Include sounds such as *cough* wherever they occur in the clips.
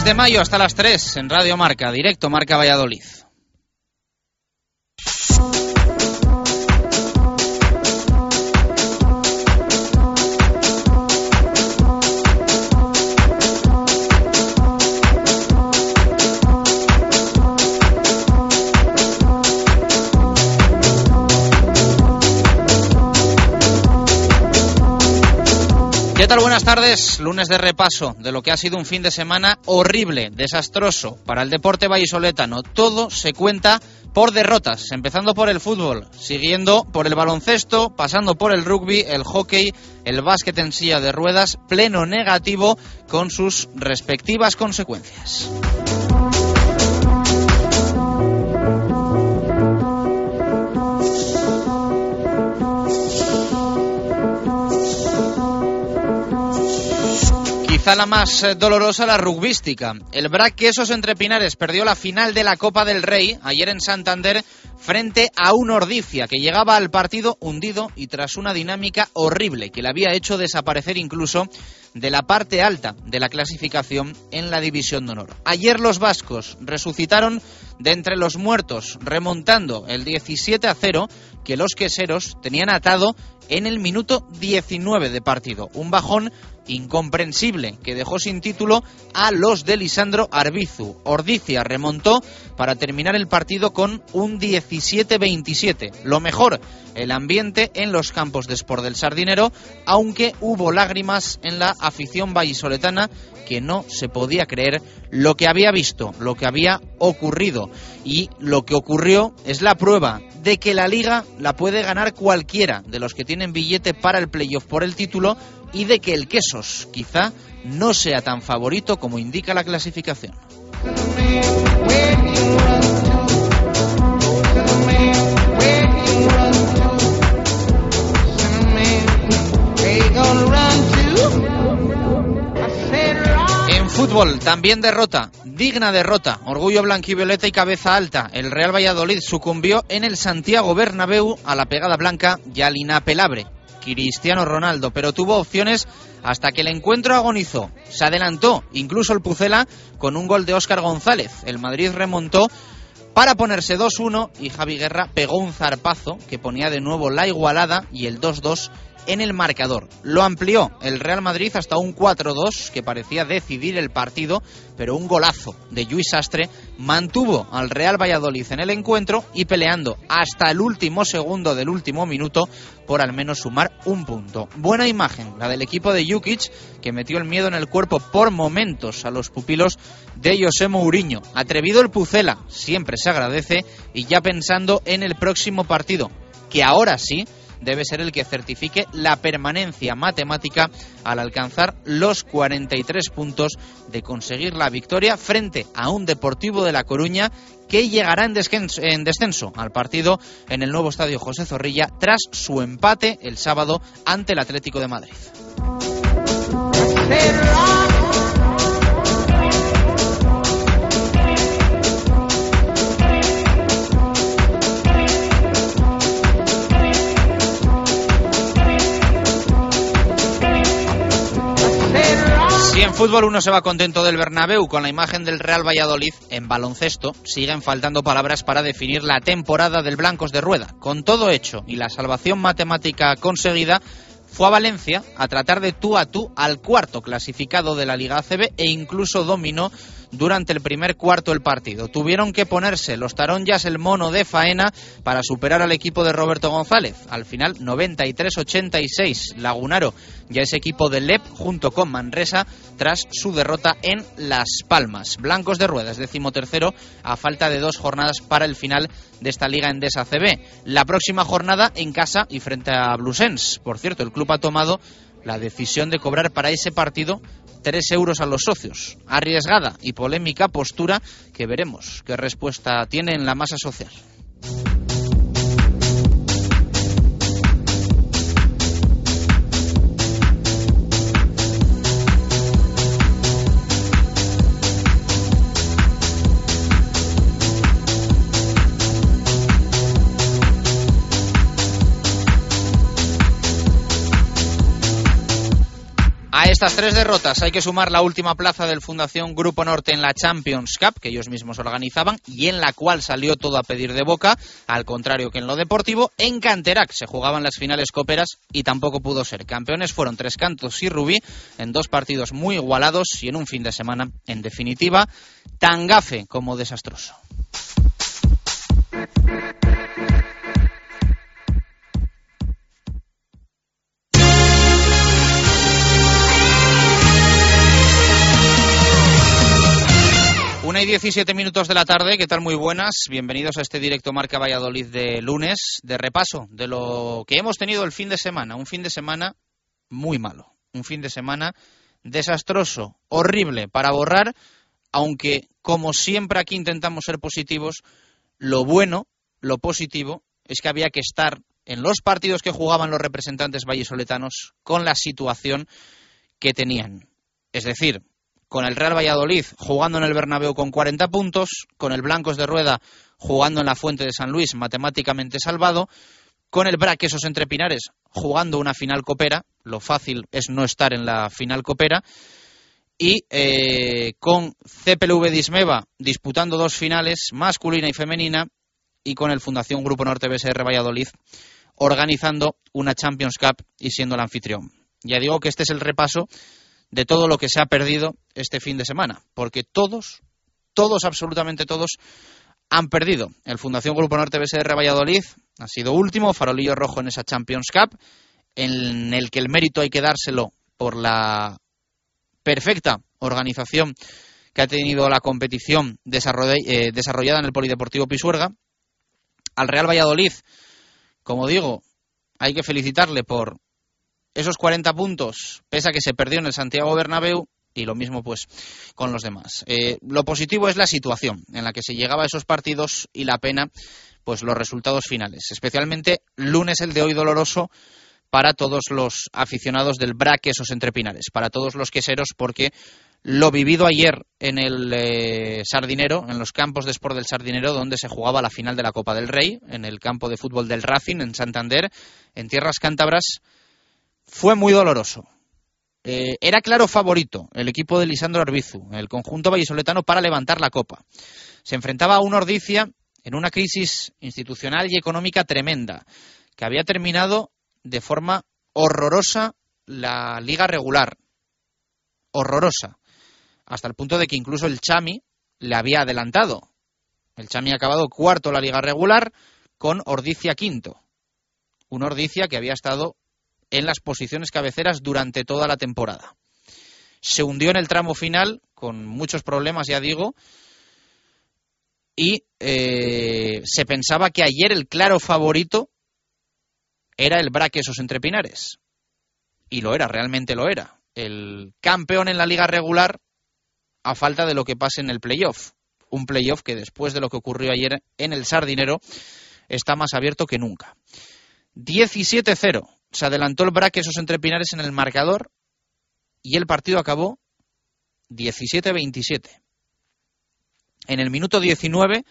6 de mayo hasta las 3 en Radio Marca, directo Marca Valladolid. Tardes. Lunes de repaso de lo que ha sido un fin de semana horrible, desastroso para el deporte vallisoletano. Todo se cuenta por derrotas, empezando por el fútbol, siguiendo por el baloncesto, pasando por el rugby, el hockey, el básquet en silla de ruedas, pleno negativo con sus respectivas consecuencias. Quizá la más eh, dolorosa, la rugbística. El Brac Quesos entre Pinares perdió la final de la Copa del Rey ayer en Santander frente a un Ordicia que llegaba al partido hundido y tras una dinámica horrible que le había hecho desaparecer incluso de la parte alta de la clasificación en la División de Honor. Ayer los vascos resucitaron de entre los muertos, remontando el 17 a 0 que los queseros tenían atado en el minuto 19 de partido. Un bajón incomprensible que dejó sin título a los de Lisandro Arbizu. Ordicia remontó para terminar el partido con un 17-27. Lo mejor, el ambiente en los campos de Sport del Sardinero, aunque hubo lágrimas en la afición vallisoletana que no se podía creer lo que había visto, lo que había ocurrido. Y lo que ocurrió es la prueba de que la liga la puede ganar cualquiera de los que tienen billete para el playoff por el título y de que el Quesos quizá no sea tan favorito como indica la clasificación. Fútbol, también derrota, digna derrota, orgullo blanquivioleta y cabeza alta. El Real Valladolid sucumbió en el Santiago Bernabéu a la pegada blanca y al inapelable Cristiano Ronaldo, pero tuvo opciones hasta que el encuentro agonizó. Se adelantó incluso el Pucela con un gol de Óscar González. El Madrid remontó para ponerse 2-1 y Javi Guerra pegó un zarpazo que ponía de nuevo la igualada y el 2-2 en el marcador. Lo amplió el Real Madrid hasta un 4-2 que parecía decidir el partido, pero un golazo de Luis Sastre mantuvo al Real Valladolid en el encuentro y peleando hasta el último segundo del último minuto por al menos sumar un punto. Buena imagen la del equipo de Jukic que metió el miedo en el cuerpo por momentos a los pupilos de José Mourinho. Atrevido el Pucela, siempre se agradece y ya pensando en el próximo partido, que ahora sí debe ser el que certifique la permanencia matemática al alcanzar los 43 puntos de conseguir la victoria frente a un Deportivo de La Coruña que llegará en descenso, en descenso, al partido en el nuevo estadio José Zorrilla tras su empate el sábado ante el Atlético de Madrid. En fútbol uno se va contento del Bernabéu con la imagen del Real Valladolid, en baloncesto siguen faltando palabras para definir la temporada del Blancos de Rueda. Con todo hecho y la salvación matemática conseguida, fue a Valencia a tratar de tú a tú al cuarto clasificado de la Liga ACB e incluso dominó durante el primer cuarto del partido. Tuvieron que ponerse los taronjas el mono de faena para superar al equipo de Roberto González. Al final 93-86 Lagunaro ya ese equipo de LEP junto con Manresa tras su derrota en Las Palmas. Blancos de ruedas, decimotercero a falta de dos jornadas para el final de esta Liga Endesa CB. La próxima jornada en casa y frente a Blusens. Por cierto, el club ha tomado la decisión de cobrar para ese partido 3 euros a los socios. Arriesgada y polémica postura que veremos qué respuesta tiene en la masa social. Estas tres derrotas hay que sumar la última plaza del Fundación Grupo Norte en la Champions Cup, que ellos mismos organizaban, y en la cual salió todo a pedir de boca, al contrario que en lo deportivo. En Canterac se jugaban las finales coperas y tampoco pudo ser. Campeones fueron Tres Cantos y Rubí en dos partidos muy igualados y en un fin de semana, en definitiva, tan gafe como desastroso. Una y 17 minutos de la tarde, ¿qué tal? Muy buenas. Bienvenidos a este directo Marca Valladolid de lunes, de repaso de lo que hemos tenido el fin de semana. Un fin de semana muy malo. Un fin de semana desastroso, horrible para borrar, aunque como siempre aquí intentamos ser positivos, lo bueno, lo positivo, es que había que estar en los partidos que jugaban los representantes vallisoletanos con la situación que tenían. Es decir, con el Real Valladolid jugando en el Bernabéu con 40 puntos, con el Blancos de Rueda jugando en la Fuente de San Luis matemáticamente salvado, con el Braquesos entre Pinares jugando una final copera, lo fácil es no estar en la final copera, y eh, con CPLV Dismeva disputando dos finales, masculina y femenina, y con el Fundación Grupo Norte BSR Valladolid organizando una Champions Cup y siendo el anfitrión. Ya digo que este es el repaso de todo lo que se ha perdido este fin de semana, porque todos, todos, absolutamente todos, han perdido. El Fundación Grupo Norte BSR Valladolid ha sido último, farolillo rojo en esa Champions Cup, en el que el mérito hay que dárselo por la perfecta organización que ha tenido la competición eh, desarrollada en el Polideportivo Pisuerga. Al Real Valladolid, como digo, hay que felicitarle por esos 40 puntos, pese a que se perdió en el Santiago Bernabéu, y lo mismo pues con los demás. Eh, lo positivo es la situación en la que se llegaba a esos partidos y la pena pues los resultados finales, especialmente lunes el de hoy doloroso para todos los aficionados del Braque esos entrepinares, para todos los queseros porque lo vivido ayer en el eh, Sardinero, en los campos de Sport del Sardinero, donde se jugaba la final de la Copa del Rey, en el campo de fútbol del Racing, en Santander, en tierras cántabras, fue muy doloroso. Eh, era claro favorito el equipo de Lisandro Arbizu, el conjunto vallisoletano, para levantar la copa. Se enfrentaba a una Ordicia en una crisis institucional y económica tremenda, que había terminado de forma horrorosa la liga regular. Horrorosa. hasta el punto de que incluso el Chami le había adelantado. El Chami ha acabado cuarto la liga regular con Ordicia quinto. Un Ordicia que había estado en las posiciones cabeceras durante toda la temporada. Se hundió en el tramo final con muchos problemas, ya digo, y eh, se pensaba que ayer el claro favorito era el Braquesos entre Pinares. Y lo era, realmente lo era. El campeón en la liga regular a falta de lo que pase en el playoff. Un playoff que después de lo que ocurrió ayer en el Sardinero está más abierto que nunca. 17-0. Se adelantó el Braquesos entre Pinares en el marcador y el partido acabó 17-27. En el minuto 19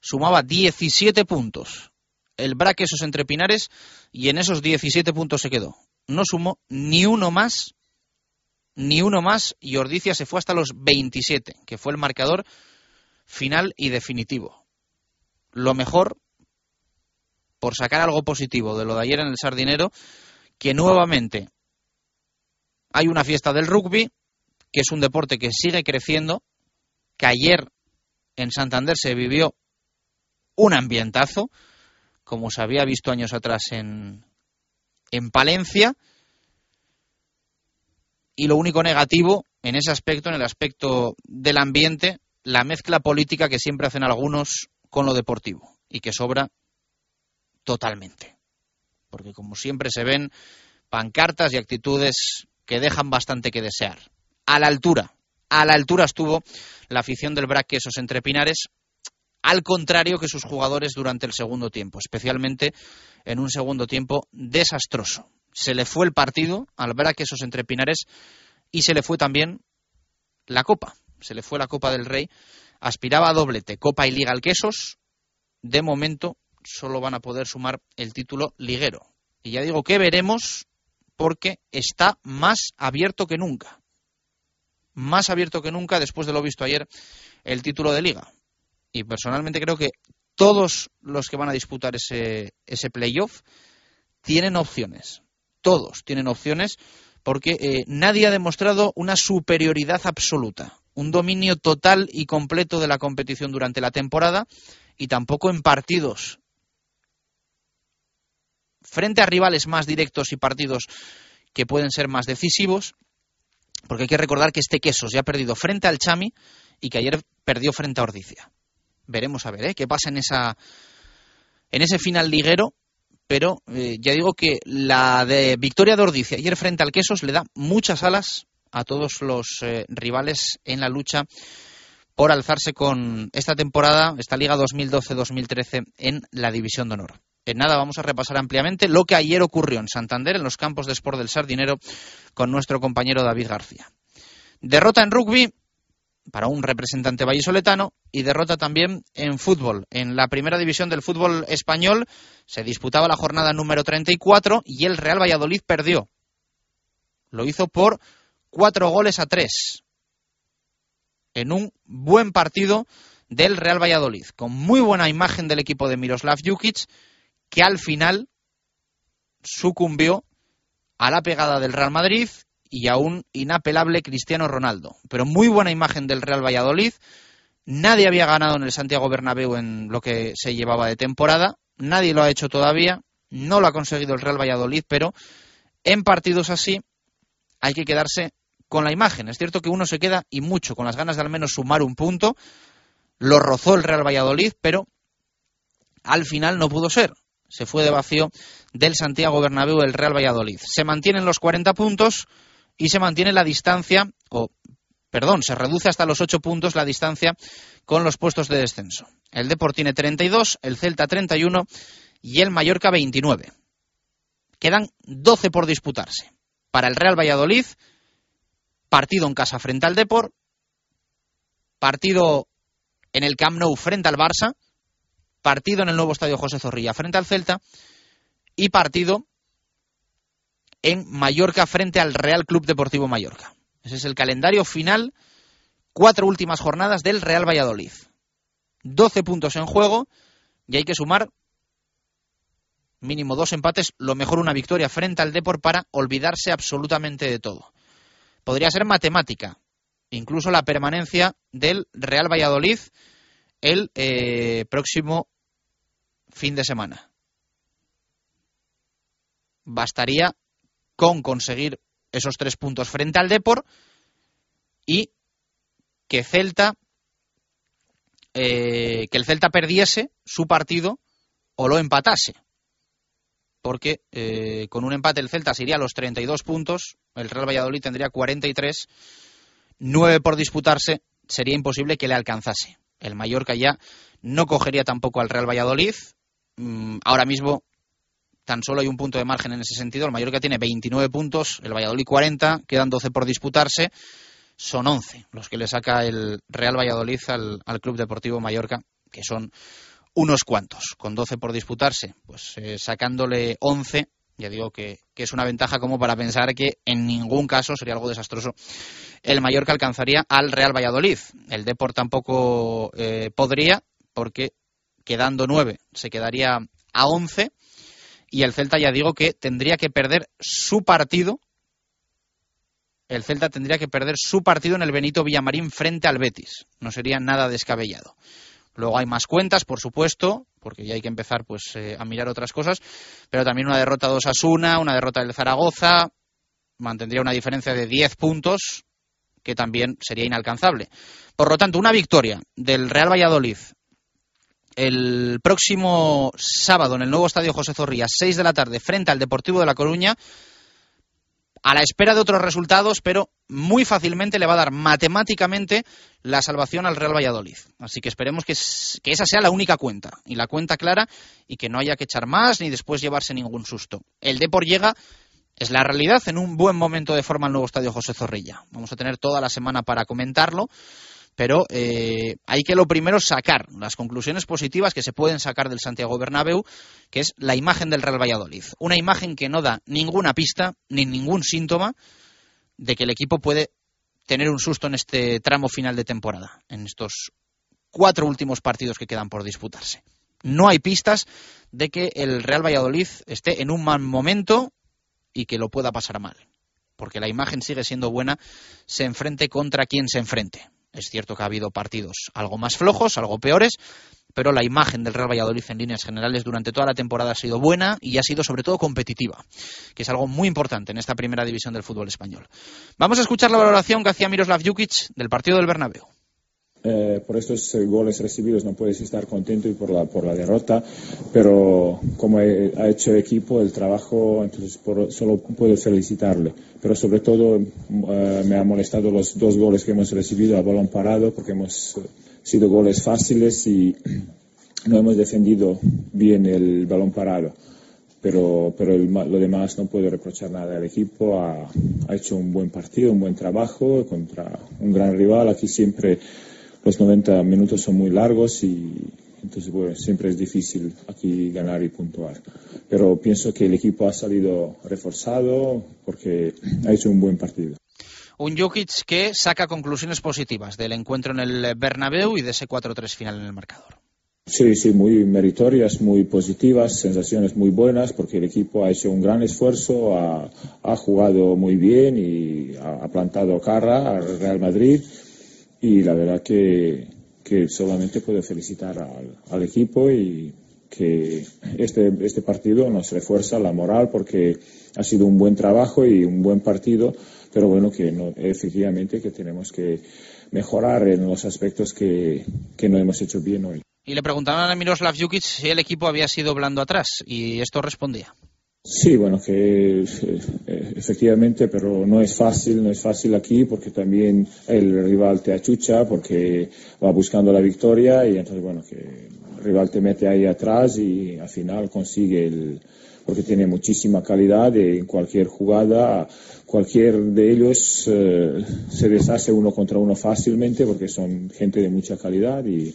sumaba 17 puntos el Braquesos entre Pinares y en esos 17 puntos se quedó. No sumó ni uno más, ni uno más y Ordicia se fue hasta los 27, que fue el marcador final y definitivo. Lo mejor, por sacar algo positivo de lo de ayer en el Sardinero, que nuevamente hay una fiesta del rugby, que es un deporte que sigue creciendo, que ayer en Santander se vivió un ambientazo, como se había visto años atrás en, en Palencia. Y lo único negativo en ese aspecto, en el aspecto del ambiente, la mezcla política que siempre hacen algunos con lo deportivo y que sobra totalmente. Porque como siempre se ven pancartas y actitudes que dejan bastante que desear. A la altura, a la altura estuvo la afición del BRAC Quesos entre Pinares, al contrario que sus jugadores durante el segundo tiempo, especialmente en un segundo tiempo desastroso. Se le fue el partido al BRAC Quesos entre Pinares y se le fue también la Copa. Se le fue la Copa del Rey. Aspiraba a doblete, Copa y Liga al Quesos. De momento solo van a poder sumar el título liguero. Y ya digo que veremos porque está más abierto que nunca. Más abierto que nunca después de lo visto ayer el título de liga. Y personalmente creo que todos los que van a disputar ese, ese playoff tienen opciones. Todos tienen opciones porque eh, nadie ha demostrado una superioridad absoluta, un dominio total y completo de la competición durante la temporada y tampoco en partidos frente a rivales más directos y partidos que pueden ser más decisivos, porque hay que recordar que este Quesos ya ha perdido frente al Chami y que ayer perdió frente a Ordicia. Veremos a ver ¿eh? qué pasa en esa en ese final liguero, pero eh, ya digo que la de victoria de Ordicia ayer frente al Quesos le da muchas alas a todos los eh, rivales en la lucha por alzarse con esta temporada, esta Liga 2012-2013 en la División de Honor. En nada, vamos a repasar ampliamente lo que ayer ocurrió en Santander, en los campos de Sport del Sardinero, con nuestro compañero David García. Derrota en rugby para un representante vallisoletano y derrota también en fútbol. En la primera división del fútbol español se disputaba la jornada número 34 y el Real Valladolid perdió. Lo hizo por cuatro goles a tres. En un buen partido del Real Valladolid, con muy buena imagen del equipo de Miroslav Jukic que al final sucumbió a la pegada del Real Madrid y a un inapelable Cristiano Ronaldo. Pero muy buena imagen del Real Valladolid. Nadie había ganado en el Santiago Bernabéu en lo que se llevaba de temporada. Nadie lo ha hecho todavía. No lo ha conseguido el Real Valladolid, pero en partidos así hay que quedarse con la imagen. Es cierto que uno se queda y mucho con las ganas de al menos sumar un punto. Lo rozó el Real Valladolid, pero al final no pudo ser se fue de vacío del Santiago Bernabéu el Real Valladolid. Se mantienen los 40 puntos y se mantiene la distancia, o perdón, se reduce hasta los 8 puntos la distancia con los puestos de descenso. El Deport tiene 32, el Celta 31 y el Mallorca 29. Quedan 12 por disputarse. Para el Real Valladolid, partido en casa frente al Deport, partido en el Camp Nou frente al Barça, partido en el nuevo estadio José Zorrilla frente al Celta y partido en Mallorca frente al Real Club Deportivo Mallorca. Ese es el calendario final, cuatro últimas jornadas del Real Valladolid. 12 puntos en juego y hay que sumar mínimo dos empates, lo mejor una victoria frente al Depor para olvidarse absolutamente de todo. Podría ser matemática, incluso la permanencia del Real Valladolid el eh, próximo fin de semana. Bastaría con conseguir esos tres puntos frente al Depor y que Celta eh, el Celta perdiese su partido o lo empatase porque eh, con un empate el Celta se iría a los 32 puntos, el Real Valladolid tendría 43, 9 por disputarse, sería imposible que le alcanzase. El Mallorca ya no cogería tampoco al Real Valladolid. Mm, ahora mismo tan solo hay un punto de margen en ese sentido. El Mallorca tiene 29 puntos, el Valladolid 40, quedan 12 por disputarse. Son 11 los que le saca el Real Valladolid al, Club Deportivo Mallorca, que son unos cuantos, con 12 por disputarse, pues eh, sacándole 11, ya digo que, es una ventaja como para pensar que en ningún caso sería algo desastroso. El Mallorca alcanzaría al Real Valladolid. El Deport tampoco eh, podría, porque quedando 9 se quedaría a 11. Y el Celta, ya digo que tendría que perder su partido. El Celta tendría que perder su partido en el Benito Villamarín frente al Betis. No sería nada descabellado. Luego hay más cuentas, por supuesto, porque ya hay que empezar pues eh, a mirar otras cosas, pero también una derrota de Osasuna, una derrota del Zaragoza, mantendría una diferencia de 10 puntos que también sería inalcanzable. Por lo tanto, una victoria del Real Valladolid el próximo sábado en el nuevo estadio José Zorrilla, 6 de la tarde, frente al Deportivo de La Coruña, a la espera de otros resultados, pero muy fácilmente le va a dar matemáticamente la salvación al Real Valladolid. Así que esperemos que, esa sea la única cuenta, y la cuenta clara, y que no haya que echar más ni después llevarse ningún susto. El Depor llega, es la realidad, en un buen momento de forma al nuevo estadio José Zorrilla. Vamos a tener toda la semana para comentarlo pero eh, hay que lo primero sacar las conclusiones positivas que se pueden sacar del Santiago Bernabéu, que es la imagen del Real Valladolid. Una imagen que no da ninguna pista ni ningún síntoma de que el equipo puede tener un susto en este tramo final de temporada, en estos cuatro últimos partidos que quedan por disputarse. No hay pistas de que el Real Valladolid esté en un mal momento y que lo pueda pasar mal, porque la imagen sigue siendo buena, se enfrente contra quien se enfrente. Es cierto que ha habido partidos algo más flojos, algo peores, pero la imagen del Real Valladolid en líneas generales durante toda la temporada ha sido buena y ha sido sobre todo competitiva, que es algo muy importante en esta primera división del fútbol español. Vamos a escuchar la valoración que hacía Miroslav Jukic del partido del Bernabéu. Eh, por estos eh, goles recibidos no puedes estar contento y por la, por la derrota, pero como ha hecho el equipo el trabajo, entonces solo puedo felicitarle. Pero sobre todo eh, me ha molestado los dos goles que hemos recibido a balón parado porque hemos sido goles fáciles y *clears throat* no hemos defendido bien el balón parado. Pero, pero lo demás no puedo reprochar nada al equipo. Ha, ha hecho un buen partido, un buen trabajo contra un gran rival. Aquí siempre los 90 minutos son muy largos y entonces bueno, siempre es difícil aquí ganar y puntuar. Pero pienso que el equipo ha salido reforzado porque ha hecho un buen partido. Un Jokic que saca conclusiones positivas del encuentro en el Bernabéu y de ese 4-3 final en el marcador. Sí, sí, muy meritorias, muy positivas, sensaciones muy buenas, porque el equipo ha hecho un gran esfuerzo, ha, ha jugado muy bien y ha, ha plantado cara al Real Madrid y la verdad que, solamente puedo felicitar al, al, equipo y que este, este partido nos refuerza la moral porque ha sido un buen trabajo y un buen partido, pero bueno, que no, efectivamente que tenemos que mejorar en los aspectos que, que no hemos hecho bien hoy. Y le preguntaban a Miroslav Jukic si el equipo había sido blando atrás y esto respondía. Sí, bueno, que efectivamente, pero no es fácil, no es fácil aquí porque también el rival te achucha porque va buscando la victoria y entonces, bueno, que el rival te mete ahí atrás y al final consigue el, porque tiene muchísima calidad y en cualquier jugada, cualquier de ellos eh, se deshace uno contra uno fácilmente porque son gente de mucha calidad y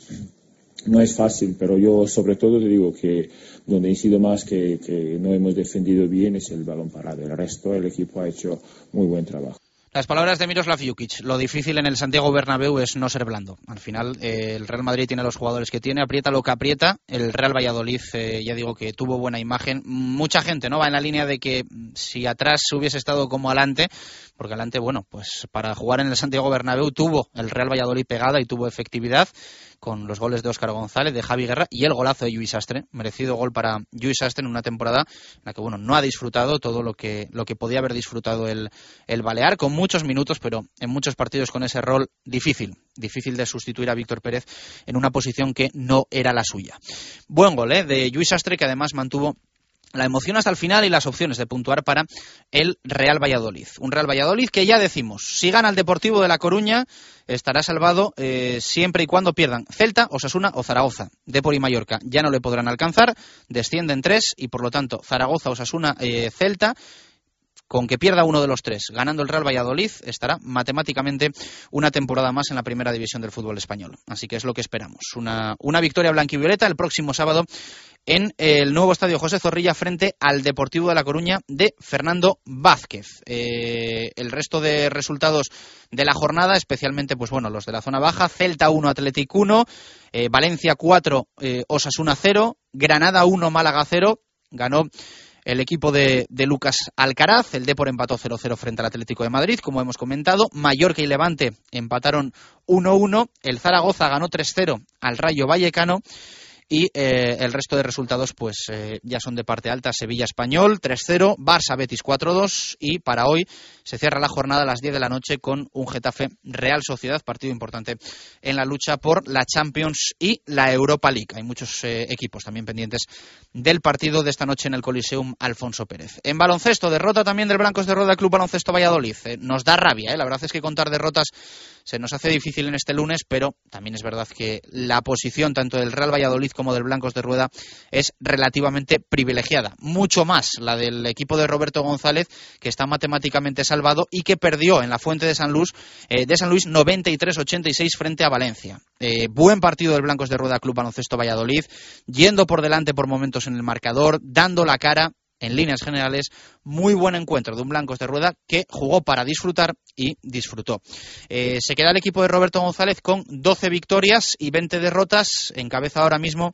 no es fácil, pero yo sobre todo te digo que donde he sido más que, no hemos defendido bien es el balón parado. El resto, el equipo ha hecho muy buen trabajo. Las palabras de Miroslav Jukic. Lo difícil en el Santiago Bernabéu es no ser blando. Al final, eh, el Real Madrid tiene los jugadores que tiene, aprieta lo que aprieta. El Real Valladolid, eh, ya digo que tuvo buena imagen. Mucha gente no va en la línea de que si atrás hubiese estado como adelante, porque adelante, bueno, pues para jugar en el Santiago Bernabéu tuvo el Real Valladolid pegada y tuvo efectividad con los goles de Óscar González, de Javi Guerra y el golazo de Luis Astre, merecido gol para Luis Astre en una temporada en la que bueno, no ha disfrutado todo lo que, lo que podía haber disfrutado el, el Balear, con muchos minutos, pero en muchos partidos con ese rol difícil, difícil de sustituir a Víctor Pérez en una posición que no era la suya. Buen gol ¿eh? de Luis Astre, que además mantuvo la emoción hasta el final y las opciones de puntuar para el Real Valladolid. Un Real Valladolid que ya decimos, si gana el Deportivo de La Coruña, estará salvado eh, siempre y cuando pierdan Celta, Osasuna o Zaragoza. Depor y Mallorca ya no le podrán alcanzar, descienden tres y por lo tanto Zaragoza, Osasuna, eh, Celta con que pierda uno de los tres, ganando el Real Valladolid, estará matemáticamente una temporada más en la primera división del fútbol español. Así que es lo que esperamos. Una, una victoria blanquivioleta el próximo sábado en el nuevo estadio José Zorrilla frente al Deportivo de La Coruña de Fernando Vázquez. Eh, el resto de resultados de la jornada, especialmente pues bueno, los de la zona baja, Celta 1, Athletic 1, eh, Valencia 4, eh, Osasuna 0, Granada 1, Málaga 0, ganó el equipo de, Lucas Alcaraz, el Depor empató 0-0 frente al Atlético de Madrid, como hemos comentado. Mallorca y Levante empataron 1-1. El Zaragoza ganó 3-0 al Rayo Vallecano y eh, el resto de resultados pues eh, ya son de parte alta. Sevilla Español 3-0, Barça Betis 4-2 y para hoy se cierra la jornada a las 10 de la noche con un Getafe Real Sociedad, partido importante en la lucha por la Champions y la Europa League. Hay muchos eh, equipos también pendientes del partido de esta noche en el Coliseum Alfonso Pérez. En baloncesto, derrota también del Blancos de Roda Club Baloncesto Valladolid. nos da rabia, la verdad es que contar derrotas se nos hace difícil en este lunes, pero también es verdad que la posición tanto del Real Valladolid como del Blancos de Rueda es relativamente privilegiada. Mucho más la del equipo de Roberto González, que está matemáticamente salvado y que perdió en la fuente de San Luis, eh, de San Luis 93-86 frente a Valencia. Eh, buen partido del Blancos de Rueda Club Baloncesto Valladolid, yendo por delante por momentos en el marcador, dando la cara en líneas generales, muy buen encuentro de un Blancos de Rueda que jugó para disfrutar y disfrutó. Eh, se queda el equipo de Roberto González con 12 victorias y 20 derrotas. Encabeza ahora mismo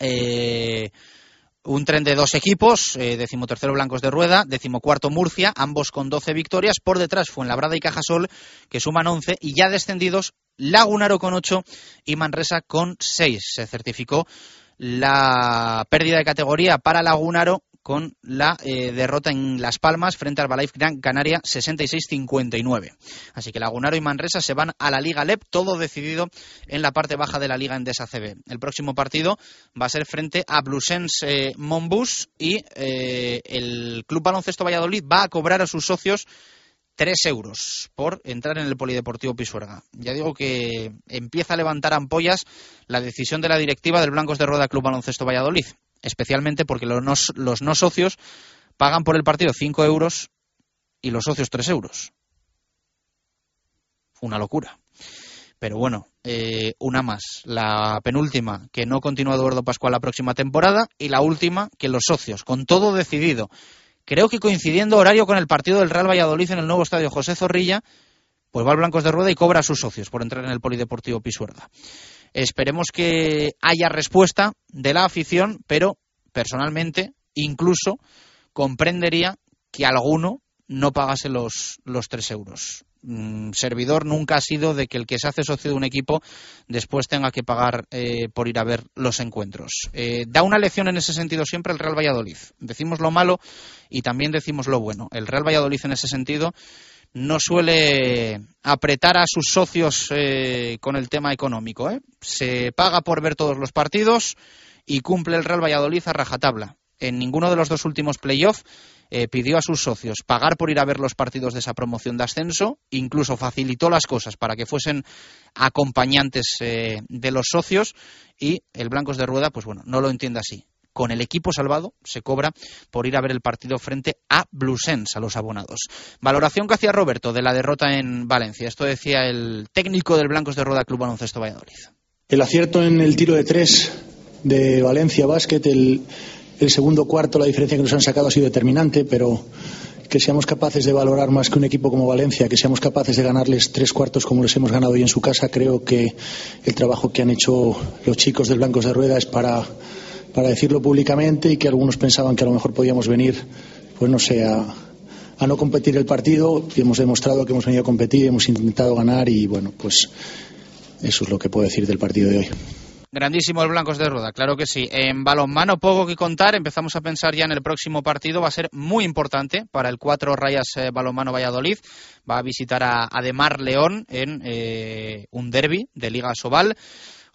eh, un tren de dos equipos, eh, decimotercero Blancos de Rueda, decimocuarto Murcia, ambos con 12 victorias. Por detrás Fuenlabrada y Cajasol, que suman 11, y ya descendidos Lagunaro con 8 y Manresa con 6. Se certificó la pérdida de categoría para Lagunaro con la eh, derrota en Las Palmas frente al Balaiz Gran Canaria 66-59. Así que Lagunaro y Manresa se van a la Liga LEP, todo decidido en la parte baja de la Liga Endesa CB. El próximo partido va a ser frente a Blusens eh, Monbus y eh, el Club Baloncesto Valladolid va a cobrar a sus socios 3 euros por entrar en el Polideportivo Pisuerga. Ya digo que empieza a levantar ampollas la decisión de la directiva del Blancos de Rueda Club Baloncesto Valladolid especialmente porque los no, los no socios pagan por el partido 5 euros y los socios 3 euros. Una locura. Pero bueno, eh, una más. La penúltima, que no continúa Eduardo Pascual la próxima temporada. Y la última, que los socios, con todo decidido, creo que coincidiendo horario con el partido del Real Valladolid en el nuevo estadio José Zorrilla, pues va al Blancos de Rueda y cobra a sus socios por entrar en el Polideportivo Pisuerga. Esperemos que haya respuesta de la afición, pero personalmente incluso comprendería que alguno no pagase los, los 3 euros. Mm, servidor nunca ha sido de que el que se hace socio de un equipo después tenga que pagar eh, por ir a ver los encuentros. Eh, da una lección en ese sentido siempre el Real Valladolid. Decimos lo malo y también decimos lo bueno. El Real Valladolid en ese sentido no suele apretar a sus socios eh, con el tema económico. ¿eh? Se paga por ver todos los partidos y cumple el Real Valladolid a rajatabla. En ninguno de los dos últimos playoffs eh, pidió a sus socios pagar por ir a ver los partidos de esa promoción de ascenso, incluso facilitó las cosas para que fuesen acompañantes de los socios y el Blancos de Rueda, pues bueno, no lo entiende así con el equipo salvado se cobra por ir a ver el partido frente a Blusens, a los abonados. Valoración que hacía Roberto de la derrota en Valencia. Esto decía el técnico del Blancos de Roda Club Baloncesto Valladolid. El acierto en el tiro de tres de Valencia Basket, el, el segundo cuarto, la diferencia que nos han sacado ha sido determinante, pero que seamos capaces de valorar más que un equipo como Valencia, que seamos capaces de ganarles tres cuartos como les hemos ganado hoy en su casa, creo que el trabajo que han hecho los chicos del Blancos de Rueda es para, para decirlo públicamente y que algunos pensaban que a lo mejor podíamos venir, pues no sé, a, no competir el partido y hemos demostrado que hemos venido a competir, hemos intentado ganar y bueno, pues eso es lo que puedo decir del partido de hoy. Grandísimo el Blancos de Rueda, claro que sí. En balonmano poco que contar, empezamos a pensar ya en el próximo partido, va a ser muy importante para el cuatro Rayas eh, Balonmano Valladolid. Va a visitar a Ademar León en eh, un derby de Liga Sobal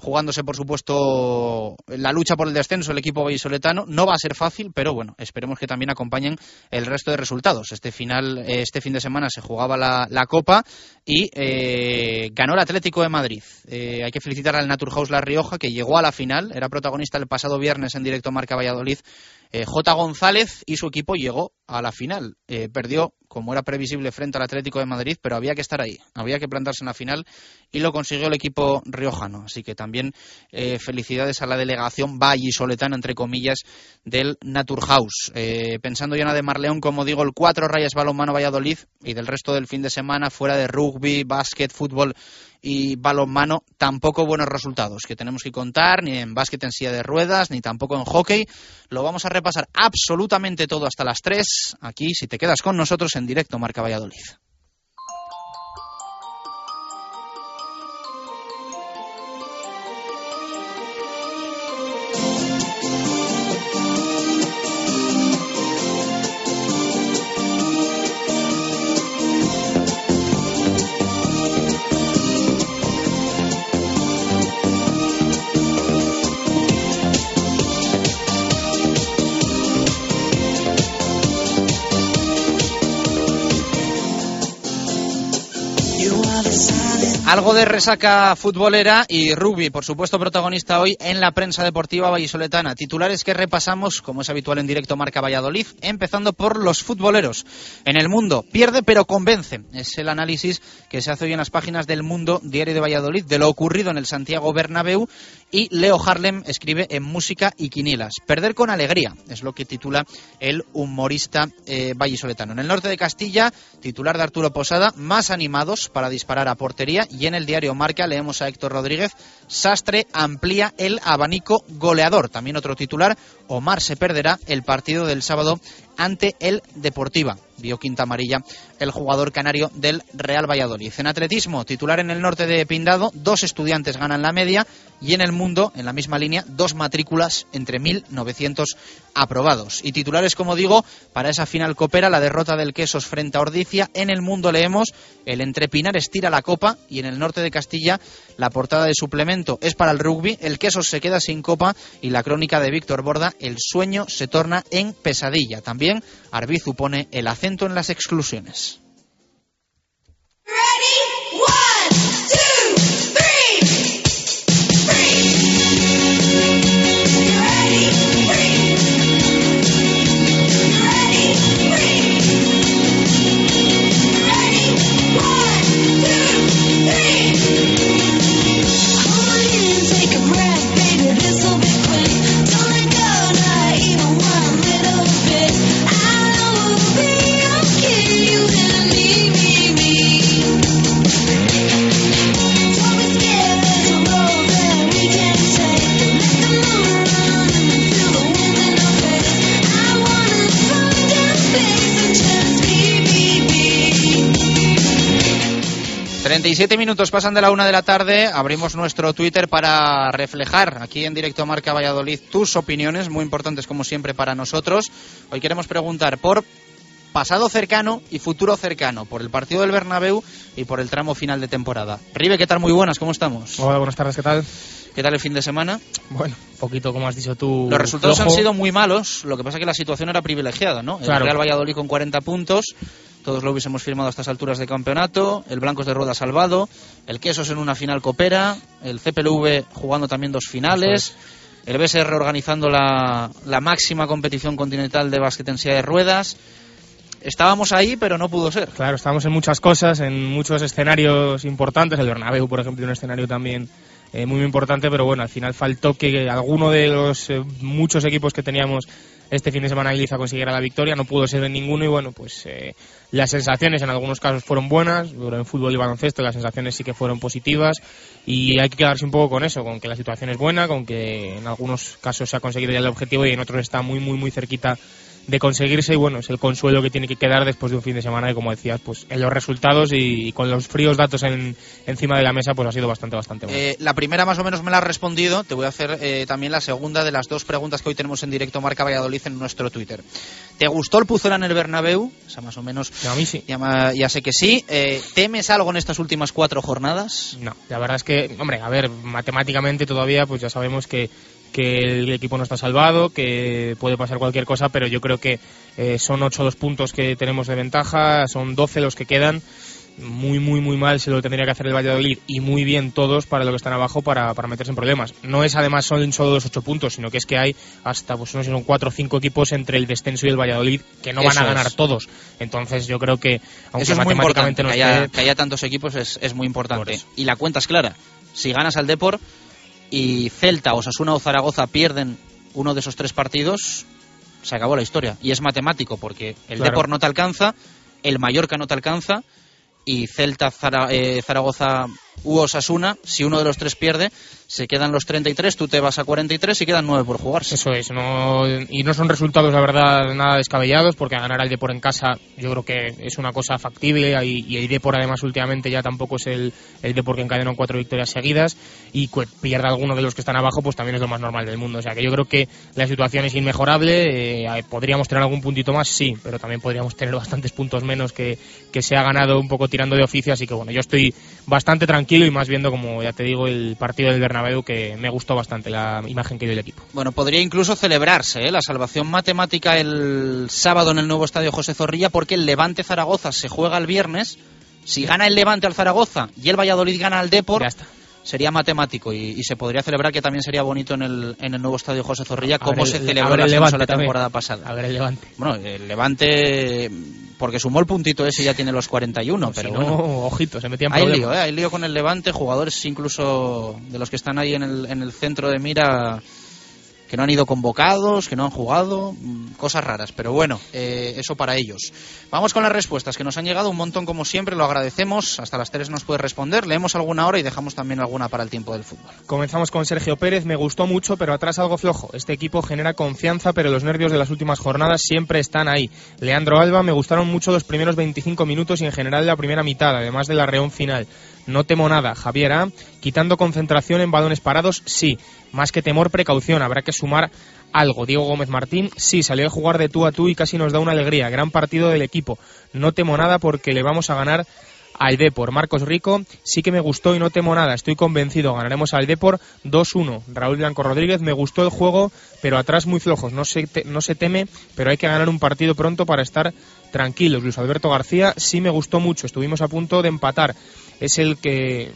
jugándose, por supuesto, la lucha por el descenso el equipo vallisoletano. No va a ser fácil, pero bueno, esperemos que también acompañen el resto de resultados. Este final, eh, este fin de semana se jugaba la, Copa y eh, ganó el Atlético de Madrid. Eh, hay que felicitar al Naturhaus La Rioja, que llegó a la final, era protagonista el pasado viernes en directo Marca Valladolid eh, J. González y su equipo llegó a la final. Eh, perdió, como era previsible, frente al Atlético de Madrid, pero había que estar ahí, había que plantarse en la final y lo consiguió el equipo riojano. Así que también eh, felicidades a la delegación vallisoletana, entre comillas, del Naturhaus. pensando ya en de Marleón, como digo, el cuatro rayas balonmano Valladolid y del resto del fin de semana, fuera de rugby, básquet, fútbol y balonmano tampoco buenos resultados que tenemos que contar, ni en básquet en silla de ruedas, ni tampoco en hockey. Lo vamos a repasar absolutamente todo hasta las 3, aquí si te quedas con nosotros en directo Marca Valladolid. Algo de resaca futbolera y rugby, por supuesto, protagonista hoy en la prensa deportiva vallisoletana. Titulares que repasamos, como es habitual en directo Marca Valladolid, empezando por los futboleros. En el mundo, pierde pero convence. Es el análisis que se hace hoy en las páginas del Mundo, Diario de Valladolid, de lo ocurrido en el Santiago Bernabéu y Leo Harlem escribe en Música y Quinilas. Perder con alegría es lo que titula el humorista eh, vallisoletano. En el norte de Castilla, titular de Arturo Posada, más animados para disparar a portería. En el diario Marca leemos a Héctor Rodríguez, Sastre amplía el abanico goleador. También otro titular, Omar se perderá el partido del sábado ante el Deportiva. Vio quinta amarilla el jugador canario del Real Valladolid. En atletismo, titular en el norte de Pindado, dos estudiantes ganan la media y en el mundo, en la misma línea, dos matrículas entre 1.900 aprobados. Y titulares, como digo, para esa final copera, la derrota del Quesos frente a Ordicia. En el mundo leemos, el Entrepinar estira la copa y en el norte de Castilla, la portada de suplemento es para el rugby, el Quesos se queda sin copa y la crónica de Víctor Borda, el sueño se torna en pesadilla. También Arbizu pone el acento en las exclusiones. Siete minutos pasan de la una de la tarde. Abrimos nuestro Twitter para reflejar aquí en directo Marca Valladolid tus opiniones, muy importantes como siempre para nosotros. Hoy queremos preguntar por pasado cercano y futuro cercano, por el partido del Bernabéu y por el tramo final de temporada. Ribe, ¿qué tal? Muy buenas, ¿cómo estamos? Hola, buenas tardes, ¿qué tal? ¿Qué tal el fin de semana? Bueno, un poquito como has dicho tú. Los resultados han sido muy malos, lo que pasa es que la situación era privilegiada, ¿no? El Real Valladolid con 40 puntos, todos lo hubiésemos firmado a estas alturas de campeonato, el Blancos de Rueda salvado, el Quesos en una final coopera, el CPLV jugando también dos finales, el BSR organizando la, la máxima competición continental de básquet en silla de ruedas. Estábamos ahí, pero no pudo ser. Claro, estábamos en muchas cosas, en muchos escenarios importantes. El Bernabéu, por ejemplo, un escenario también eh, muy, muy importante, pero bueno, al final faltó que alguno de los eh, muchos equipos que teníamos este fin de semana en Liza consiguiera la victoria, no pudo ser en ninguno y bueno, pues eh, las sensaciones en algunos casos fueron buenas, pero en fútbol y baloncesto las sensaciones sí que fueron positivas y hay que quedarse un poco con eso, con que la situación es buena, con que en algunos casos se ha conseguido ya el objetivo y en otros está muy, muy, muy cerquita de conseguirse y bueno, es el consuelo que tiene que quedar después de un fin de semana y como decías, pues en los resultados y, con los fríos datos en, encima de la mesa pues ha sido bastante, bastante bueno. Eh, la primera más o menos me la has respondido, te voy a hacer eh, también la segunda de las dos preguntas que hoy tenemos en directo Marca Valladolid en nuestro Twitter. ¿Te gustó el Puzola en el Bernabéu? O sea, más o menos... a mí sí. Ya, ya sé que sí. Eh, ¿Temes algo en estas últimas cuatro jornadas? No, la verdad es que, hombre, a ver, matemáticamente todavía pues ya sabemos que que el equipo no está salvado, que puede pasar cualquier cosa, pero yo creo que eh, son 8 los puntos que tenemos de ventaja, son 12 los que quedan. Muy, muy, muy mal se lo tendría que hacer el Valladolid y muy bien todos para lo que están abajo para, para meterse en problemas. No es además son solo los 8 puntos, sino que es que hay hasta, pues no sé, son 4 o 5 equipos entre el descenso y el Valladolid que no van a ganar todos. Entonces yo creo que, aunque Eso es matemáticamente no que, haya, que haya tantos equipos es, es muy importante. Y la cuenta es clara. Si ganas al Deport, y Celta, Osasuna o Zaragoza pierden uno de esos tres partidos, se acabó la historia. Y es matemático, porque el Depor no te alcanza, el Mallorca no te alcanza, y Celta, eh, Zaragoza u Osasuna, si uno de los tres pierde, se quedan los 33, tú te vas a 43 y quedan 9 por jugarse. Eso es, no, y no son resultados, la verdad, nada descabellados, porque ganar al Depor en casa yo creo que es una cosa factible, y, el Depor además últimamente ya tampoco es el, el Depor que encadenó cuatro victorias seguidas, y que pierda alguno de los que están abajo, pues también es lo más normal del mundo. O sea que yo creo que la situación es inmejorable, eh, podríamos tener algún puntito más, sí, pero también podríamos tener bastantes puntos menos que, que se ha ganado un poco tirando de oficio, así que bueno, yo estoy bastante tranquilo y más viendo, como ya te digo, el partido del Bernabéu que me gustó bastante la imagen que dio el equipo. Bueno, podría incluso celebrarse ¿eh? la salvación matemática el sábado en el nuevo estadio José Zorrilla porque el Levante Zaragoza se juega el viernes. Si gana el Levante al Zaragoza y el Valladolid gana al Depor, sería matemático y, se podría celebrar que también sería bonito en el, en el nuevo estadio José Zorrilla como se celebró la, la temporada pasada. A ver el Levante. Bueno, el Levante porque sumó el puntito ese y ya tiene los 41, pero bueno. ojito, se metían hay lío, ¿eh? hay lío con el Levante, jugadores incluso de los que están ahí en el, en el centro de mira que no han ido convocados, que no han jugado, mm, cosas raras, pero bueno, eh, eso para ellos. Vamos con las respuestas que nos han llegado un montón como siempre, lo agradecemos, hasta las tres nos puede responder, leemos alguna hora y dejamos también alguna para el tiempo del fútbol. Comenzamos con Sergio Pérez, me gustó mucho, pero atrás algo flojo. Este equipo genera confianza, pero los nervios de las últimas jornadas siempre están ahí. Leandro Alba, me gustaron mucho los primeros 25 minutos y en general la primera mitad, además de la reón final. No temo nada, Javier A. Quitando concentración en balones parados, sí. Más que temor, precaución. Habrá que sumar algo. Diego Gómez Martín, sí, salió a jugar de tú a tú y casi nos da una alegría. Gran partido del equipo. No temo nada porque le vamos a ganar al Depor. Marcos Rico, sí que me gustó y no temo nada, estoy convencido, ganaremos al Depor 2-1. Raúl Blanco Rodríguez, me gustó el juego, pero atrás muy flojos, no se, no se teme, pero hay que ganar un partido pronto para estar tranquilos. Luis Alberto García, sí me gustó mucho, estuvimos a punto de empatar es el que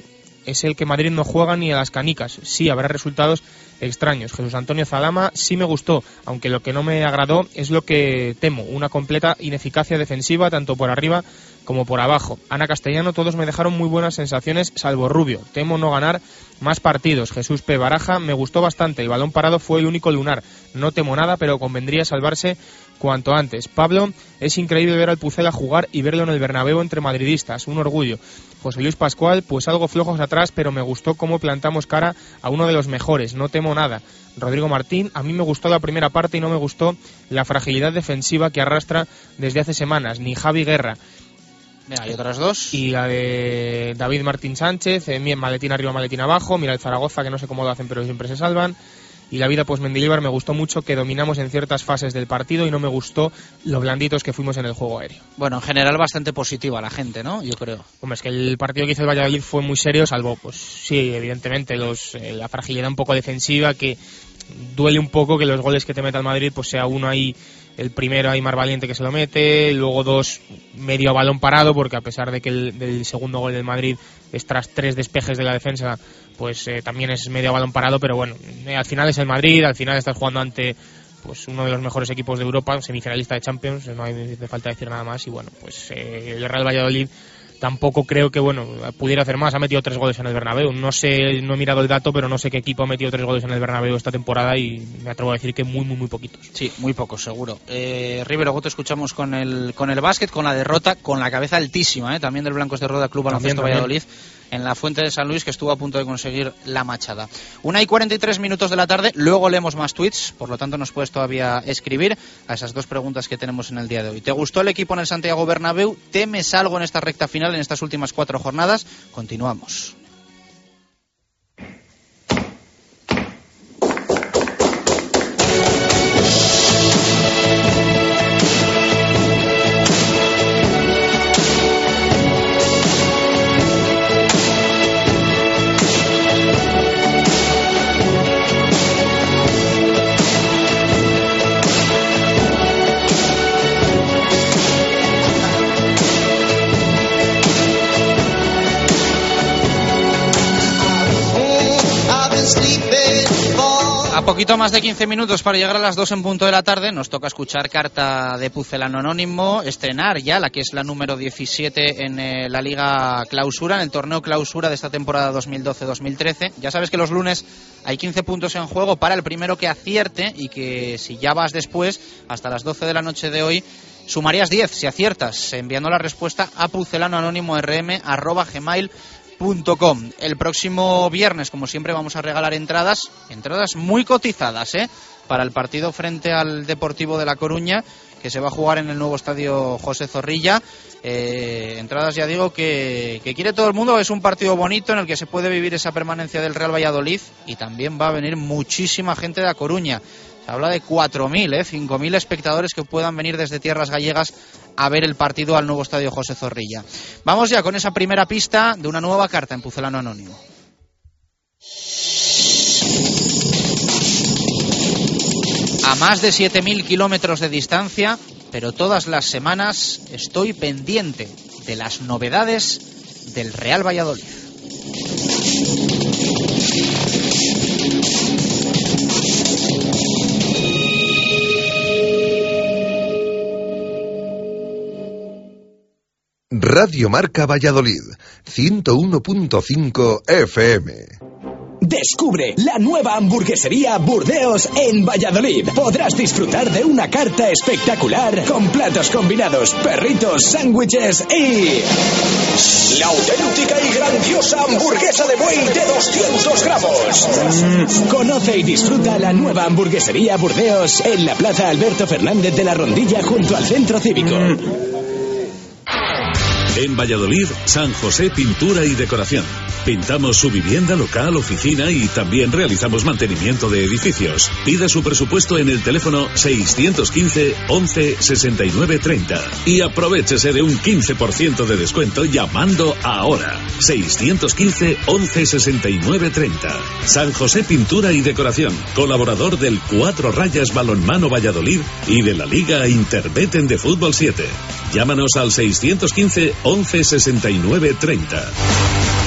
es el que Madrid no juega ni a las canicas. Sí, habrá resultados extraños. Jesús Antonio Zalama sí me gustó, aunque lo que no me agradó es lo que temo, una completa ineficacia defensiva tanto por arriba como por abajo. Ana Castellano, todos me dejaron muy buenas sensaciones, salvo Rubio. Temo no ganar más partidos. Jesús P. Baraja, me gustó bastante. El balón parado fue el único lunar. No temo nada, pero convendría salvarse cuanto antes. Pablo, es increíble ver al Pucela jugar y verlo en el Bernabéu entre madridistas. Un orgullo. José Luis Pascual, pues algo flojos atrás, pero me gustó cómo plantamos cara a uno de los mejores. No temo nada. Rodrigo Martín, a mí me gustó la primera parte y no me gustó la fragilidad defensiva que arrastra desde hace semanas. Ni Javi Guerra hay otras dos. Y la de David Martín Sánchez, eh, maletín arriba, maletín abajo. Mira el Zaragoza, que no sé cómo lo hacen, pero siempre se salvan. Y la vida pues Mendilibar me gustó mucho que dominamos en ciertas fases del partido y no me gustó lo blanditos que fuimos en el juego aéreo. Bueno, en general bastante positiva la gente, ¿no? Yo creo. Hombre, es que el partido que hizo el Valladolid fue muy serio, salvo, pues sí, evidentemente, los, eh, la fragilidad un poco defensiva que duele un poco que los goles que te meta el Madrid pues sea uno ahí el primero Aymar Valiente que se lo mete, luego dos medio balón parado, porque a pesar de que el del segundo gol del Madrid es tras tres despejes de la defensa, pues eh, también es medio balón parado, pero bueno, eh, al final es el Madrid, al final estás jugando ante pues uno de los mejores equipos de Europa, semifinalista de Champions, no hay falta decir nada más, y bueno, pues eh, el Real Valladolid tampoco creo que bueno pudiera hacer más. Ha metido tres goles en el Bernabéu. No sé, no he mirado el dato, pero no sé qué equipo ha metido tres goles en el Bernabéu esta temporada y me atrevo a decir que muy, muy, muy poquitos. Sí, muy pocos, seguro. Eh, River, luego te escuchamos con el, con el básquet, con la derrota, con la cabeza altísima, ¿eh? también del Blancos de Roda Club Baloncesto Valladolid en la Fuente de San Luis, que estuvo a punto de conseguir la machada. Una y 43 minutos de la tarde, luego leemos más tweets, por lo tanto nos puedes todavía escribir a esas dos preguntas que tenemos en el día de hoy. ¿Te gustó el equipo en el Santiago Bernabéu? ¿Temes algo en esta recta final, en estas últimas cuatro jornadas? Continuamos. Poquito más de 15 minutos para llegar a las 2 en punto de la tarde. Nos toca escuchar carta de Pucelano Anónimo, estrenar ya la que es la número 17 en eh, la Liga Clausura, en el torneo Clausura de esta temporada 2012-2013. Ya sabes que los lunes hay 15 puntos en juego para el primero que acierte y que si ya vas después, hasta las 12 de la noche de hoy, sumarías 10 si aciertas, enviando la respuesta a pucelanoanónimo.rm.gmail.com el próximo viernes, como siempre, vamos a regalar entradas, entradas muy cotizadas, ¿eh? Para el partido frente al Deportivo de La Coruña, que se va a jugar en el nuevo estadio José Zorrilla. Eh, entradas, ya digo, que, que, quiere todo el mundo. Es un partido bonito en el que se puede vivir esa permanencia del Real Valladolid y también va a venir muchísima gente de La Coruña. Se habla de 4.000, ¿eh? 5.000 espectadores que puedan venir desde tierras gallegas a ver el partido al nuevo estadio José Zorrilla. Vamos ya con esa primera pista de una nueva carta en Pucelano Anónimo. A más de 7.000 kilómetros de distancia, pero todas las semanas estoy pendiente de las novedades del Real Valladolid. Radio Marca Valladolid, 101.5 FM. Descubre la nueva hamburguesería Burdeos en Valladolid. Podrás disfrutar de una carta espectacular con platos combinados, perritos, sándwiches y... La auténtica y grandiosa hamburguesa de buey de 200 gramos. Conoce y disfruta la nueva hamburguesería Burdeos en la Plaza Alberto Fernández de la Rondilla junto al Centro Cívico. En Valladolid, San José Pintura y Decoración. Pintamos su vivienda, local, oficina y también realizamos mantenimiento de edificios. Pida su presupuesto en el teléfono 615 11 69 30 y aprovechese de un 15% de descuento llamando ahora. 615 11 69 30. San José Pintura y Decoración, colaborador del Cuatro Rayas Balonmano Valladolid y de la Liga Interbeten de Fútbol 7. Llámanos al 615 11 69 30.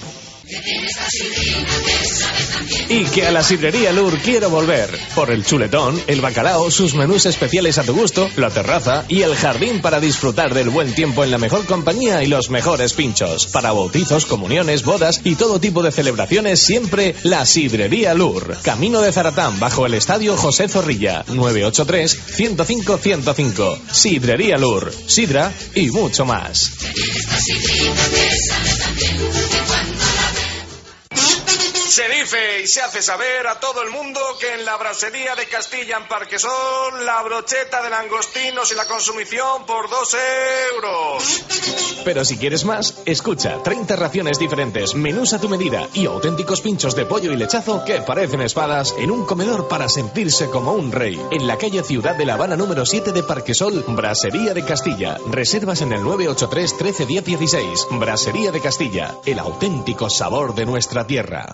Y que a la sidrería Lur quiero volver. Por el chuletón, el bacalao, sus menús especiales a tu gusto, la terraza y el jardín para disfrutar del buen tiempo en la mejor compañía y los mejores pinchos. Para bautizos, comuniones, bodas y todo tipo de celebraciones, siempre la sidrería Lur. Camino de Zaratán, bajo el estadio José Zorrilla. 983-105-105. Sidrería Lur. Sidra y mucho más. Se dice y se hace saber a todo el mundo que en la brasería de Castilla en Parquesol la brocheta de langostinos y la consumición por dos euros. Pero si quieres más, escucha 30 raciones diferentes, menús a tu medida y auténticos pinchos de pollo y lechazo que parecen espadas en un comedor para sentirse como un rey. En la calle Ciudad de La Habana número 7 de Parquesol, Brasería de Castilla. Reservas en el 983 13 16. Brasería de Castilla, el auténtico sabor de nuestra tierra.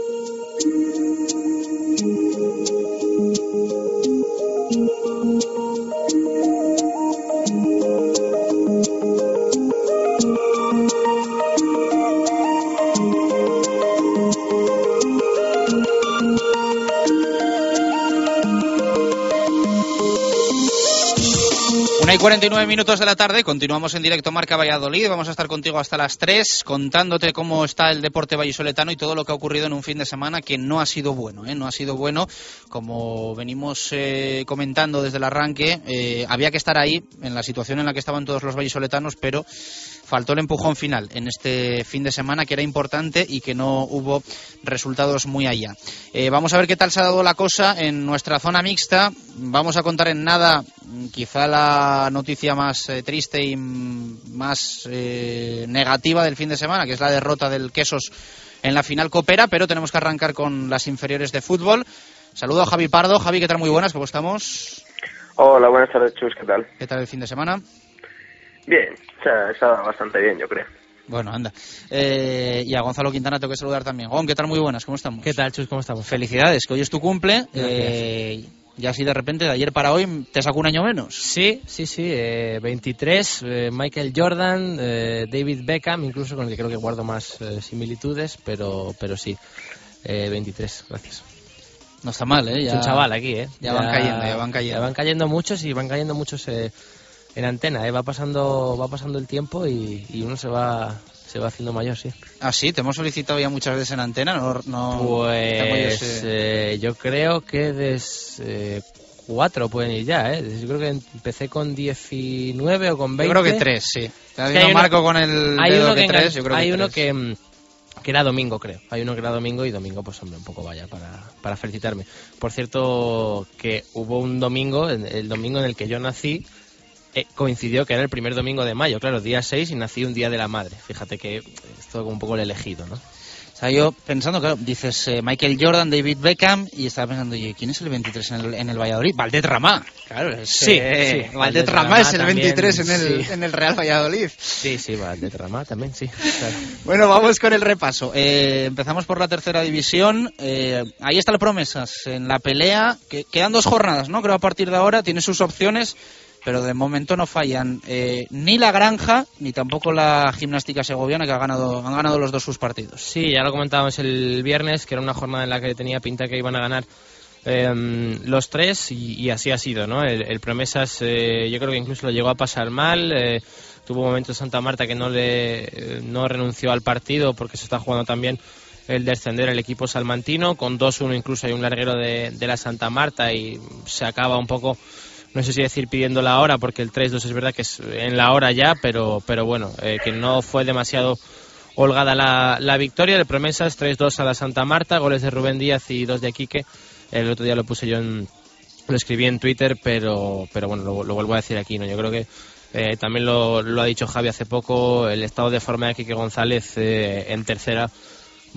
49 minutos de la tarde, continuamos en directo Marca Valladolid. Vamos a estar contigo hasta las 3 contándote cómo está el deporte vallisoletano y todo lo que ha ocurrido en un fin de semana que no ha sido bueno. ¿eh? No ha sido bueno, como venimos eh, comentando desde el arranque. eh, había que estar ahí en la situación en la que estaban todos los vallisoletanos, pero faltó el empujón final en este fin de semana que era importante y que no hubo resultados muy allá. Eh, vamos a ver qué tal se ha dado la cosa en nuestra zona mixta. Vamos a contar en nada mm, quizá la noticia más eh, triste y más eh, negativa del fin de semana, que es la derrota del Quesos en la final Copera, pero tenemos que arrancar con las inferiores de fútbol. Saludo a Javi Pardo. Javi, ¿qué tal? Muy buenas, ¿cómo estamos? Hola, buenas tardes, Chus, ¿qué tal? ¿Qué tal el fin de semana? Bien, o sea, está bastante bien, yo creo. Bueno, anda. Eh, y a Gonzalo Quintana tengo que saludar también. Gon, ¿qué tal? Muy buenas, ¿cómo estamos? ¿Qué tal, Chus? ¿Cómo estamos? Felicidades, que hoy es tu cumple. Eh, y así de repente, de ayer para hoy, te sacó un año menos. Sí, sí, sí. eh, 23, eh, Michael Jordan, eh, David Beckham, incluso con el que creo que guardo más eh, similitudes, pero, pero sí. Eh, 23, gracias. No está mal, ¿eh? Es Ya, un chaval aquí, ¿eh? Ya, van cayendo, ya van cayendo. Ya van cayendo muchos y van cayendo muchos eh, en antena, ¿eh? Va pasando, va pasando el tiempo y, y uno se va, se va haciendo mayor, sí. Ah, sí, te hemos solicitado ya muchas veces en antena. No, no tengo yo Pues eh, yo creo que des, eh, cuatro pueden ir ya, ¿eh? Yo creo que empecé con 19 o con 20. Yo creo que tres, sí. Hay uno- Marco con el hay dedo uno que que, tres, yo creo hay que uno tres. que, mm, que era domingo, creo. Hay uno que era domingo y domingo, pues hombre, un poco vaya para, para felicitarme. Por cierto, que hubo un domingo, el domingo en el que yo nací, eh, coincidió que era el primer domingo de mayo, claro, día 6 y nací un día de la madre. Fíjate que es todo como un poco el elegido, ¿no? Sea, yo pensando, claro, dices eh, Michael Jordan, David Beckham, y estaba pensando, oye, ¿quién es el 23 en el, en el Valladolid? Valdet Ramá. Claro, es, Sí, eh, sí, Valdet Valdet Ramá Ramá es el también, 23 en el, sí. en el Real Valladolid. Sí, sí, va, de trama también, sí. claro. Bueno, vamos con el repaso. Eh, empezamos por la tercera división. Ahí está el Promesas en la pelea. Que, quedan dos jornadas, ¿no? Creo a partir de ahora tiene sus opciones, pero de momento no fallan eh, ni la Granja ni tampoco la Gimnástica Segoviana que ha ganado, han ganado los dos sus partidos. Sí, ya lo comentábamos el viernes, que era una jornada en la que tenía pinta que iban a ganar eh, los tres y, y así ha sido, ¿no? El, el Promesas eh, yo creo que incluso lo llegó a pasar mal, eh, tuvo momentos Santa Marta que no le eh, no renunció al partido porque se está jugando también el descender el equipo salmantino, con 2-1 incluso hay un larguero de, de la Santa Marta y se acaba un poco no sé si decir pidiendo la hora, porque el 3-2 es verdad que es en la hora ya, pero, pero bueno, eh, que no fue demasiado holgada la, la victoria. De promesas 3-2 a la Santa Marta, goles de Rubén Díaz y dos de Quique. El otro día lo puse yo en, lo escribí en Twitter, pero, pero bueno, lo, vuelvo a decir aquí. no Yo creo que eh, también lo, lo ha dicho Javi hace poco, el estado de forma de Quique González eh, en tercera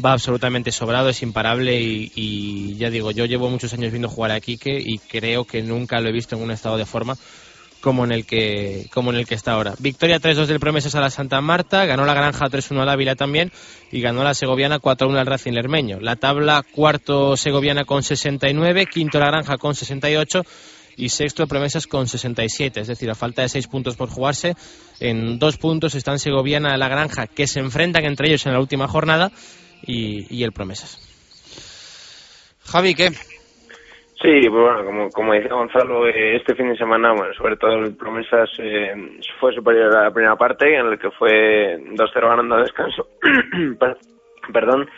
va absolutamente sobrado, es imparable y, ya digo, yo llevo muchos años viendo jugar a Quique y creo que nunca lo he visto en un estado de forma como en el que como en el que está ahora. Victoria 3-2 del Promesas a la Santa Marta, ganó la Granja 3-1 al Ávila también y ganó la Segoviana 4-1 al Racing Lermeño. La tabla cuarto Segoviana con 69, quinto la Granja con 68 y sexto Promesas con 67, es decir, a falta de seis puntos por jugarse, en dos puntos están Segoviana y la Granja que se enfrentan entre ellos en la última jornada y, y el Promesas. Javi, ¿qué? Sí, pues bueno, como, como decía Gonzalo, eh, este fin de semana, bueno, sobre todo el Promesas eh, fue superior a la primera parte, en el que fue 2-0 ganando a descanso, *clears throat* Per- perdón,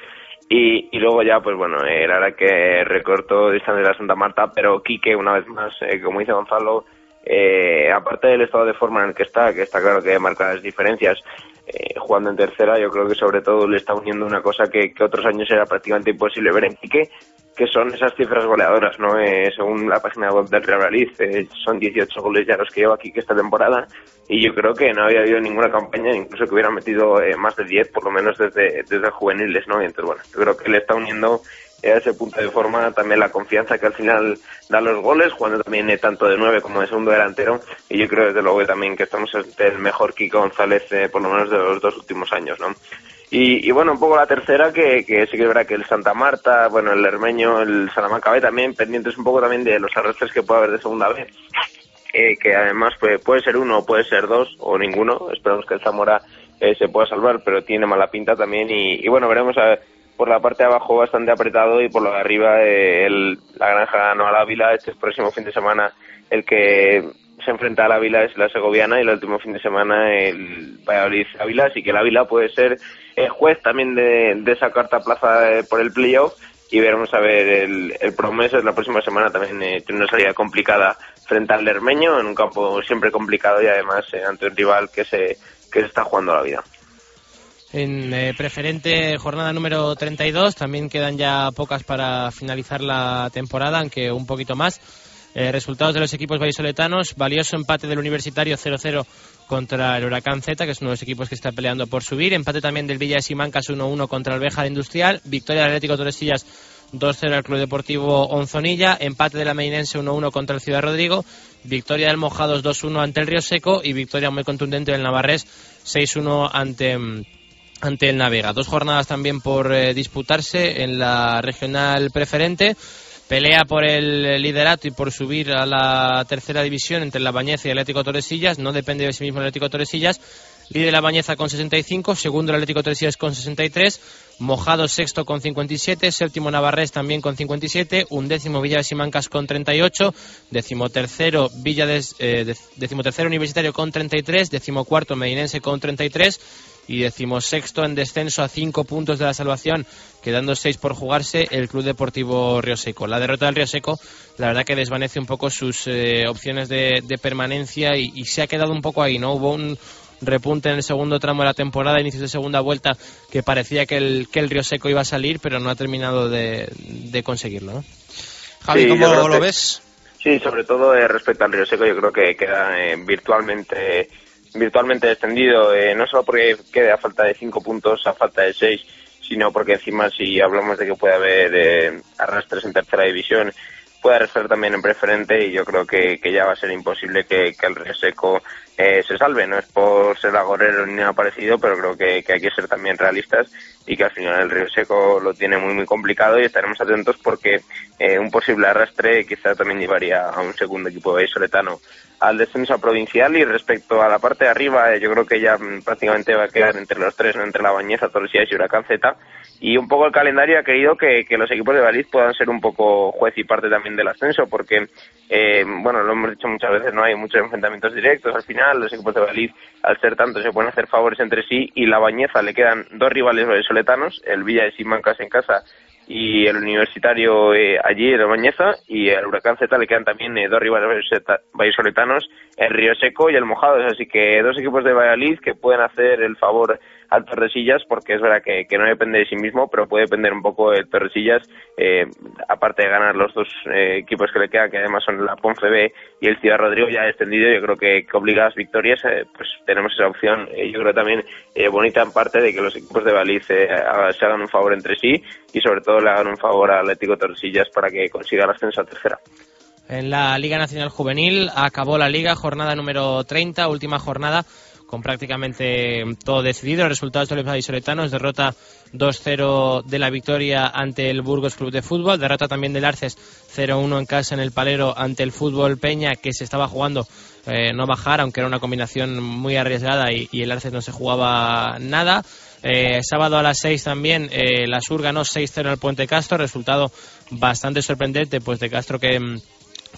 y, y luego ya, pues bueno, eh, la que recortó distancia de la Santa Marta, pero Quique, una vez más, eh, como dice Gonzalo, eh, aparte del estado de forma en el que está, que está claro que marca las diferencias, eh, jugando en tercera, yo creo que sobre todo le está uniendo una cosa que, otros años era prácticamente imposible ver en Quique, que son esas cifras goleadoras, ¿no? Eh, según la página web del Real Madrid, eh, son 18 goles ya los que lleva aquí esta temporada y yo creo que no había habido ninguna campaña, incluso que hubiera metido eh, más de 10, por lo menos desde, desde juveniles, ¿no? Entonces, bueno, yo creo que le está uniendo ese punto de forma también la confianza que al final da los goles, jugando también eh, tanto de 9 como de segundo delantero y yo creo desde luego también que estamos ante el mejor Kiko González, eh, por lo menos de los dos últimos años, ¿no? Y, y, bueno, un poco la tercera, que, que sí que es verdad que el Santa Marta, bueno, el Hermeño, el Salamanca B también, pendientes un poco también de los arrastres que puede haber de segunda vez. Eh, que además puede, puede ser uno, puede ser dos o ninguno. Esperamos que el Zamora eh, se pueda salvar, pero tiene mala pinta también. Y, y bueno, veremos a, por la parte de abajo bastante apretado y por lo de arriba eh, el, la Granja no al Ávila este próximo fin de semana el que se enfrenta al Ávila es la Segoviana y el último fin de semana el Valladolid Ávila, así que el Ávila puede ser el juez también de, de esa cuarta plaza eh, por el playoff y veremos a ver el, el Promesas la próxima semana también eh, tiene una salida complicada frente al Lermeño en un campo siempre complicado y además eh, ante un rival que se, que se está jugando la vida. En eh, preferente jornada número 32 también quedan ya pocas para finalizar la temporada, aunque un poquito más. Eh, resultados de los equipos vallisoletanos, valioso empate del Universitario 0-0 contra el Huracán Z, que es uno de los equipos que está peleando por subir, empate también del Villa de Simancas 1-1 contra el Beja Industrial, victoria del Atlético Torresillas 2-0 al Club Deportivo Onzonilla, empate de la Meinense 1-1 contra el Ciudad Rodrigo, victoria del Mojados 2-1 ante el Río Seco. Y victoria muy contundente del Navarrés 6-1 ante mm, ante el Navega. Dos jornadas también por eh, disputarse en la regional preferente. Pelea por el liderato y por subir a la tercera división entre la Bañeza y Atlético Torresillas. No depende de sí mismo el Atlético Torresillas. Líder la Bañeza con 65, segundo el Atlético Torresillas con 63, Mojado sexto con 57, séptimo Navarrés también con 57, undécimo Villa de Simancas con 38, decimotercero Villa de, eh, decimotercero Universitario con 33, decimocuarto Medinense con 33 y decimosexto en descenso a cinco puntos de la salvación, quedando seis por jugarse el Club Deportivo Río Seco. La derrota del Río Seco, la verdad que desvanece un poco sus eh, opciones de, de permanencia y, y, se ha quedado un poco ahí, ¿no? Hubo un repunte en el segundo tramo de la temporada, inicios de segunda vuelta, que parecía que el, que el Río Seco iba a salir, pero no ha terminado de, de conseguirlo, ¿no? Javi, Sí, ¿cómo lo que- ves? Sí, sobre todo eh, respecto al Río Seco, yo creo que queda eh, virtualmente virtualmente descendido, eh, no solo porque quede a falta de cinco puntos, a falta de seis, sino porque encima si hablamos de que puede haber eh, arrastres en tercera división, puede arrastrar también en preferente y yo creo que, que ya va a ser imposible que, que el Río Seco eh, se salve. No es por ser agorero ni nada parecido, pero creo que, que hay que ser también realistas y que al final el Río Seco lo tiene muy muy complicado y estaremos atentos porque eh, un posible arrastre quizá también llevaría a un segundo equipo de soletano al descenso provincial y respecto a la parte de arriba eh, yo creo que ya mm, prácticamente va a quedar entre los tres, ¿no? entre la Bañeza, Torresías y Huracán Z y un poco el calendario ha querido que, que los equipos de Baliz puedan ser un poco juez y parte también del ascenso porque eh, bueno, lo hemos dicho muchas veces, no hay muchos enfrentamientos directos al final, los equipos de Baliz al ser tantos se pueden hacer favores entre sí y la Bañeza le quedan dos rivales vallisoletanos, el Villa de Simancas en casa y el Universitario eh, allí en Bañeza y al Huracán Z le quedan también eh, dos rivales vallisoletanos, el Río Seco y el Mojados, así que dos equipos de Valladolid que pueden hacer el favor al Torresillas porque es verdad que, que no depende de sí mismo, pero puede depender un poco el Torresillas, eh, aparte de ganar los dos eh, equipos que le quedan, que además son la Ponce B y el Ciudad Rodrigo ya extendido, yo creo que, que obligadas victorias, eh, pues tenemos esa opción, eh, yo creo también eh, bonita en parte de que los equipos de Baliz se hagan un favor entre sí y sobre todo le hagan un favor al Atlético Torresillas para que consiga el ascenso a tercera. En la Liga Nacional Juvenil acabó la liga, jornada número 30, última jornada con prácticamente todo decidido. Resultados de los vallisoletanos, derrota 2-0 de la victoria ante el Burgos Club de Fútbol, derrota también del Arces 0-1 en casa en el Palero ante el Fútbol Peña que se estaba jugando eh, no bajar, aunque era una combinación muy arriesgada y, y el Arces no se jugaba nada. Eh, sábado a las 6 también eh, la Sur ganó 6-0 al Puente Castro, resultado bastante sorprendente pues de Castro que, mm,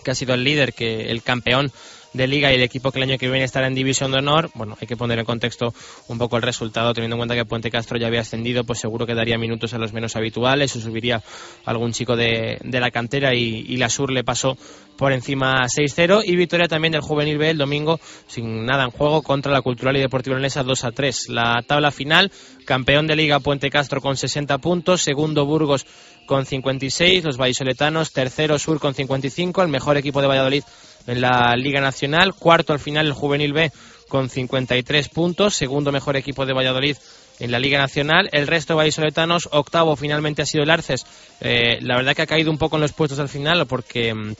que ha sido el líder, que el campeón de liga y el equipo que el año que viene estará en división de honor, bueno, hay que poner en contexto un poco el resultado, teniendo en cuenta que Puente Castro ya había ascendido, pues seguro que daría minutos a los menos habituales, o subiría algún chico de, de la cantera y, y la Sur le pasó por encima 6-0 y victoria también del Juvenil B el domingo sin nada en juego contra la Cultural y Deportiva Leonesa 2-3. La tabla final, campeón de liga Puente Castro con 60 puntos, segundo Burgos con 56, los vallisoletanos, tercero Sur con 55, el mejor equipo de Valladolid en la Liga Nacional, cuarto al final el Juvenil B con 53 puntos, segundo mejor equipo de Valladolid en la Liga Nacional, el resto de vallisoletanos, octavo finalmente ha sido el Arces, Eh, la verdad que ha caído un poco en los puestos al final porque mm,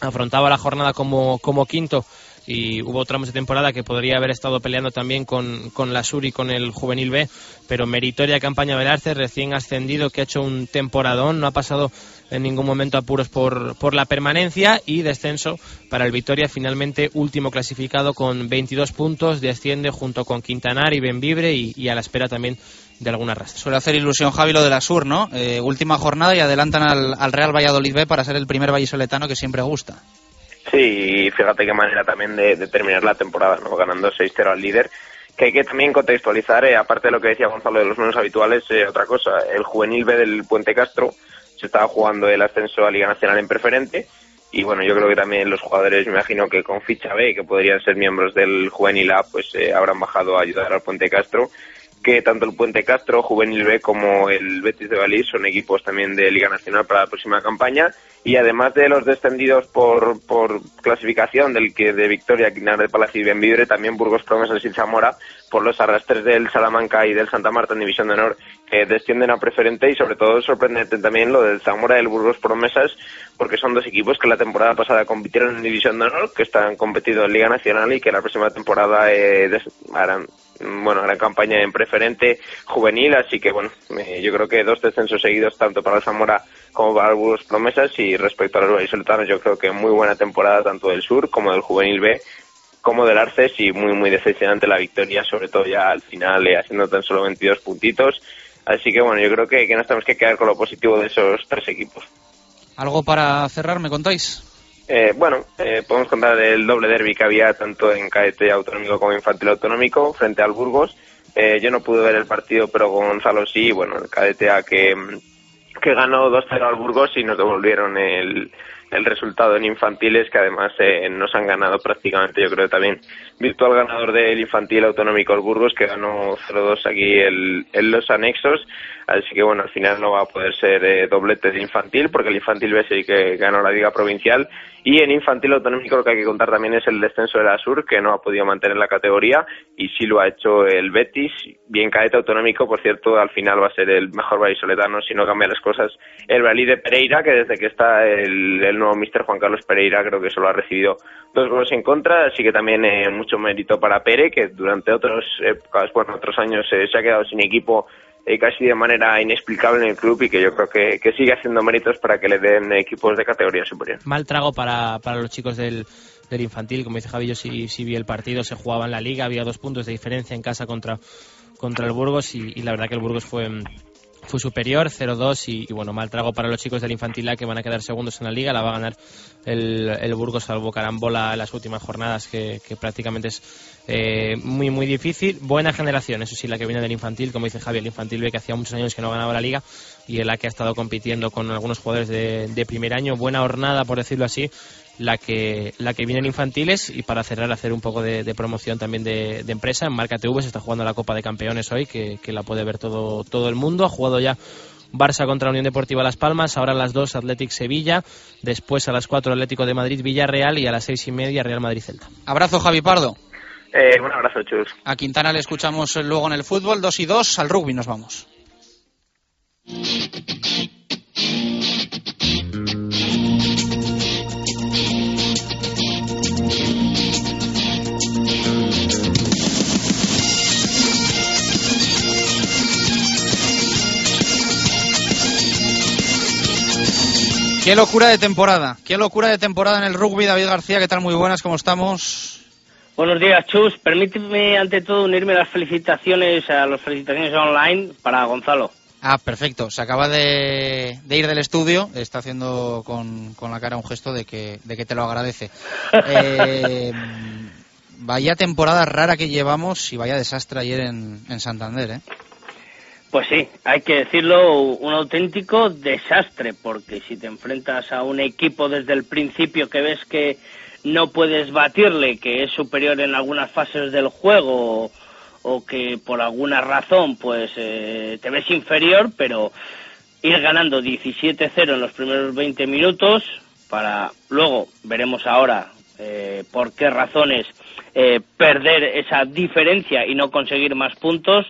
afrontaba la jornada como, como quinto y hubo tramos de temporada que podría haber estado peleando también con, con la Sur y con el Juvenil B, pero meritoria campaña del Arce, recién ascendido, que ha hecho un temporadón, no ha pasado en ningún momento apuros por, por la permanencia y descenso para el Victoria, finalmente último clasificado con 22 puntos, desciende junto con Quintanar y Benvibre y, y a la espera también de alguna rastra. Suele hacer ilusión Javi lo de la Sur, ¿no? Eh, última jornada y adelantan al, al Real Valladolid B para ser el primer vallisoletano que siempre gusta. Sí, fíjate qué manera también de, de terminar la temporada, ¿no? Ganando 6-0 al líder que hay que también contextualizar, eh, aparte de lo que decía Gonzalo de los menos habituales, eh, otra cosa. El juvenil B del Puente Castro se estaba jugando el ascenso a Liga Nacional en preferente. Y bueno, yo creo que también los jugadores, me imagino que con ficha B, que podrían ser miembros del juvenil A, pues eh, habrán bajado a ayudar al Puente Castro que tanto el Puente Castro, Juvenil B como el Betis de Valís son equipos también de Liga Nacional para la próxima campaña. Y además de los descendidos por, por clasificación del que de Victoria, Quinar de Palacio y Benvibre, también Burgos Promesas y Zamora por los arrastres del Salamanca y del Santa Marta en División de Honor que descienden a preferente. Y sobre todo sorprendente también lo del Zamora y el Burgos Promesas porque son dos equipos que la temporada pasada compitieron en División de Honor, que están competido en Liga Nacional y que la próxima temporada eh, harán bueno, gran campaña en preferente juvenil, así que bueno, yo creo que dos descensos seguidos tanto para Zamora como para los Promesas y respecto a los vallisoletanos yo creo que muy buena temporada tanto del Sur como del Juvenil B como del Arces y muy muy decepcionante la victoria, sobre todo ya al final eh, haciendo tan solo 22 puntitos, así que bueno, yo creo que, que nos tenemos que quedar con lo positivo de esos tres equipos. ¿Algo para cerrar, me contáis? Eh, bueno, eh, podemos contar el doble derby que había tanto en cadete autonómico como infantil autonómico frente al Burgos. Eh, yo no pude ver el partido, pero Gonzalo sí. Bueno, el cadete que, que ganó 2-0 al Burgos y nos devolvieron el, el resultado en infantiles, que además eh, nos han ganado prácticamente, yo creo también, virtual ganador del infantil autonómico el Burgos, que ganó 0-2 aquí el, en los anexos. Así que bueno, al final no va a poder ser eh, doblete de infantil, porque el infantil B sí que ganó la liga provincial. Y en infantil autonómico lo que hay que contar también es el descenso de la Sur, que no ha podido mantener la categoría, y sí lo ha hecho el Betis. Bien cadete autonómico, por cierto, al final va a ser el mejor vallisoletano si no cambia las cosas. El Bralí de Pereira, que desde que está el, el nuevo mister Juan Carlos Pereira, creo que solo ha recibido dos goles en contra, así que también eh, mucho mérito para Pere, que durante otros épocas, bueno, otros años eh, se ha quedado sin equipo eh, casi de manera inexplicable en el club y que yo creo que, que sigue haciendo méritos para que le den equipos de categoría superior. Mal trago para, para los chicos del, del infantil, como dice Javi, yo sí, vi el partido, se jugaba en la liga, había dos puntos de diferencia en casa contra, contra el Burgos y, y la verdad que el Burgos fue fue superior, 0-2 y, y, bueno, mal trago para los chicos del Infantil A que van a quedar segundos en la liga, la va a ganar el, el Burgos salvo carambola en las últimas jornadas que, prácticamente es eh, muy muy difícil, buena generación, eso sí, la que viene del Infantil, como dice Javier, el Infantil B que hacía muchos años que no ganaba la liga y el A que ha estado compitiendo con algunos jugadores de, de primer año, buena hornada por decirlo así, la que la que viene en infantiles y para cerrar hacer un poco de, de promoción también de, de, empresa. En Marca TV se está jugando la Copa de Campeones hoy que, que, la puede ver todo todo el mundo. Ha jugado ya Barça contra Unión Deportiva Las Palmas ahora a las 2 Athletic Sevilla después a las 4 Atlético de Madrid Villarreal y a las seis y media Real Madrid Celta. Abrazo Javi Pardo. Eh, un abrazo chus. A Quintana le escuchamos luego en el fútbol 2 y 2 al rugby nos vamos Qué locura de temporada, qué locura de temporada en el rugby. David García, ¿qué tal? Muy buenas, ¿cómo estamos? Buenos días, Chus. Permíteme ante todo unirme a las felicitaciones, a las felicitaciones online para Gonzalo. Ah, perfecto. Se acaba de, de ir del estudio. Está haciendo con, con, la cara un gesto de que, de que te lo agradece. *laughs* Eh, vaya temporada rara que llevamos y vaya desastre ayer en, en Santander, ¿eh? Pues sí, hay que decirlo, un auténtico desastre, porque si te enfrentas a un equipo desde el principio que ves que no puedes batirle, que es superior en algunas fases del juego, o, que por alguna razón pues eh, te ves inferior, pero ir ganando 17-0 en los primeros 20 minutos, para luego veremos ahora eh, por qué razones eh, perder esa diferencia y no conseguir más puntos,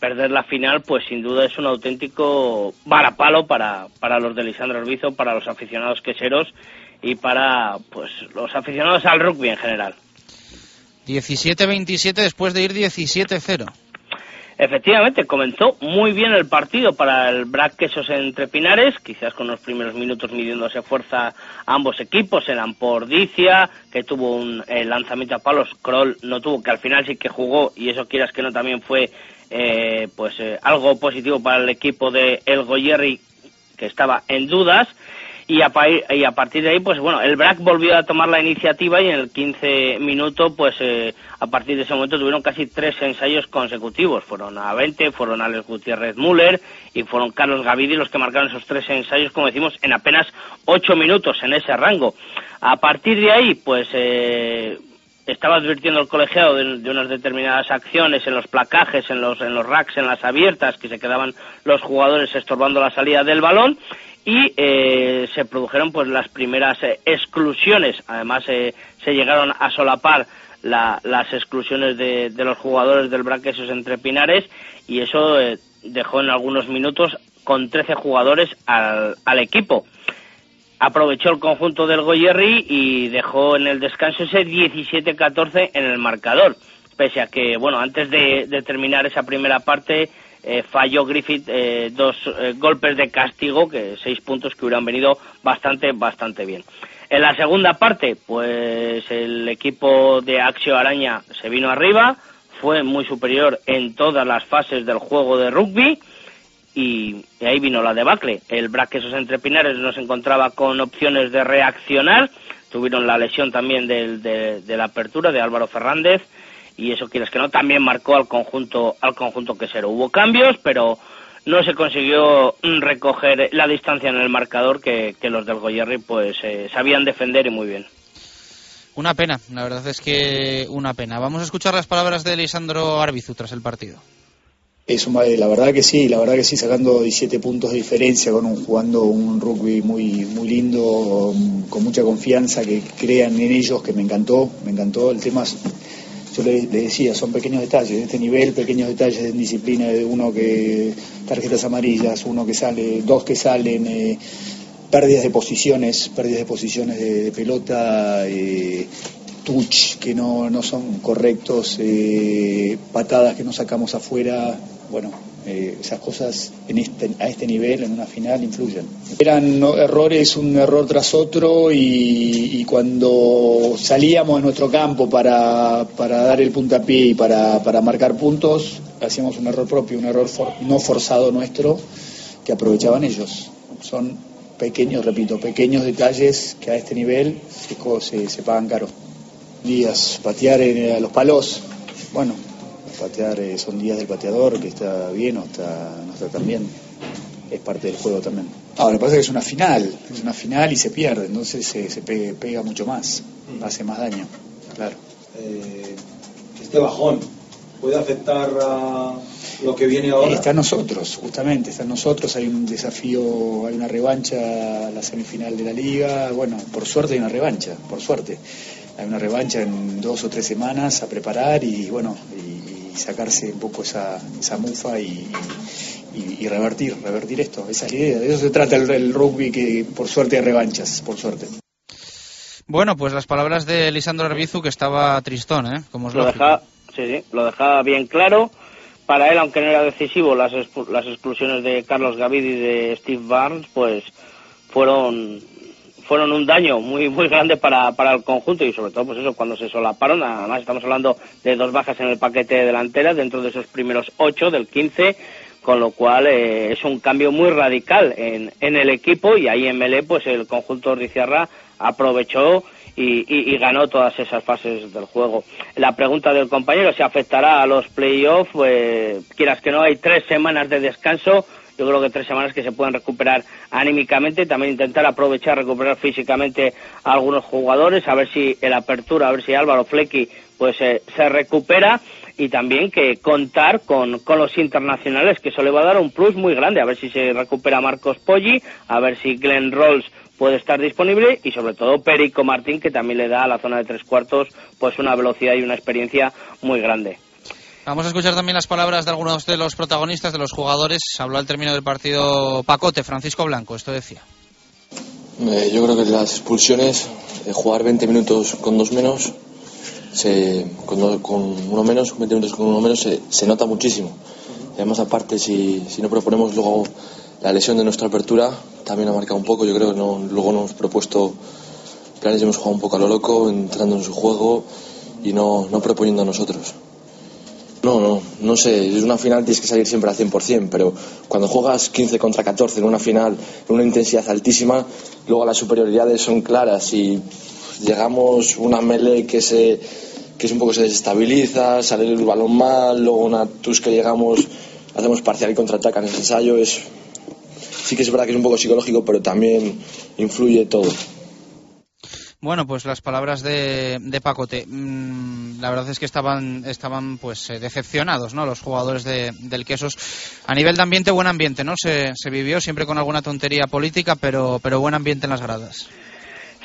perder la final, pues sin duda es un auténtico varapalo para, para los de Lisandro Orbizo, para los aficionados queseros y para pues los aficionados al rugby en general. 17-27 después de ir 17-0. Efectivamente, comenzó muy bien el partido para el Brac Quesos entre Pinares, quizás con los primeros minutos midiéndose fuerza ambos equipos, el Ampordicia, que tuvo un lanzamiento a palos, Kroll no tuvo, que al final sí que jugó, y eso quieras que no también fue eh, pues eh, algo positivo para el equipo de El Goyerri, que estaba en dudas, y a, y a partir de ahí, pues bueno, el BRAC volvió a tomar la iniciativa y en el 15 minuto, pues eh, a partir de ese momento tuvieron casi tres ensayos consecutivos. Fueron a 20, fueron Alex Gutiérrez Müller y fueron Carlos Gavidi los que marcaron esos tres ensayos, como decimos, en apenas ocho minutos en ese rango. A partir de ahí, pues eh, estaba advirtiendo el colegiado de, unas determinadas acciones en los placajes, en los, en los racks, en las abiertas, que se quedaban los jugadores estorbando la salida del balón y eh, se produjeron pues las primeras eh, exclusiones. Además se llegaron a solapar las exclusiones de, los jugadores del Braquesos entre Pinares y eso dejó en algunos minutos con 13 jugadores al, al equipo aprovechó el conjunto del Goyerri y dejó en el descanso ese 17-14 en el marcador. Pese a que, bueno, antes de, terminar esa primera parte, eh, falló Griffith eh, dos eh, golpes de castigo, que seis puntos que hubieran venido bastante, bastante bien. En la segunda parte, pues el equipo de Axio Araña se vino arriba, fue muy superior en todas las fases del juego de rugby y, ahí vino la debacle. El Braquesos entre Pinares no se encontraba con opciones de reaccionar, tuvieron la lesión también de, la apertura de Álvaro Fernández y eso quieres que no también marcó al conjunto al conjunto quesero. Hubo cambios, pero no se consiguió recoger la distancia en el marcador que, los del Goyerri pues eh, sabían defender y muy bien. Una pena, la verdad es que una pena. Vamos a escuchar las palabras de Lisandro Arbizu tras el partido. Eso, la verdad que sí, la verdad que sí, sacando 17 puntos de diferencia, con un, jugando un rugby muy, muy lindo, con mucha confianza, que crean en ellos, que me encantó, me encantó. El tema, yo le, decía, son pequeños detalles, de este nivel, pequeños detalles en disciplina, de uno que, tarjetas amarillas, uno que sale, dos que salen, eh, pérdidas de posiciones, pérdidas de posiciones de, pelota, eh, touch que no, no son correctos, eh, patadas que no sacamos afuera, bueno, eh, esas cosas en este, a este nivel, en una final, influyen. Eran errores, un error tras otro, y, cuando salíamos de nuestro campo para, para dar el puntapié y para, para, marcar puntos, hacíamos un error propio, un error no forzado nuestro, que aprovechaban ellos. Son pequeños, repito, pequeños detalles que a este nivel se, se, pagan caro. Días, patear en, a los palos, bueno, patear eh, son días del pateador, que está bien o está, no está tan bien. Es parte del juego también. Ahora, pasa que es una final, es una final y se pierde, entonces se, pega, mucho más, mm. hace más daño, claro. Eh, este bajón puede afectar a lo que viene ahora. Está en nosotros, justamente, está en nosotros, hay un desafío, hay una revancha la semifinal de la liga, bueno, por suerte hay una revancha, por suerte. Hay una revancha en dos o tres semanas a preparar y bueno, y sacarse un poco esa, esa mufa y, y, revertir, revertir esto. Esa es la idea. De eso se trata el, rugby, que por suerte hay revanchas, por suerte. Bueno, pues las palabras de Lisandro Arbizu, que estaba tristón, ¿eh? Como es lo deja, sí, sí, lo dejaba bien claro. Para él, aunque no era decisivo, las, las exclusiones de Carlos Gavid y de Steve Barnes, pues fueron fueron un daño muy muy grande para, para el conjunto y sobre todo pues eso cuando se solaparon además estamos hablando de dos bajas en el paquete de delantera dentro de esos primeros ocho del 15 con lo cual eh, es un cambio muy radical en, en el equipo y ahí en Melé pues el conjunto Ricciarra aprovechó y, ganó todas esas fases del juego. La pregunta del compañero, ¿se afectará a los playoffs? Pues, quieras que no, hay tres semanas de descanso yo creo que tres semanas que se pueden recuperar anímicamente, también intentar aprovechar, recuperar físicamente a algunos jugadores, a ver si el apertura, a ver si Álvaro Flecky pues eh, se recupera y también que contar con, con los internacionales, que eso le va a dar un plus muy grande, a ver si se recupera Marcos Poggi, a ver si Glenn Rolls puede estar disponible y sobre todo Perico Martín, que también le da a la zona de tres cuartos pues una velocidad y una experiencia muy grande. Vamos a escuchar también las palabras de algunos de los protagonistas, de los jugadores. Habló al término del partido Pacote, Francisco Blanco, esto decía. Eh, yo creo que las expulsiones, eh, jugar 20 minutos con dos menos, con, uno menos, 20 minutos con uno menos, se, nota muchísimo. Y además, aparte, si, si, no proponemos luego la lesión de nuestra apertura, también ha marcado un poco. Yo creo que no, luego nos hemos propuesto planes y hemos jugado un poco a lo loco, entrando en su juego y no, no proponiendo a nosotros. No, no, no sé, es una final tienes que salir siempre al 100%, pero cuando juegas 15 contra 14 en una final, en una intensidad altísima, luego las superioridades son claras y llegamos una melee que se que es un poco se desestabiliza, sale el balón mal, luego una tus que llegamos, hacemos parcial y contraataca en el ensayo, es sí que es verdad que es un poco psicológico, pero también influye todo. Bueno, pues las palabras de, de Pacote. Mm, la verdad es que estaban, estaban pues eh, decepcionados, ¿no? Los jugadores de, del Quesos. A nivel de ambiente, buen ambiente, ¿no? Se, se vivió siempre con alguna tontería política, pero, pero buen ambiente en las gradas.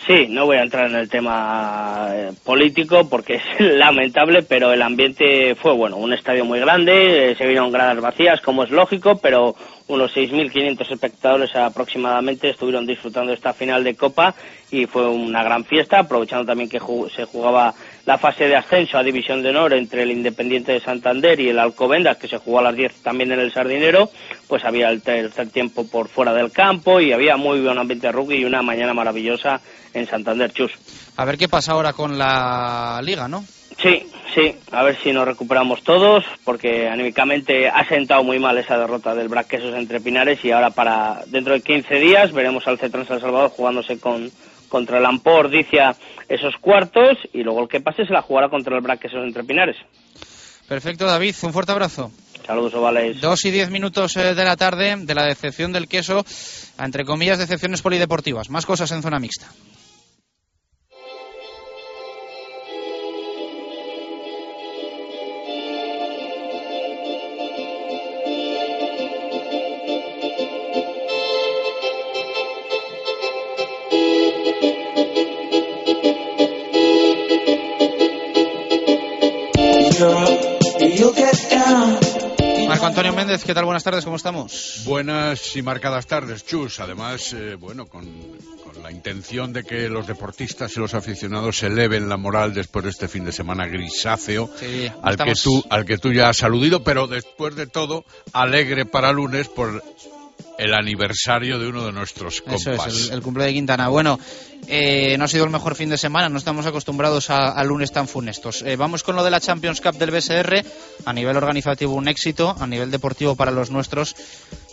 Sí, no voy a entrar en el tema eh, político porque es *laughs* lamentable, pero el ambiente fue bueno. Un estadio muy grande, eh, se vieron gradas vacías, como es lógico, pero unos 6.500 espectadores aproximadamente estuvieron disfrutando esta final de Copa y fue una gran fiesta, aprovechando también que se jugaba la fase de ascenso a División de Honor entre el Independiente de Santander y el Alcobendas, que se jugó a las 10 también en el Sardinero, pues había el tercer tiempo por fuera del campo y había muy buen ambiente de rugby y una mañana maravillosa en Santander, Chus. A ver qué pasa ahora con la liga, ¿no? Sí, sí, a ver si nos recuperamos todos, porque anímicamente ha sentado muy mal esa derrota del Braquesos entre Pinares y ahora para dentro de 15 días veremos al Cetrán San Salvador jugándose con contra el Ampor, Dicia, esos cuartos y luego el que pase se la jugará contra el Braquesos entre Pinares. Perfecto, David, un fuerte abrazo. Saludos, Ovales. Dos y diez minutos eh, de la tarde de la decepción del queso, entre comillas, decepciones polideportivas. Más cosas en zona mixta. Méndez, ¿qué tal? Buenas tardes, ¿cómo estamos? Buenas y marcadas tardes, Chus. Además, eh, bueno, con, con, la intención de que los deportistas y los aficionados se eleven la moral después de este fin de semana grisáceo, sí, al, estamos... que tú, al que tú ya has aludido, pero después de todo, alegre para lunes por el aniversario de uno de nuestros compas. Eso es, el, el cumple de Quintana. Bueno, eh, no ha sido el mejor fin de semana, no estamos acostumbrados a, a lunes tan funestos. Eh, vamos con lo de la Champions Cup del BSR. A nivel organizativo un éxito, a nivel deportivo para los nuestros.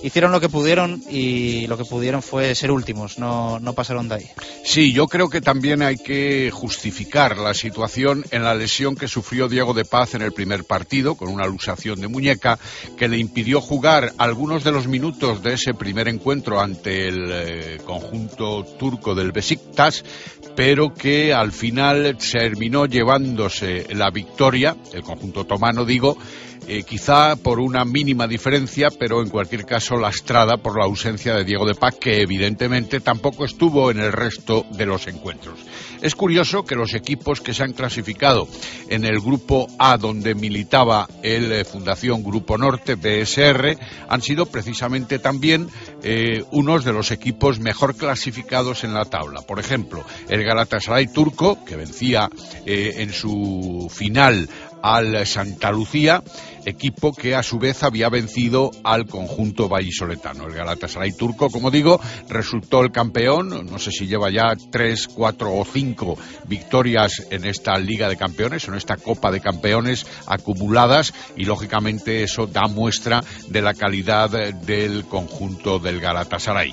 Hicieron lo que pudieron y lo que pudieron fue ser últimos, no, no pasaron de ahí. Sí, yo creo que también hay que justificar la situación en la lesión que sufrió Diego de Paz en el primer partido, con una luxación de muñeca que le impidió jugar algunos de los minutos de ese primer encuentro ante el eh, conjunto turco del Besiktas, pero que al final terminó llevándose la victoria, el conjunto otomano digo, eh, quizá por una mínima diferencia, pero en cualquier caso lastrada por la ausencia de Diego de Paz, que evidentemente tampoco estuvo en el resto de los encuentros. Es curioso que los equipos que se han clasificado en el grupo A, donde militaba el eh, Fundación Grupo Norte, BSR, han sido precisamente también eh, unos de los equipos mejor clasificados en la tabla. Por ejemplo, el Galatasaray turco, que vencía eh, en su final al Santa Lucía, equipo que a su vez había vencido al conjunto vallisoletano. El Galatasaray turco, como digo, resultó el campeón, no sé si lleva ya tres, cuatro o cinco victorias en esta Liga de Campeones, en esta Copa de Campeones acumuladas y lógicamente eso da muestra de la calidad del conjunto del Galatasaray.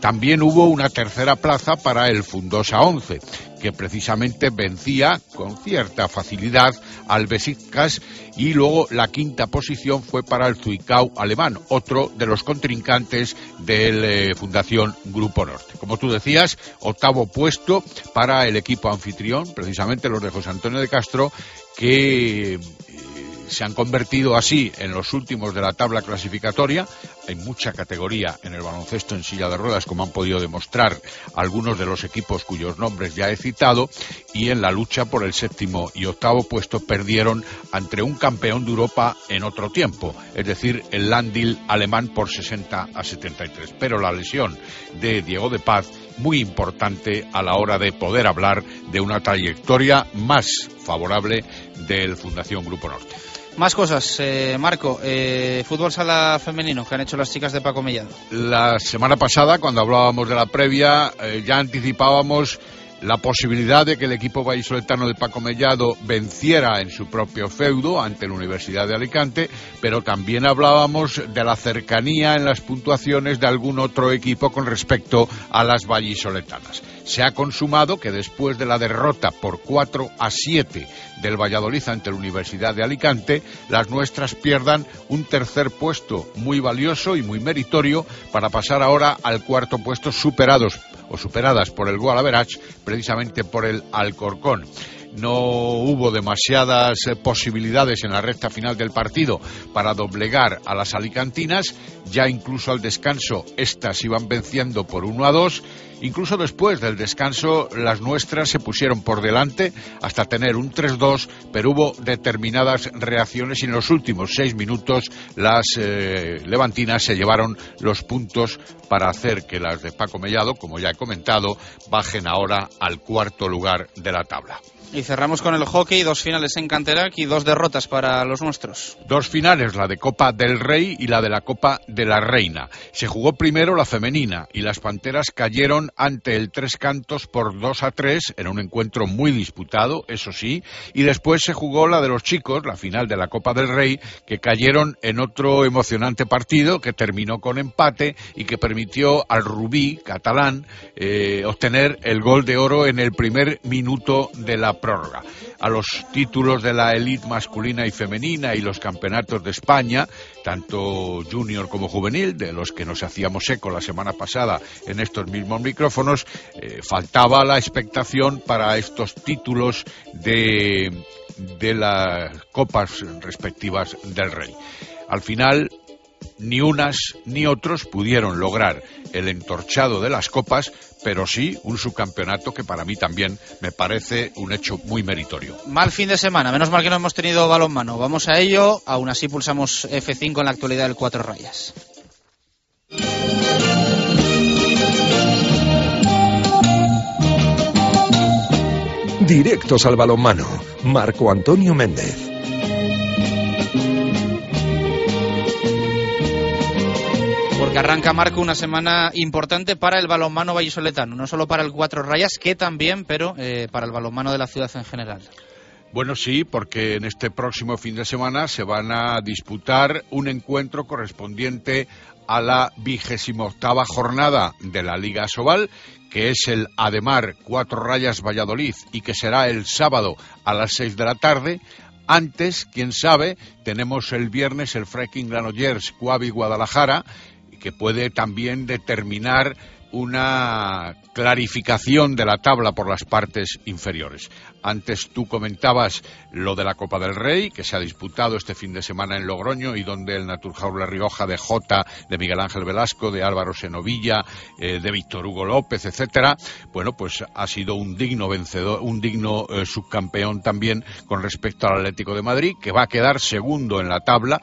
También hubo una tercera plaza para el Fundosa 11, que precisamente vencía con cierta facilidad al Besiktas y luego la quinta posición fue para el Zuicao alemán, otro de los contrincantes del eh, Fundación Grupo Norte. Como tú decías, octavo puesto para el equipo anfitrión, precisamente los de José Antonio de Castro, que se han convertido así en los últimos de la tabla clasificatoria. Hay mucha categoría en el baloncesto en silla de ruedas, como han podido demostrar algunos de los equipos cuyos nombres ya he citado, y en la lucha por el séptimo y octavo puesto perdieron ante un campeón de Europa en otro tiempo, es decir, el Landil alemán por 60 a 73. Pero la lesión de Diego de Paz muy importante a la hora de poder hablar de una trayectoria más favorable del Fundación Grupo Norte. Más cosas, eh, Marco. Eh, fútbol sala femenino que han hecho las chicas de Paco Mellado. La semana pasada, cuando hablábamos de la previa, eh, ya anticipábamos la posibilidad de que el equipo vallisoletano de Paco Mellado venciera en su propio feudo ante la Universidad de Alicante, pero también hablábamos de la cercanía en las puntuaciones de algún otro equipo con respecto a las vallisoletanas. Se ha consumado que después de la derrota por 4 a 7 del Valladolid ante la Universidad de Alicante, las nuestras pierdan un tercer puesto muy valioso y muy meritorio para pasar ahora al cuarto puesto superados o superadas por el Guadalajara, precisamente por el Alcorcón no hubo demasiadas eh, posibilidades en la recta final del partido para doblegar a las alicantinas, ya incluso al descanso estas iban venciendo por 1 a 2 Incluso después del descanso, las nuestras se pusieron por delante hasta tener un 3-2, pero hubo determinadas reacciones y en los últimos seis minutos las eh, levantinas se llevaron los puntos para hacer que las de Paco Mellado, como ya he comentado, bajen ahora al cuarto lugar de la tabla. Y cerramos con el hockey, dos finales en Canterac y dos derrotas para los nuestros. Dos finales, la de Copa del Rey y la de la Copa de la Reina. Se jugó primero la femenina y las Panteras cayeron ante el Tres Cantos por 2 a 3 en un encuentro muy disputado, eso sí, y después se jugó la de los chicos, la final de la Copa del Rey, que cayeron en otro emocionante partido que terminó con empate y que permitió al Rubí catalán eh, obtener el gol de oro en el primer minuto de la prórroga. A los títulos de la elite masculina y femenina y los campeonatos de España, tanto junior como juvenil, de los que nos hacíamos eco la semana pasada en estos mismos micrófonos, eh, faltaba la expectación para estos títulos de, de las copas respectivas del Rey. Al final, ni unas ni otros pudieron lograr el entorchado de las copas, pero sí un subcampeonato que para mí también me parece un hecho muy meritorio. Mal fin de semana, menos mal que no hemos tenido balonmano. Vamos a ello, aún así pulsamos F5 en la actualidad del Cuatro Rayas. Directos al balonmano. Marco Antonio Méndez. Arranca Marco una semana importante para el balonmano vallisoletano, no solo para el Cuatro Rayas, que también, pero eh, para el balonmano de la ciudad en general. Bueno, sí, porque en este próximo fin de semana se van a disputar un encuentro correspondiente a la vigésima octava jornada de la Liga Sobal, que es el Ademar Cuatro Rayas Valladolid y que será el sábado a las seis de la tarde. Antes, quién sabe, tenemos el viernes el Freaking Granollers Cuavi Guadalajara que puede también determinar una clarificación de la tabla por las partes inferiores. Antes tú comentabas lo de la Copa del Rey, que se ha disputado este fin de semana en Logroño y donde el Naturjaula Rioja de Jota, de Miguel Ángel Velasco, de Álvaro Senovilla, eh, de Víctor Hugo López, etcétera, bueno, pues ha sido un digno vencedor, un digno eh, subcampeón también con respecto al Atlético de Madrid, que va a quedar segundo en la tabla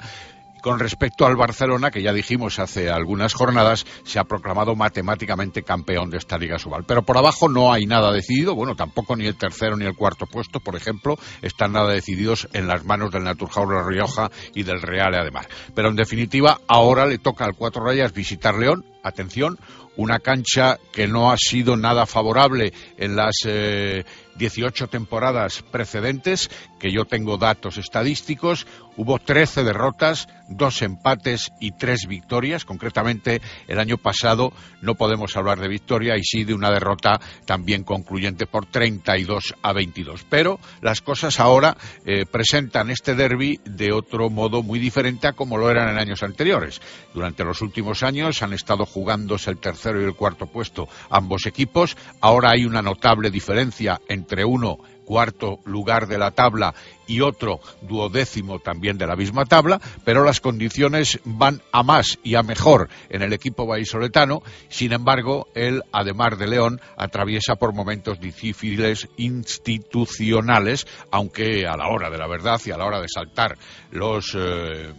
con respecto al Barcelona, que ya dijimos hace algunas jornadas, se ha proclamado matemáticamente campeón de esta Liga Subal. Pero por abajo no hay nada decidido, bueno, tampoco ni el tercero ni el cuarto puesto, por ejemplo, están nada decididos en las manos del Naturjaula Rioja y del Real Ademar. Pero en definitiva, ahora le toca al Cuatro Rayas visitar León, atención, una cancha que no ha sido nada favorable en las eh, 18 temporadas precedentes, que yo tengo datos estadísticos, hubo 13 derrotas, dos empates y tres victorias. Concretamente, el año pasado no podemos hablar de victoria y sí de una derrota también concluyente por 32 a 22. Pero las cosas ahora eh, presentan este derby de otro modo muy diferente a como lo eran en años anteriores. Durante los últimos años han estado jugándose el tercero y el cuarto puesto ambos equipos. Ahora hay una notable diferencia entre uno cuarto lugar de la tabla y otro duodécimo también de la misma tabla, pero las condiciones van a más y a mejor en el equipo vallisoletano. Sin embargo, él, además de León, atraviesa por momentos difíciles institucionales, aunque a la hora de la verdad y a la hora de saltar los eh,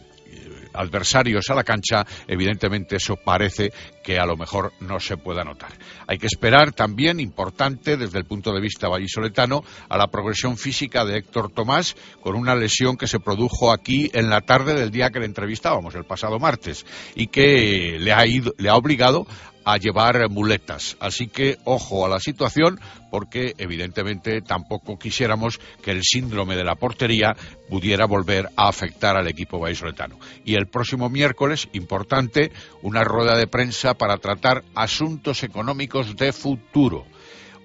adversarios a la cancha, evidentemente eso parece que a lo mejor no se pueda notar. Hay que esperar también, importante desde el punto de vista vallisoletano, a la progresión física de Héctor Tomás con una lesión que se produjo aquí en la tarde del día que le entrevistábamos, el pasado martes, y que le ha, ido, le ha obligado a llevar muletas. Así que ojo a la situación porque evidentemente tampoco quisiéramos que el síndrome de la portería pudiera volver a afectar al equipo vallisoletano. Y el próximo miércoles, importante, una rueda de prensa para tratar asuntos económicos de futuro.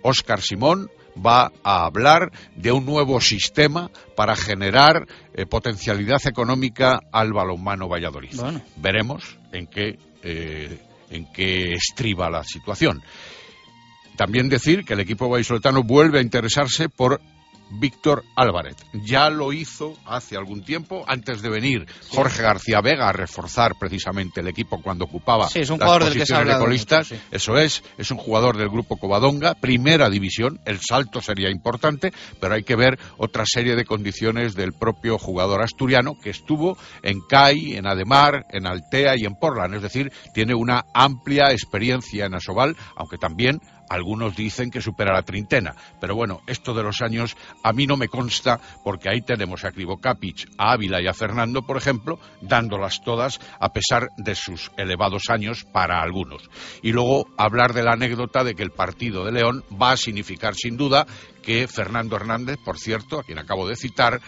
Óscar Simón va a hablar de un nuevo sistema para generar eh, potencialidad económica al balonmano Valladolid. Veremos en qué eh, en qué estriba la situación. También decir que el equipo vallisoletano vuelve a interesarse por Víctor Álvarez. Ya lo hizo hace algún tiempo, antes de venir Jorge García Vega a reforzar precisamente el equipo cuando ocupaba sí, es un las jugador del que posiciones de colistas. sí. Eso es, es un jugador del grupo Covadonga, primera división, el salto sería importante, pero hay que ver otra serie de condiciones del propio jugador asturiano que estuvo en CAI, en Ademar, en Altea y en Portland, es decir, tiene una amplia experiencia en Asobal, aunque también algunos dicen que supera la treintena, pero bueno, esto de los años a mí no me consta porque ahí tenemos a Krivokapic, a Ávila y a Fernando, por ejemplo, dándolas todas a pesar de sus elevados años para algunos. Y luego hablar de la anécdota de que el partido de León va a significar sin duda que Fernando Hernández, por cierto, a quien acabo de citar,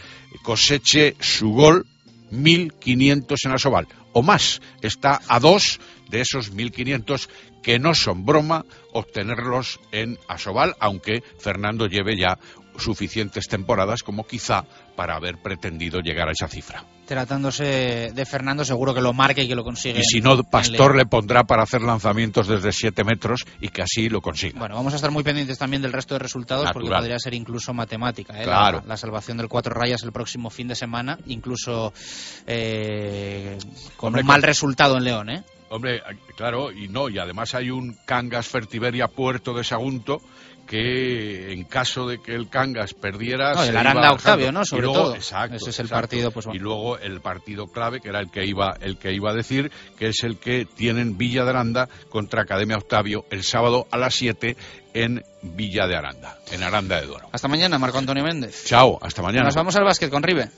coseche su gol 1.500 en Asobal o más. Está a dos de esos 1.500 que no son broma obtenerlos en Asobal, aunque Fernando lleve ya suficientes temporadas como quizá para haber pretendido llegar a esa cifra. Tratándose de Fernando, seguro que lo marque y que lo consigue. Y si no, Pastor le pondrá para hacer lanzamientos desde 7 metros y que así lo consiga. Bueno, vamos a estar muy pendientes también del resto de resultados porque podría ser incluso matemática. ¿eh? Claro. La, la salvación del cuatro rayas el próximo fin de semana, incluso eh, con Hombre, un mal con- resultado en León. ¿eh? Hombre, claro, y no, y además hay un Cangas Fertiberia Puerto de Sagunto que en caso de que el Cangas perdiera No, el Aranda. Octavio, ¿no? Sobre luego- todo. exacto, Ese es el exacto. partido, pues, bueno. y luego el partido clave que era el que iba el que iba a decir que es el que tienen Villa de Aranda contra Academia Octavio el sábado a las 7 en Villa de Aranda en Aranda de Duero Hasta mañana, Marco Antonio Méndez. chao hasta mañana Nos vamos al básquet con Ribe.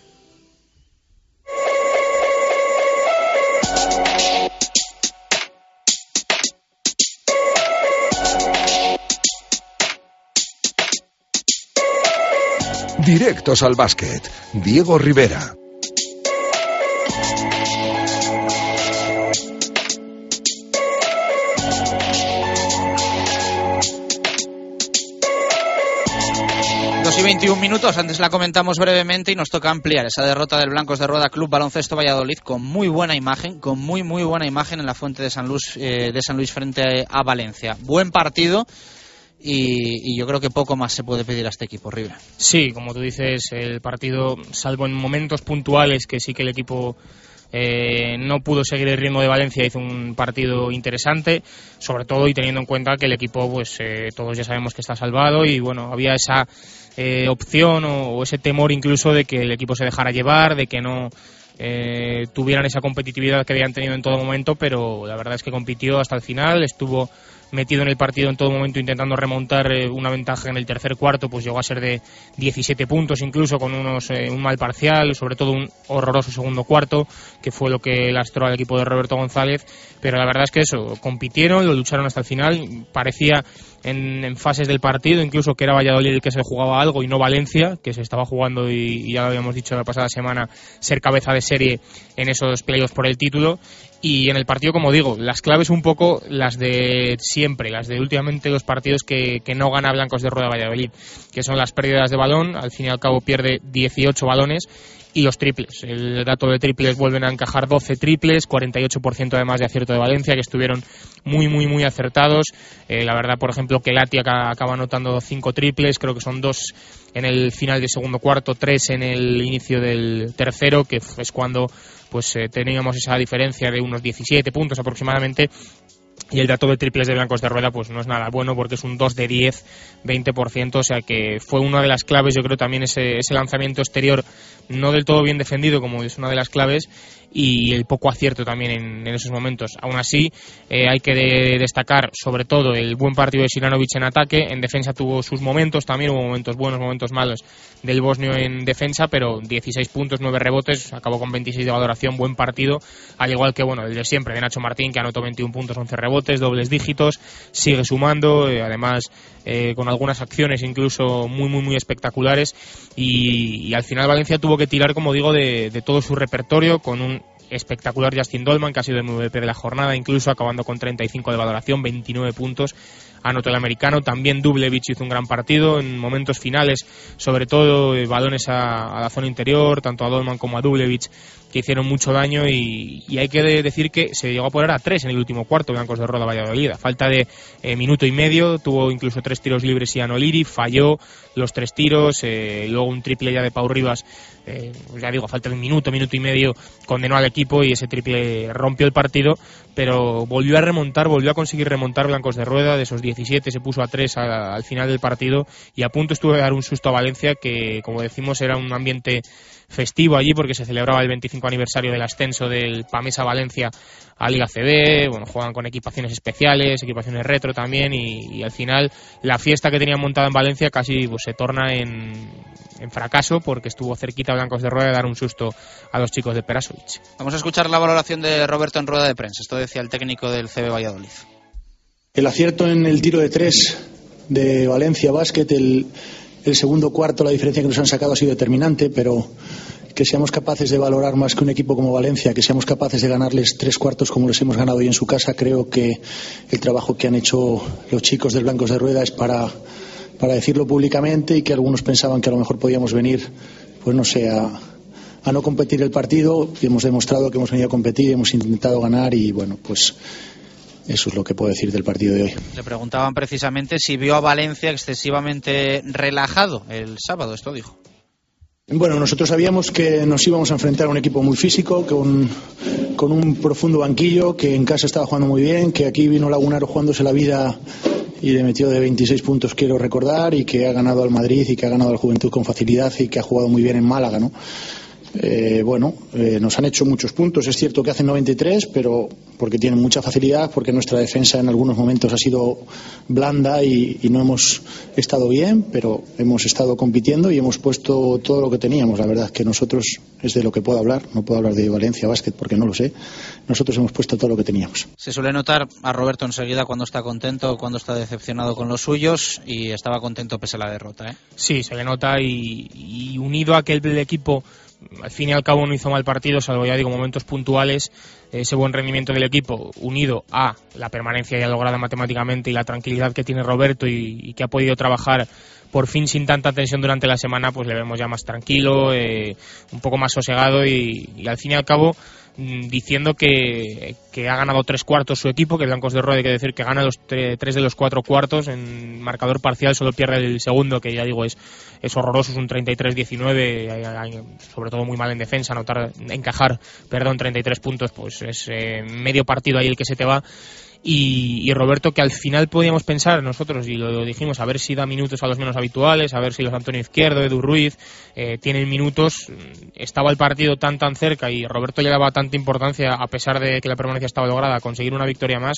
Directos al básquet. Diego Rivera. Dos y 21 minutos, antes la comentamos brevemente y nos toca ampliar esa derrota del Blancos de Rueda Club Baloncesto Valladolid con muy buena imagen, con muy muy buena imagen en la fuente de San Luis, eh, de San Luis frente a Valencia. Buen partido y, y yo creo que poco más se puede pedir a este equipo, Ribe. Sí, como tú dices, el partido, salvo en momentos puntuales que sí que el equipo eh, no pudo seguir el ritmo de Valencia, hizo un partido interesante, sobre todo y teniendo en cuenta que el equipo, pues eh, todos ya sabemos que está salvado y bueno, había esa eh, opción o, o ese temor incluso de que el equipo se dejara llevar, de que no eh, tuvieran esa competitividad que habían tenido en todo momento, pero la verdad es que compitió hasta el final, estuvo metido en el partido en todo momento intentando remontar eh, una ventaja en el tercer cuarto, pues llegó a ser de 17 puntos incluso con unos eh, un mal parcial, sobre todo un horroroso segundo cuarto, que fue lo que lastró al equipo de Roberto González, pero la verdad es que eso, compitieron, lo lucharon hasta el final, parecía en, fases del partido, incluso que era Valladolid el que se jugaba algo y no Valencia, que se estaba jugando y, y ya lo habíamos dicho la pasada semana, ser cabeza de serie en esos playoffs por el título. Y en el partido, como digo, las claves un poco las de siempre, las de últimamente los partidos que, que no gana Blancos de Rueda Valladolid, que son las pérdidas de balón, al fin y al cabo pierde 18 balones, y los triples. El dato de triples vuelven a encajar 12 triples, 48% además de acierto de Valencia, que estuvieron muy, muy, muy acertados. Eh, la verdad, por ejemplo, que Lati acaba, anotando 5 triples, creo que son dos en el final del segundo cuarto, tres en el inicio del tercero, que es cuando pues eh, teníamos esa diferencia de unos 17 puntos aproximadamente. Y el dato de triples de blancos de rueda pues no es nada bueno porque es un 2 de 10, 20%, o sea que fue una de las claves, yo creo también ese, ese lanzamiento exterior no del todo bien defendido como es una de las claves y el poco acierto también en, esos momentos. Aún así, eh, hay que destacar sobre todo el buen partido de Silanovic en ataque, en defensa tuvo sus momentos, también hubo momentos buenos, momentos malos del bosnio en defensa, pero 16 puntos, 9 rebotes, acabó con 26 de valoración, buen partido, al igual que bueno, el de siempre de Nacho Martín, que anotó 21 puntos, 11 rebotes, dobles dígitos, sigue sumando, eh, además eh, con algunas acciones incluso muy, muy, muy espectaculares, y, al final Valencia tuvo que tirar, como digo, de, todo su repertorio con un espectacular Justin Dolman, que ha sido el MVP de la jornada, incluso acabando con 35 de valoración, 29 puntos. Anotó el americano. También Dublevich hizo un gran partido en momentos finales, sobre todo eh, balones a, la zona interior, tanto a Dolman como a Dublevich, que hicieron mucho daño. Y, hay que decir que se llegó a poner a tres en el último cuarto, Blancos de Roda Valladolid. A falta de eh, minuto y medio, tuvo incluso tres tiros libres y Anoliri, falló los tres tiros, eh, luego un triple ya de Pau Rivas eh, ya digo, falta de un minuto, minuto y medio, condenó al equipo y ese triple rompió el partido, pero volvió a remontar, volvió a conseguir remontar Blancos de Rueda, de esos 17 se puso a 3 al final del partido y a punto estuvo de dar un susto a Valencia que, como decimos, era un ambiente festivo allí porque se celebraba el 25 aniversario del ascenso del Pamesa Valencia a Liga CB, bueno, juegan con equipaciones especiales, equipaciones retro también y, al final la fiesta que tenían montada en Valencia casi pues, se torna en, fracaso porque estuvo cerquita Blancos de Rueda de dar un susto a los chicos de Perasovic. Vamos a escuchar la valoración de Roberto en rueda de prensa. Esto decía el técnico del CB Valladolid. El acierto en el tiro de tres de Valencia Basket, el, el segundo cuarto, la diferencia que nos han sacado ha sido determinante, pero que seamos capaces de valorar más que un equipo como Valencia, que seamos capaces de ganarles tres cuartos como les hemos ganado hoy en su casa, creo que el trabajo que han hecho los chicos del Blancos de Rueda es para, para decirlo públicamente y que algunos pensaban que a lo mejor podíamos venir, pues no sé, a, a no competir el partido. Y hemos demostrado que hemos venido a competir, hemos intentado ganar y bueno, pues eso es lo que puedo decir del partido de hoy. Le preguntaban precisamente si vio a Valencia excesivamente relajado el sábado, esto dijo. Bueno, nosotros sabíamos que nos íbamos a enfrentar a un equipo muy físico, con, con un profundo banquillo, que en casa estaba jugando muy bien, que aquí vino Lagunaro jugándose la vida y le metió de 26 puntos, quiero recordar, y que ha ganado al Madrid y que ha ganado al Juventud con facilidad y que ha jugado muy bien en Málaga, ¿no? Eh, bueno, eh, nos han hecho muchos puntos. Es cierto que hacen 93, pero porque tienen mucha facilidad, porque nuestra defensa en algunos momentos ha sido blanda y, no hemos estado bien, pero hemos estado compitiendo y hemos puesto todo lo que teníamos. La verdad es que nosotros es de lo que puedo hablar. No puedo hablar de Valencia Basket porque no lo sé. Nosotros hemos puesto todo lo que teníamos. Se suele notar a Roberto enseguida cuando está contento o cuando está decepcionado con los suyos y estaba contento pese a la derrota. ¿eh? Sí, se le nota y, y unido a que el equipo al fin y al cabo no hizo mal partido, salvo ya digo momentos puntuales, ese buen rendimiento del equipo unido a la permanencia ya lograda matemáticamente y la tranquilidad que tiene Roberto y, que ha podido trabajar por fin sin tanta tensión durante la semana, pues le vemos ya más tranquilo, eh, un poco más sosegado y al fin y al cabo diciendo que, ha ganado tres cuartos su equipo, que Blancos de Rueda hay que decir que gana los tres de los cuatro cuartos en marcador parcial, solo pierde el segundo, que ya digo es, es horroroso, es un 33-19, sobre todo muy mal en defensa, anotar, encajar, perdón, 33 puntos, pues es eh, medio partido ahí el que se te va y, Roberto, que al final podíamos pensar nosotros, y lo dijimos, a ver si da minutos a los menos habituales, a ver si los Antonio Izquierdo, Edu Ruiz, eh, tienen minutos. Estaba el partido tan tan cerca y Roberto le daba tanta importancia, a pesar de que la permanencia estaba lograda, a conseguir una victoria más,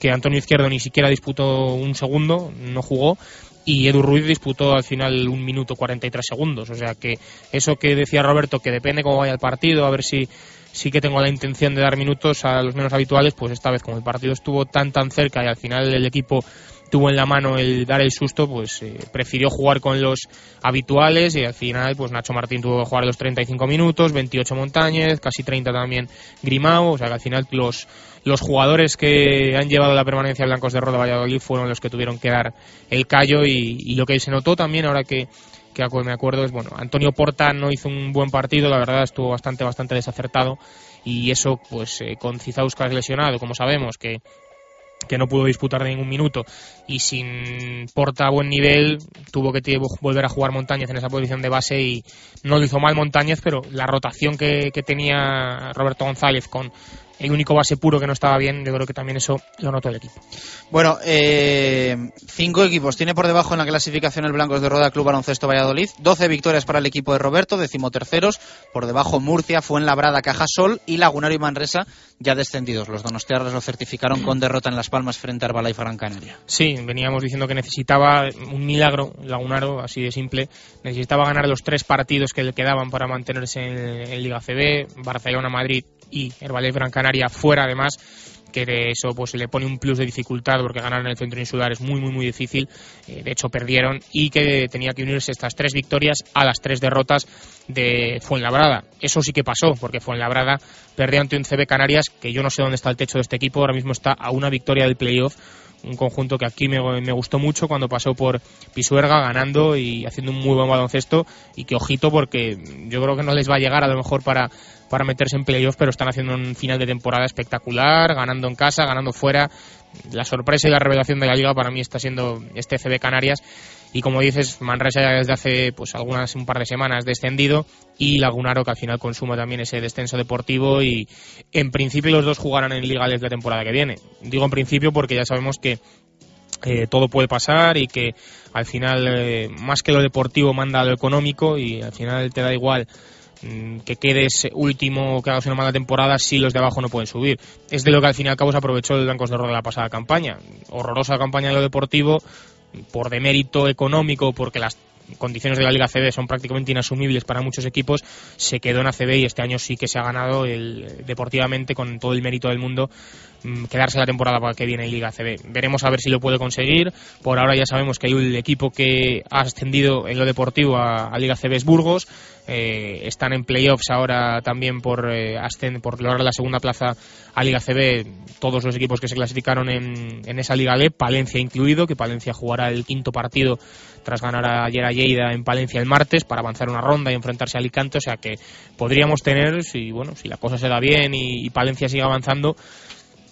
que Antonio Izquierdo ni siquiera disputó un segundo, no jugó, y Edu Ruiz disputó al final un minuto 43 segundos. O sea que eso que decía Roberto, que depende cómo vaya el partido, a ver si sí que tengo la intención de dar minutos a los menos habituales, pues esta vez como el partido estuvo tan tan cerca y al final el equipo tuvo en la mano el dar el susto, pues eh, prefirió jugar con los habituales y al final pues Nacho Martín tuvo que jugar los 35 minutos, 28 Montañez, casi 30 también Grimao, o sea que al final los, los jugadores que han llevado la permanencia Blancos de Roda Valladolid fueron los que tuvieron que dar el callo y, y lo que se notó también ahora que que me acuerdo es, bueno, Antonio Porta no hizo un buen partido, la verdad estuvo bastante, bastante desacertado y eso, pues eh, con Cizauskas lesionado, como sabemos, que, que no pudo disputar ningún minuto y sin Porta a buen nivel, tuvo que volver a jugar Montañez en esa posición de base y no lo hizo mal Montañez, pero la rotación que tenía Roberto González con el único base puro que no estaba bien, yo creo que también eso lo notó el equipo. Bueno, eh, cinco equipos. Tiene por debajo en la clasificación el Blancos de Roda Club Baloncesto Valladolid. 12 victorias para el equipo de Roberto, decimoterceros. Por debajo Murcia, Fuenlabrada, Cajasol y Lagunaro y Manresa ya descendidos. Los donostiarras lo certificaron con derrota en Las Palmas frente a Herbalife Gran Canaria. Sí, veníamos diciendo que necesitaba un milagro, Lagunaro, así de simple. Necesitaba ganar los tres partidos que le quedaban para mantenerse en, en Liga CB, Barcelona, Madrid y Herbalife Gran Canaria fuera además que de eso pues le pone un plus de dificultad porque ganar en el centro insular es muy muy muy difícil. Eh, de hecho perdieron y que tenía que unirse estas tres victorias a las tres derrotas de Fuenlabrada. Eso sí que pasó porque Fuenlabrada perdió ante un CB Canarias que yo no sé dónde está el techo de este equipo. Ahora mismo está a una victoria del playoff un conjunto que aquí me, gustó mucho cuando pasó por Pisuerga ganando y haciendo un muy buen baloncesto y que ojito porque yo creo que no les va a llegar a lo mejor para, para meterse en playoffs pero están haciendo un final de temporada espectacular, ganando en casa, ganando fuera. La sorpresa y la revelación de la liga para mí está siendo este CB Canarias y como dices, Manresa ya desde hace pues algunas un par de semanas descendido y Lagunaro que al final consuma también ese descenso deportivo y en principio los dos jugarán en Liga desde la temporada que viene. Digo en principio porque ya sabemos que eh, todo puede pasar y que al final eh, más que lo deportivo manda lo económico y al final te da igual mm, que quedes último que hagas una mala temporada si los de abajo no pueden subir. Es de lo que al fin y al cabo se aprovechó el Blancos de Roda de la pasada campaña. Horrorosa campaña de lo deportivo, por demérito económico, porque las condiciones de la Liga CB son prácticamente inasumibles para muchos equipos, se quedó en ACB y este año sí que se ha ganado el, deportivamente con todo el mérito del mundo mm, quedarse la temporada para que viene en Liga CB. Veremos a ver si lo puede conseguir. Por ahora ya sabemos que hay un equipo que ha ascendido en lo deportivo a, Liga CB es Burgos. Eh, están en playoffs ahora también por, eh, por lograr la segunda plaza a Liga CB todos los equipos que se clasificaron en, en esa Liga B, Palencia incluido, que Palencia jugará el quinto partido tras ganar ayer a Lleida en Palencia el martes para avanzar una ronda y enfrentarse a Alicante, o sea que podríamos tener, si bueno, si la cosa se da bien y, Palencia sigue avanzando,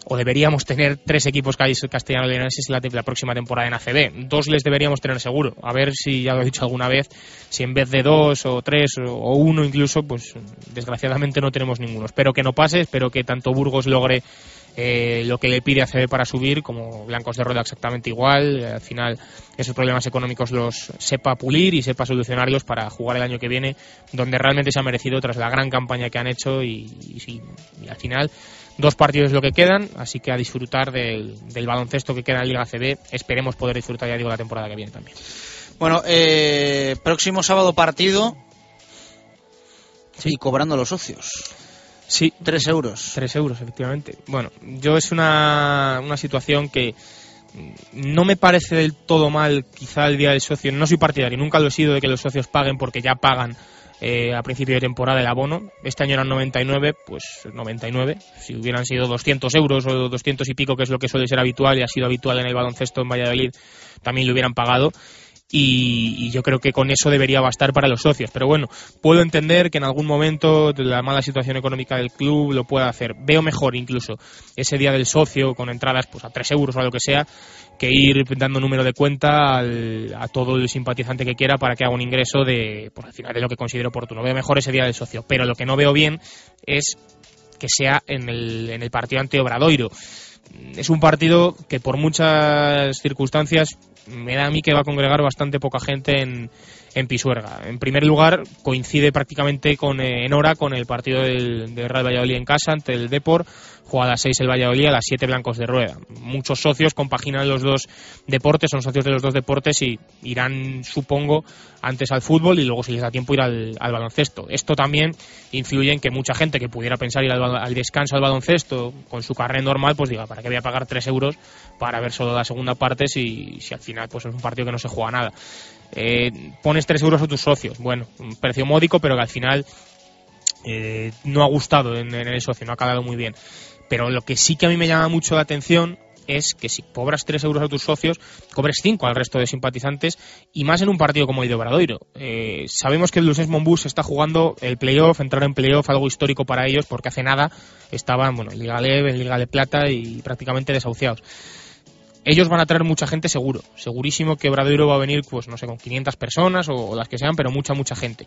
o deberíamos tener tres equipos castellano-leoneses la, la próxima temporada en ACB. Dos les deberíamos tener seguro. A ver si, ya lo he dicho alguna vez, si en vez de dos o tres o uno incluso, pues desgraciadamente no tenemos ninguno. Espero que no pase, espero que tanto Burgos logre eh, lo que le pide ACB para subir, como Blancos de Rueda exactamente igual. Al final, esos problemas económicos los sepa pulir y sepa solucionarlos para jugar el año que viene, donde realmente se ha merecido tras la gran campaña que han hecho y, y, y al final Dos partidos es lo que quedan, así que a disfrutar del, del baloncesto que queda en Liga CB. Esperemos poder disfrutar, ya digo, la temporada que viene también. Bueno, eh, próximo sábado partido sí. y cobrando los socios. Sí. Tres euros. Tres euros, efectivamente. Bueno, yo es una, una situación que no me parece del todo mal quizá el día del socio. No soy partidario, nunca lo he sido de que los socios paguen porque ya pagan eh, a principio de temporada el abono. Este año eran 99, pues 99. Si hubieran sido 200 euros o 200 y pico, que es lo que suele ser habitual y ha sido habitual en el baloncesto en Valladolid, también lo hubieran pagado. Y, yo creo que con eso debería bastar para los socios. Pero bueno, puedo entender que en algún momento la mala situación económica del club lo pueda hacer. Veo mejor incluso ese día del socio con entradas pues a 3 euros o a lo que sea que ir dando número de cuenta al, a todo el simpatizante que quiera para que haga un ingreso de, pues al final de lo que considero oportuno. Veo mejor ese día del socio, pero lo que no veo bien es que sea en el, en el partido ante Obradoiro. Es un partido que por muchas circunstancias me da a mí que va a congregar bastante poca gente en, en Pisuerga. En primer lugar, coincide prácticamente con, eh, en hora con el partido del, del Real Valladolid en casa ante el Depor. Juega a las 6 el Valladolid, a las 7 Blancos de Rueda. Muchos socios compaginan los dos deportes, son socios de los dos deportes y irán, supongo, antes al fútbol y luego, si les da tiempo, ir al, al baloncesto. Esto también influye en que mucha gente que pudiera pensar ir al, al, descanso al baloncesto con su carrera normal, pues diga, ¿para qué voy a pagar 3 euros para ver solo la segunda parte si, si al final pues es un partido que no se juega nada? Eh, pones 3 euros a tus socios. Bueno, un precio módico, pero que al final eh, no ha gustado en, en, el socio, no ha calado muy bien. Pero lo que sí que a mí me llama mucho la atención es que si cobras 3 euros a tus socios, cobres 5 al resto de simpatizantes y más en un partido como el de Obradoiro. Eh, sabemos que el Luces Monbus está jugando el playoff, entrar en playoff, algo histórico para ellos, porque hace nada estaban bueno, en Liga Leve, en Liga de Plata y prácticamente desahuciados ellos van a traer mucha gente seguro, segurísimo que Obradoiro va a venir, pues no sé, con 500 personas o, las que sean, pero mucha, mucha gente.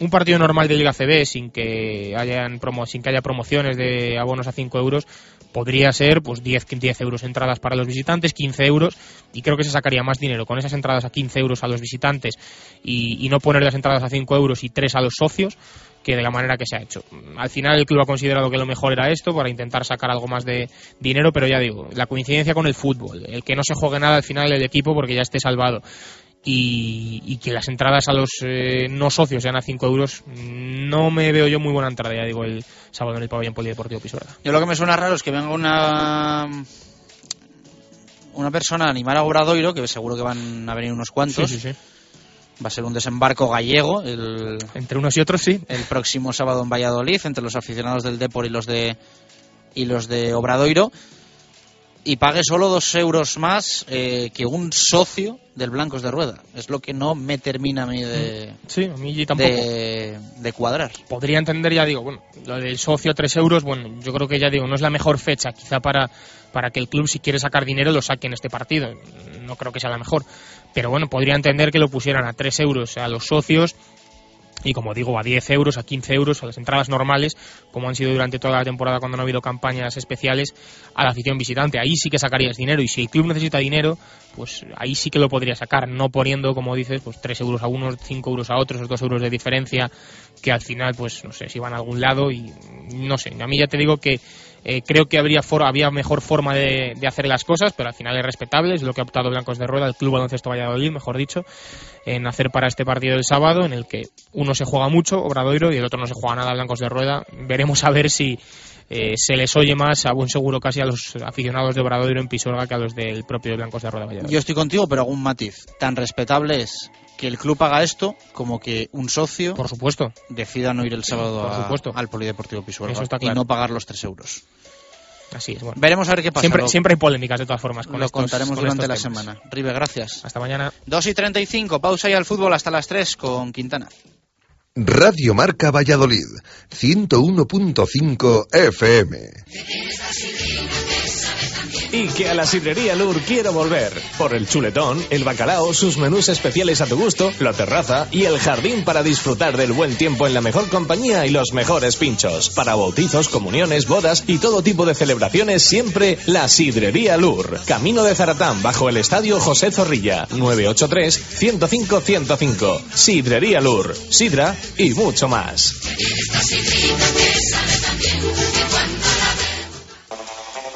Un partido normal de Liga CB sin que hayan promo, sin que haya promociones de abonos a 5 euros podría ser pues 10, 10 euros entradas para los visitantes, 15 euros y creo que se sacaría más dinero con esas entradas a 15 euros a los visitantes y, no poner las entradas a 5 euros y 3 a los socios que de la manera que se ha hecho. Al final el club ha considerado que lo mejor era esto para intentar sacar algo más de dinero, pero ya digo, la coincidencia con el fútbol, el que no se juegue nada al final el equipo porque ya esté salvado. Y, y que las entradas a los eh, no socios sean a 5 euros, no me veo yo muy buena entrada, ya digo, el sábado en el pabellón polideportivo Pisuerga. Yo lo que me suena raro es que venga una una persona a animar a Obradoiro, que seguro que van a venir unos cuantos. Sí, sí, sí. Va a ser un desembarco gallego el, entre unos y otros, sí. El próximo sábado en Valladolid, entre los aficionados del Depor y los de y los de Obradoiro. Y pague solo dos euros más eh, que un socio del Blancos de Rueda. Es lo que no me termina a mí de, sí, a mí tampoco. de, de cuadrar. Podría entender, ya digo, bueno, lo del socio 3 euros, bueno, yo creo que ya digo, no es la mejor fecha quizá para, para que el club si quiere sacar dinero lo saque en este partido. No creo que sea la mejor. Pero bueno, podría entender que lo pusieran a 3 euros a los socios y como digo, a 10 euros, a 15 euros, a las entradas normales, como han sido durante toda la temporada cuando no ha habido campañas especiales, a la afición visitante. Ahí sí que sacarías dinero y si el club necesita dinero, pues ahí sí que lo podría sacar, no poniendo, como dices, pues 3 euros a unos, 5 euros a otros, 2 euros de diferencia, que al final, pues no sé, si van a algún lado y no sé. A mí ya te digo que eh, creo que habría for había mejor forma de, de, hacer las cosas, pero al final es respetable, es lo que ha optado Blancos de Rueda, el Club Baloncesto Valladolid, mejor dicho, en hacer para este partido del sábado, en el que uno se juega mucho, Obradoiro, y el otro no se juega nada, Blancos de Rueda. Veremos a ver si eh, se les oye más, a buen seguro casi, a los aficionados de Obradoiro en Pisuerga que a los del propio Blancos de Rueda Valladolid. Yo estoy contigo, pero algún matiz. Tan respetable es que el club haga esto como que un socio por supuesto decida no ir el sábado por supuesto. A, al Polideportivo Pisuerga Eso está claro. y no pagar los 3 euros. Así es. Bueno. Veremos a ver qué pasa. Siempre, lo, siempre hay polémicas de todas formas. Con lo estos, contaremos con durante la temas. semana. Ribe, gracias. Hasta mañana. 2 y 35, pausa y al fútbol hasta las 3 con Quintana. Radio Marca Valladolid, 101.5 FM. Y que a la sidrería Lur quiero volver. Por el chuletón, el bacalao, sus menús especiales a tu gusto, la terraza y el jardín para disfrutar del buen tiempo en la mejor compañía y los mejores pinchos. Para bautizos, comuniones, bodas y todo tipo de celebraciones, siempre la sidrería Lur. Camino de Zaratán, bajo el estadio José Zorrilla. 983-105-105. Sidrería Lur. Sidra y mucho más.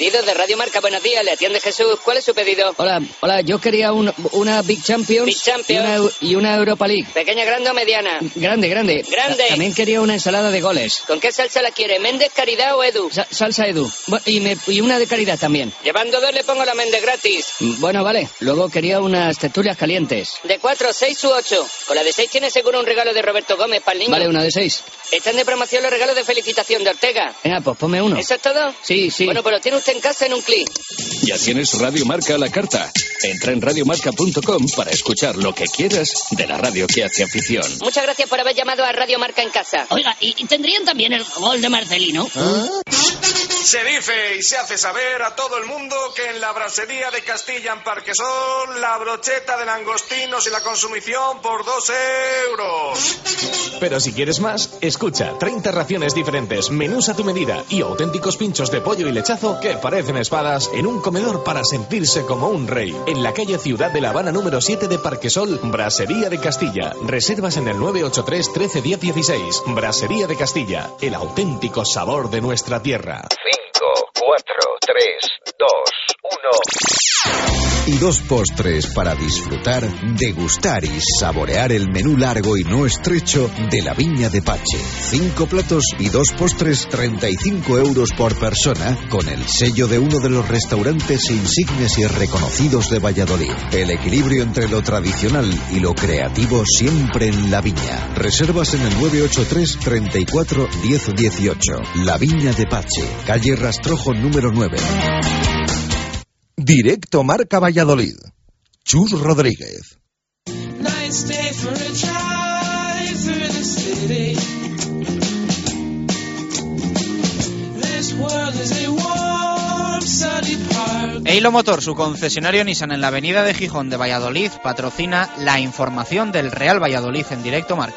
Pedido de Radio Marca, buenos días, le atiende Jesús. ¿Cuál es su pedido? Hola, hola, yo quería un- una Big Champions, Big Champions. Y, una, y una Europa League. ¿Pequeña, grande o mediana? Grande, grande. Grande. Ta- También quería una ensalada de goles. ¿Con qué salsa la quiere? ¿Méndez, Caridad o Edu? Sa- salsa Edu. Y, me- y una de caridad también. Llevando dos le pongo la Méndez gratis. Mm, Bueno, vale. Luego quería unas tertulias calientes. De cuatro, seis u ocho. Con la de seis tiene seguro un regalo de Roberto Gómez para el niño. Vale, una de seis. Están de promoción los regalos de felicitación de Ortega. Venga, pues ponme uno. ¿Eso es todo? Sí, sí. Bueno, pues lo tiene usted en casa en un clic. Ya tienes Radio Marca a la carta. Entra en radiomarca.com para escuchar lo que quieras de la radio que hace afición. Muchas gracias por haber llamado a Radio Marca en casa. Oiga, ¿y, y tendrían también el gol de Marcelino? Se dice y se hace saber a todo el mundo que en la brasería de Castilla en Parquesol la brocheta de langostinos y la consumición por dos euros. Pero si quieres más, escucha 30 raciones diferentes, menús a tu medida y auténticos pinchos de pollo y lechazo que parecen espadas en un comedor para sentirse como un rey. En la calle Ciudad de La Habana número 7 de Parquesol, Brasería de Castilla. Reservas en el 983 13 10 16. Brasería de Castilla, el auténtico sabor de nuestra tierra. 5, 4, 3, 2, 1. Y dos postres para disfrutar, degustar y saborear el menú largo y no estrecho de la Viña de Pache. Cinco platos y dos postres, 35 euros por persona, con el sello de uno de los restaurantes insignes y reconocidos de Valladolid. El equilibrio entre lo tradicional y lo creativo siempre en la Viña. Reservas en el 983 34 10 18. La Viña de Pache, calle Rastrojo número 9. Directo Marca Valladolid. Chus Rodríguez. Eilo Motor, su concesionario Nissan en la avenida de Gijón de Valladolid, patrocina la información del Real Valladolid en directo marca.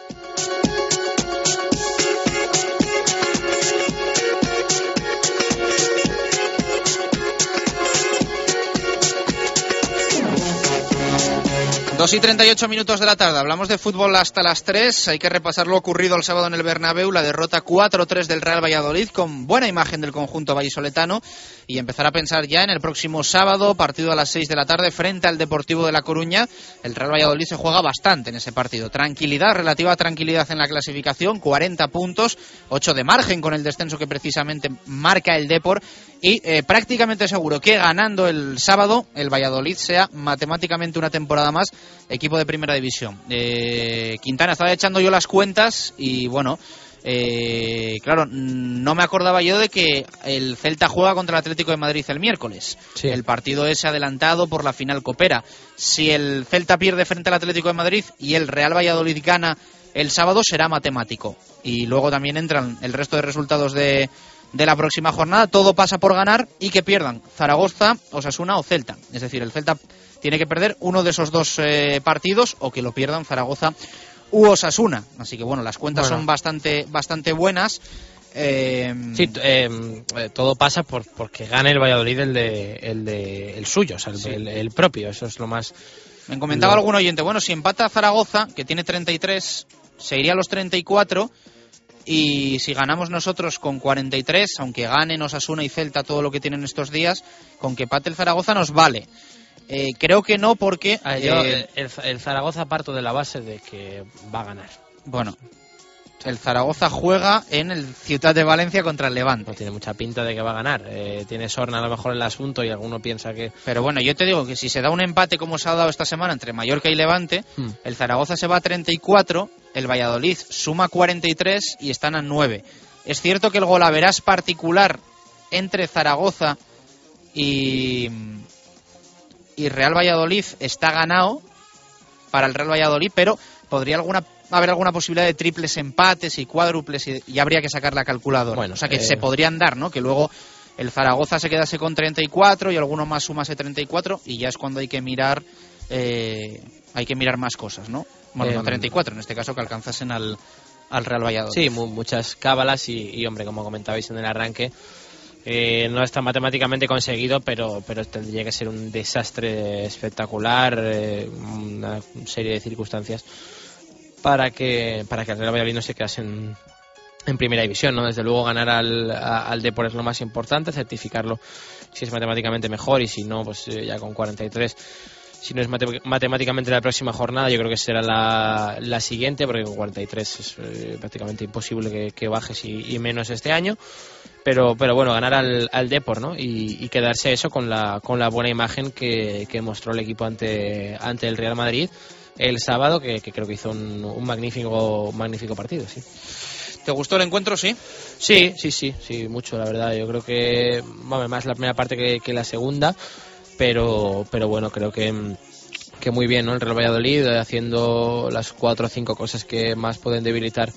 Dos y 38 minutos de la tarde. Hablamos de fútbol hasta las 3. Hay que repasar lo ocurrido el sábado en el Bernabéu, la derrota 4-3 del Real Valladolid con buena imagen del conjunto vallisoletano y empezar a pensar ya en el próximo sábado, partido a las 6 de la tarde frente al Deportivo de La Coruña. El Real Valladolid se juega bastante en ese partido. Tranquilidad, relativa tranquilidad en la clasificación, 40 puntos, 8 de margen con el descenso que precisamente marca el Depor y eh, prácticamente seguro que ganando el sábado el Valladolid sea matemáticamente una temporada más equipo de primera división. Eh, Quintana estaba echando yo las cuentas y bueno, eh, claro, no me acordaba yo de que el Celta juega contra el Atlético de Madrid el miércoles. El partido es adelantado por la final copera. Si el Celta pierde frente al Atlético de Madrid y el Real Valladolid gana el sábado, será matemático. Y luego también entran el resto de resultados de, de la próxima jornada. Todo pasa por ganar y que pierdan Zaragoza, Osasuna o Celta. Es decir, el Celta tiene que perder uno de esos dos eh, partidos o que lo pierdan Zaragoza u Osasuna. Así que bueno, las cuentas Bueno. son bastante, bastante buenas. Eh, Sí, eh, eh, todo pasa por porque gane el Valladolid el de el, de, el suyo, o sea, el, Sí. el- el propio. Eso es lo más. Me comentaba lo- algún oyente, bueno, si empata Zaragoza, que tiene 33, se iría a los 34. Y si ganamos nosotros con 43, aunque ganen Osasuna y Celta todo lo que tienen estos días, con que pate el Zaragoza nos vale. Eh, creo que no porque... Yo, eh, el, el Zaragoza parto de la base de que va a ganar. Bueno, el Zaragoza juega en el Ciudad de Valencia contra el Levante. No tiene mucha pinta de que va a ganar. Eh, tiene Sorna a lo mejor el asunto y alguno piensa que. Pero bueno, yo te digo que si se da un empate como se ha dado esta semana entre Mallorca y Levante, Hmm. el Zaragoza se va a 34, el Valladolid suma 43 y están a 9. Es cierto que el golaveras particular entre Zaragoza y, y Real Valladolid está ganado para el Real Valladolid, pero podría alguna haber alguna posibilidad de triples empates y cuádruples y, y habría que sacar la calculadora. Bueno, o sea que eh, se podrían dar, ¿no? Que luego el Zaragoza se quedase con 34 y alguno más sumase 34 y ya es cuando hay que mirar eh, hay que mirar más cosas, ¿no? Bueno, no Em, 34 en este caso que alcanzasen al, al Real Valladolid. Sí, mu- muchas cábalas y, y, hombre, como comentabais en el arranque, eh, no está matemáticamente conseguido, pero, pero tendría que ser un desastre espectacular, eh, una serie de circunstancias para que para que el Real Valladolid no se quedase en, en primera división, ¿no? Desde luego ganar al, al Depor es lo más importante, certificarlo si es matemáticamente mejor y si no, pues eh, ya con 43 si no es mate- matemáticamente la próxima jornada, yo creo que será la, la siguiente, porque con 43 es eh, prácticamente imposible que, que bajes y, y menos este año. Pero, pero bueno, ganar al, al Depor, ¿no? Y, y quedarse eso con la, con la buena imagen que, que mostró el equipo ante, ante el Real Madrid el sábado, que, que creo que hizo un, un magnífico, magnífico partido, sí. ¿Te gustó el encuentro, sí? Sí, sí, sí, sí, mucho, la verdad. Yo creo que, bueno, más la primera parte que, que la segunda, pero, pero bueno, creo que, que muy bien, ¿no? El Real Valladolid eh, haciendo las cuatro o cinco cosas que más pueden debilitar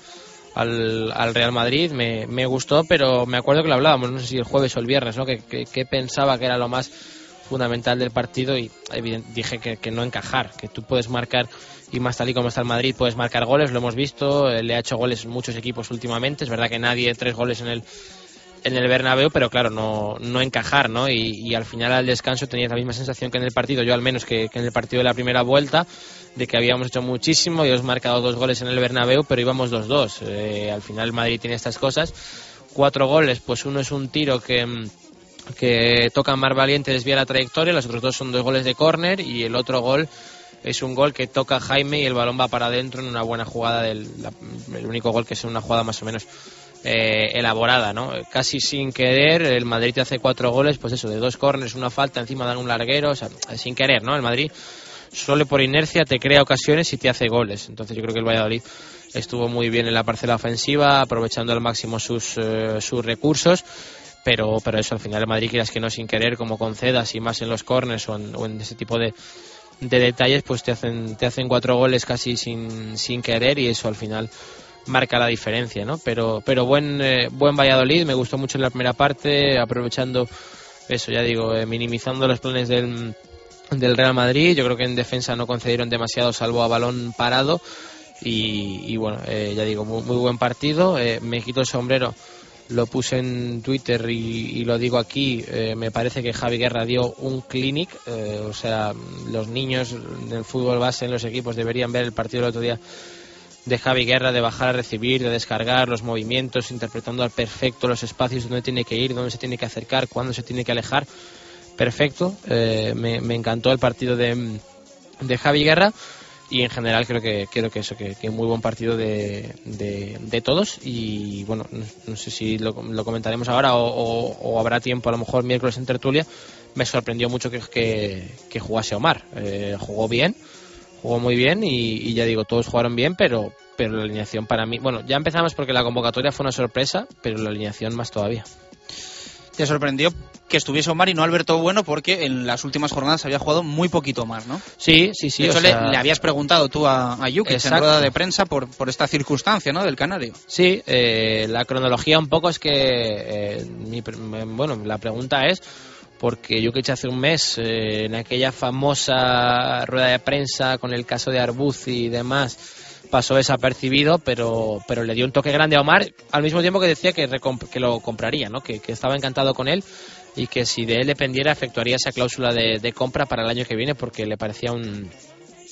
al, al Real Madrid. Me, me gustó, pero me acuerdo que lo hablábamos, no sé si el jueves o el viernes, ¿no? Que, que- que pensaba que era lo más fundamental del partido y dije que, no encajar, que tú puedes marcar y más tal y como está el Madrid puedes marcar goles, lo hemos visto, eh, le ha hecho goles muchos equipos últimamente, es verdad que nadie tres goles en el en el Bernabéu, pero claro, no, no encajar, ¿no? Y, al final al descanso tenías la misma sensación que en el partido, yo al menos que, que en el partido de la primera vuelta, de que habíamos hecho muchísimo y hemos marcado dos goles en el Bernabéu, pero íbamos los dos. Eh, al final el Madrid tiene estas cosas, cuatro goles, pues uno es un tiro que mm, que toca Mar Valiente desvía la trayectoria, los otros dos son dos goles de córner y el otro gol es un gol que toca Jaime y el balón va para adentro en una buena jugada del la- el único gol que es una jugada más o menos eh, elaborada, ¿no? Casi sin querer, el Madrid te hace cuatro goles, pues eso, de dos corners, una falta, encima dan un larguero, o sea, sin querer, ¿no? El Madrid solo por inercia te crea ocasiones y te hace goles. Entonces yo creo que el Valladolid estuvo muy bien en la parcela ofensiva, aprovechando al máximo sus, eh, sus recursos. Pero, pero eso, al final el Madrid, quieras que no sin querer, como concedas y más en los corners o en, o en ese tipo de, de detalles, pues te hacen, te hacen cuatro goles casi sin, sin querer y eso al final marca la diferencia, ¿no? Pero, pero buen, eh, buen Valladolid, me gustó mucho en la primera parte, aprovechando eso, ya digo, eh, minimizando los planes del, del Real Madrid. Yo creo que en defensa no concedieron demasiado, salvo a balón parado. Y, y bueno, eh, ya digo, muy, muy buen partido. Eh, me quito el sombrero, lo puse en Twitter y, lo digo aquí. eh, me parece que Javi Guerra dio un clinic. eh, o sea, los niños del fútbol base en los equipos deberían ver el partido del otro día de Javi Guerra, de bajar a recibir, de descargar los movimientos, interpretando al perfecto los espacios donde tiene que ir, dónde se tiene que acercar, cuándo se tiene que alejar. Perfecto. Eh, me, me encantó el partido de, de Javi Guerra y en general creo que creo que eso que, muy buen partido de, de, todos. Y bueno no, sé si lo, lo comentaremos ahora o, o- habrá tiempo a lo mejor miércoles en tertulia. Me sorprendió mucho que, que, que jugase Omar. Eh, jugó bien jugó muy bien y, y ya digo todos jugaron bien pero pero la alineación para mí bueno ya empezamos porque la convocatoria fue una sorpresa pero la alineación más todavía Te sorprendió que estuviese Omar y no Alberto Bueno porque en las últimas jornadas había jugado muy poquito más, ¿no? Sí, sí, sí. De hecho, o sea- le, le habías preguntado tú a, a Jukic en rueda de prensa por, por esta circunstancia, ¿no? Del Canario. Sí, eh, la cronología un poco es que, eh, mi bueno, la pregunta es porque Jukic hace un mes, eh, en aquella famosa rueda de prensa con el caso de Arbuz y demás, pasó desapercibido, pero, pero le dio un toque grande a Omar, al mismo tiempo que decía que, que lo compraría, ¿no? que, que estaba encantado con él y que si de él dependiera efectuaría esa cláusula de, de compra para el año que viene porque le parecía un,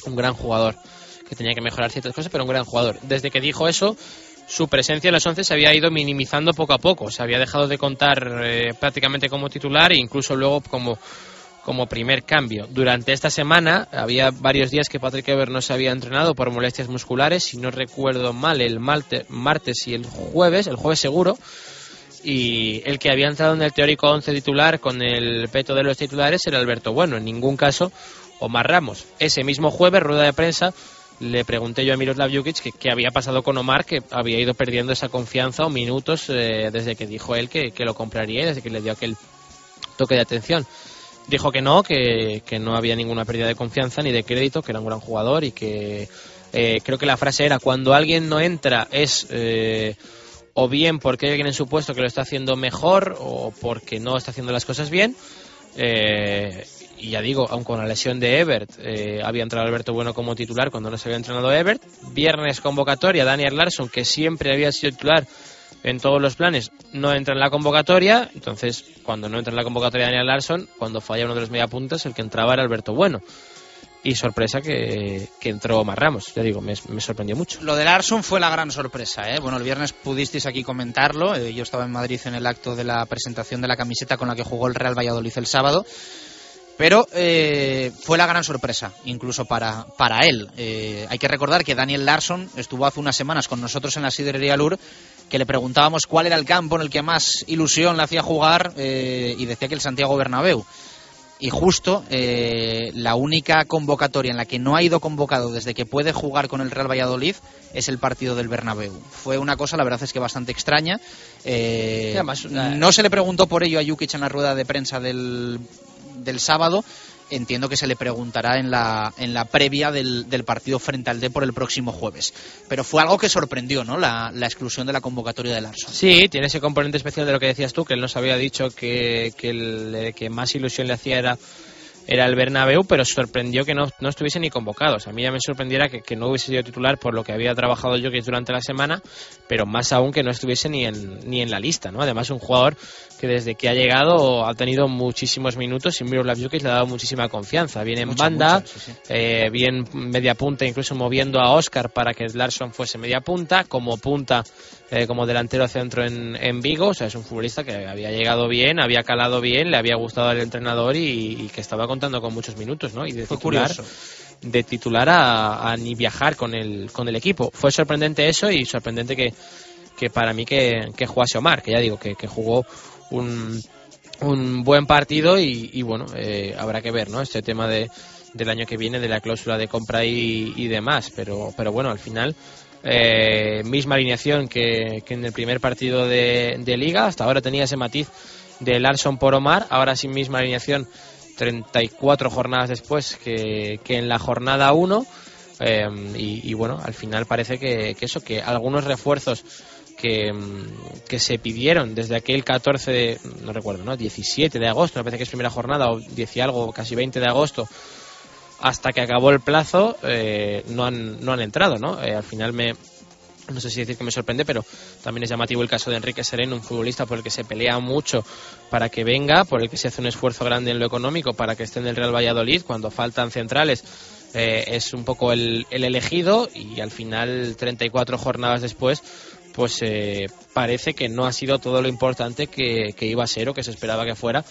un gran jugador que tenía que mejorar ciertas cosas, pero un gran jugador. Desde que dijo eso, su presencia en los 11 se había ido minimizando poco a poco. Se había dejado de contar eh, prácticamente como titular e incluso luego como, como primer cambio. Durante esta semana había varios días que Patrick Ever no se había entrenado por molestias musculares, si no recuerdo mal, el martes y el jueves, el jueves seguro. Y el que había entrado en el teórico 11 titular con el peto de los titulares era Alberto Bueno. En ningún caso Omar Ramos. Ese mismo jueves, rueda de prensa, le pregunté yo a Miroslav Jukic que qué había pasado con Omar, que había ido perdiendo esa confianza o minutos eh, desde que dijo él que, que lo compraría y desde que le dio aquel toque de atención. Dijo que no, que, que no había ninguna pérdida de confianza ni de crédito, que era un gran jugador y que eh, creo que la frase era cuando alguien no entra es eh, o bien porque hay alguien en su puesto que lo está haciendo mejor o porque no está haciendo las cosas bien. Eh, y ya digo, aun con la lesión de Ebert, eh, había entrado Alberto Bueno como titular cuando no se había entrenado Ebert. Viernes convocatoria, Daniel Larsson, que siempre había sido titular en todos los planes, no entra en la convocatoria. Entonces, cuando no entra en la convocatoria Daniel Larsson, cuando falla uno de los mediapuntas, el que entraba era Alberto Bueno. Y sorpresa que, que entró Omar Ramos, ya digo, me, me sorprendió mucho. Lo de Larson fue la gran sorpresa, ¿eh? Bueno, el viernes pudisteis aquí comentarlo. eh, yo estaba en Madrid en el acto de la presentación de la camiseta con la que jugó el Real Valladolid el sábado. Pero eh, fue la gran sorpresa, incluso para, para él. Eh, hay que recordar que Daniel Larson estuvo hace unas semanas con nosotros en la Sidrería Lur, que le preguntábamos cuál era el campo en el que más ilusión le hacía jugar eh, y decía que el Santiago Bernabéu. Y justo la única convocatoria en la que no ha ido convocado desde que puede jugar con el Real Valladolid es el partido del Bernabéu. Fue una cosa, la verdad es que bastante extraña. Además, no se le preguntó por ello a Jukic en la rueda de prensa del, del sábado. Entiendo que se le preguntará en la, en la previa del, del partido frente al D por el próximo jueves. Pero fue algo que sorprendió, ¿no? La, la exclusión de la convocatoria de Larson. Sí, tiene ese componente especial de lo que decías tú, que él nos había dicho que, que el eh, que más ilusión le hacía era, era el Bernabéu, pero sorprendió que no, no estuviese ni convocados. A mí ya me sorprendiera que, que no hubiese sido titular por lo que había trabajado Jokic durante la semana, pero más aún que no estuviese ni en, ni en la lista, ¿no? Además, un jugador que desde que ha llegado ha tenido muchísimos minutos y Miroslav Jokic le ha dado muchísima confianza. Bien en Mucha, banda, mucha, sí, sí. eh, bien media punta, incluso moviendo a Oscar para que Larsson fuese media punta, como punta, eh, como delantero centro en, en Vigo. O sea, es un futbolista que había llegado bien, había calado bien, le había gustado al entrenador y, y que estaba contando con muchos minutos, ¿no? Y de Fue titular, curioso. de titular a, a ni viajar con el, con el equipo. Fue sorprendente eso y sorprendente que que para mí que, que jugase Omar, que ya digo, que, que jugó un, un buen partido y, y bueno, eh, habrá que ver, ¿no? Este tema de, del año que viene, de la cláusula de compra y, y demás, pero, pero bueno, al final... Eh, misma alineación que, en el primer partido de, liga. Hasta ahora tenía ese matiz de Larson por Omar, ahora sin misma alineación 34 jornadas después que, que en la jornada 1. Eh, y, bueno, al final parece que, que, eso, que algunos refuerzos que, mm, que, se pidieron desde aquel 14 de, no recuerdo, ¿no? 17 de agosto, me parece que es primera jornada, o 10 y algo, casi 20 de agosto, hasta que acabó el plazo, eh, no, han, no han entrado, ¿no? Eh, al final me, no sé si decir que me sorprende, pero también es llamativo el caso de Enrique Sereno, un futbolista por el que se pelea mucho para que venga, por el que se hace un esfuerzo grande en lo económico para que esté en el Real Valladolid, cuando faltan centrales. Eh, es un poco el, el, elegido y al final 34 jornadas después pues eh, parece que no ha sido todo lo importante que, que iba a ser o que se esperaba que fuera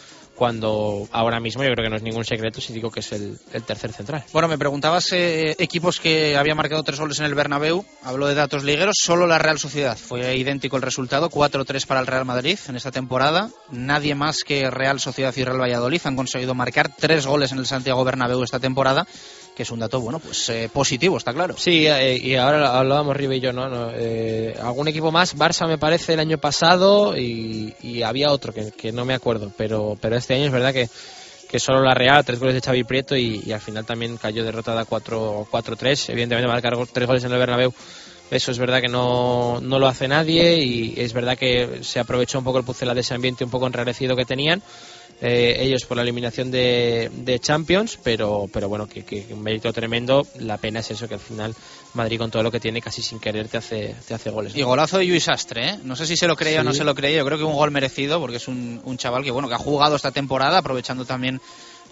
cuando ahora mismo yo creo que no es ningún secreto si digo que es el, tercer central. Bueno, me preguntabas eh, equipos que habían marcado tres goles en el Bernabéu. Hablo de datos ligueros, solo la Real Sociedad. Fue idéntico el resultado, 4-3 para el Real Madrid en esta temporada. Nadie más que Real Sociedad y Real Valladolid han conseguido marcar tres goles en el Santiago Bernabéu esta temporada que es un dato bueno pues eh, positivo está claro. Sí eh, y ahora hablábamos Ribe y yo no, no eh, algún equipo más Barça me parece el año pasado y, y había otro que, que, no me acuerdo pero pero este año es verdad que que solo la Real, tres goles de Xavi Prieto y, y al final también cayó derrotada 4-3. Evidentemente marcar tres goles en el Bernabéu, eso es verdad que no, no, lo hace nadie y es verdad que se aprovechó un poco el Pucela de ese ambiente un poco enrarecido que tenían eh, ellos por la eliminación de, de Champions, pero, pero bueno, que, que, un mérito tremendo. La pena es eso, que al final Madrid con todo lo que tiene casi sin querer te hace, te hace goles. Y golazo de Luis Astre, ¿eh? No sé si se lo creía sí. o no se lo creía, yo creo que un gol merecido porque es un, un chaval que bueno, que ha jugado esta temporada aprovechando también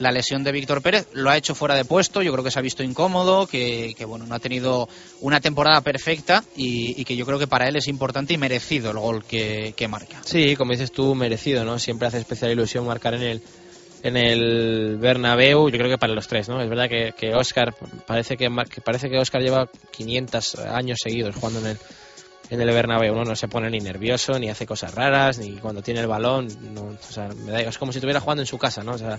la lesión de Víctor Pérez, lo ha hecho fuera de puesto, yo creo que se ha visto incómodo, que, que bueno, no ha tenido una temporada perfecta y, que yo creo que para él es importante y merecido el gol que, marca. Sí, como dices tú, merecido, ¿no? Siempre hace especial ilusión marcar en el en el Bernabéu, yo creo que para los tres, ¿no? Es verdad que, que Oscar parece que, que parece que Oscar lleva 500 años seguidos jugando en el en el Bernabéu, ¿no? No se pone ni nervioso, ni hace cosas raras, ni cuando tiene el balón, no, o sea, me da, es como si estuviera jugando en su casa, ¿no? O sea,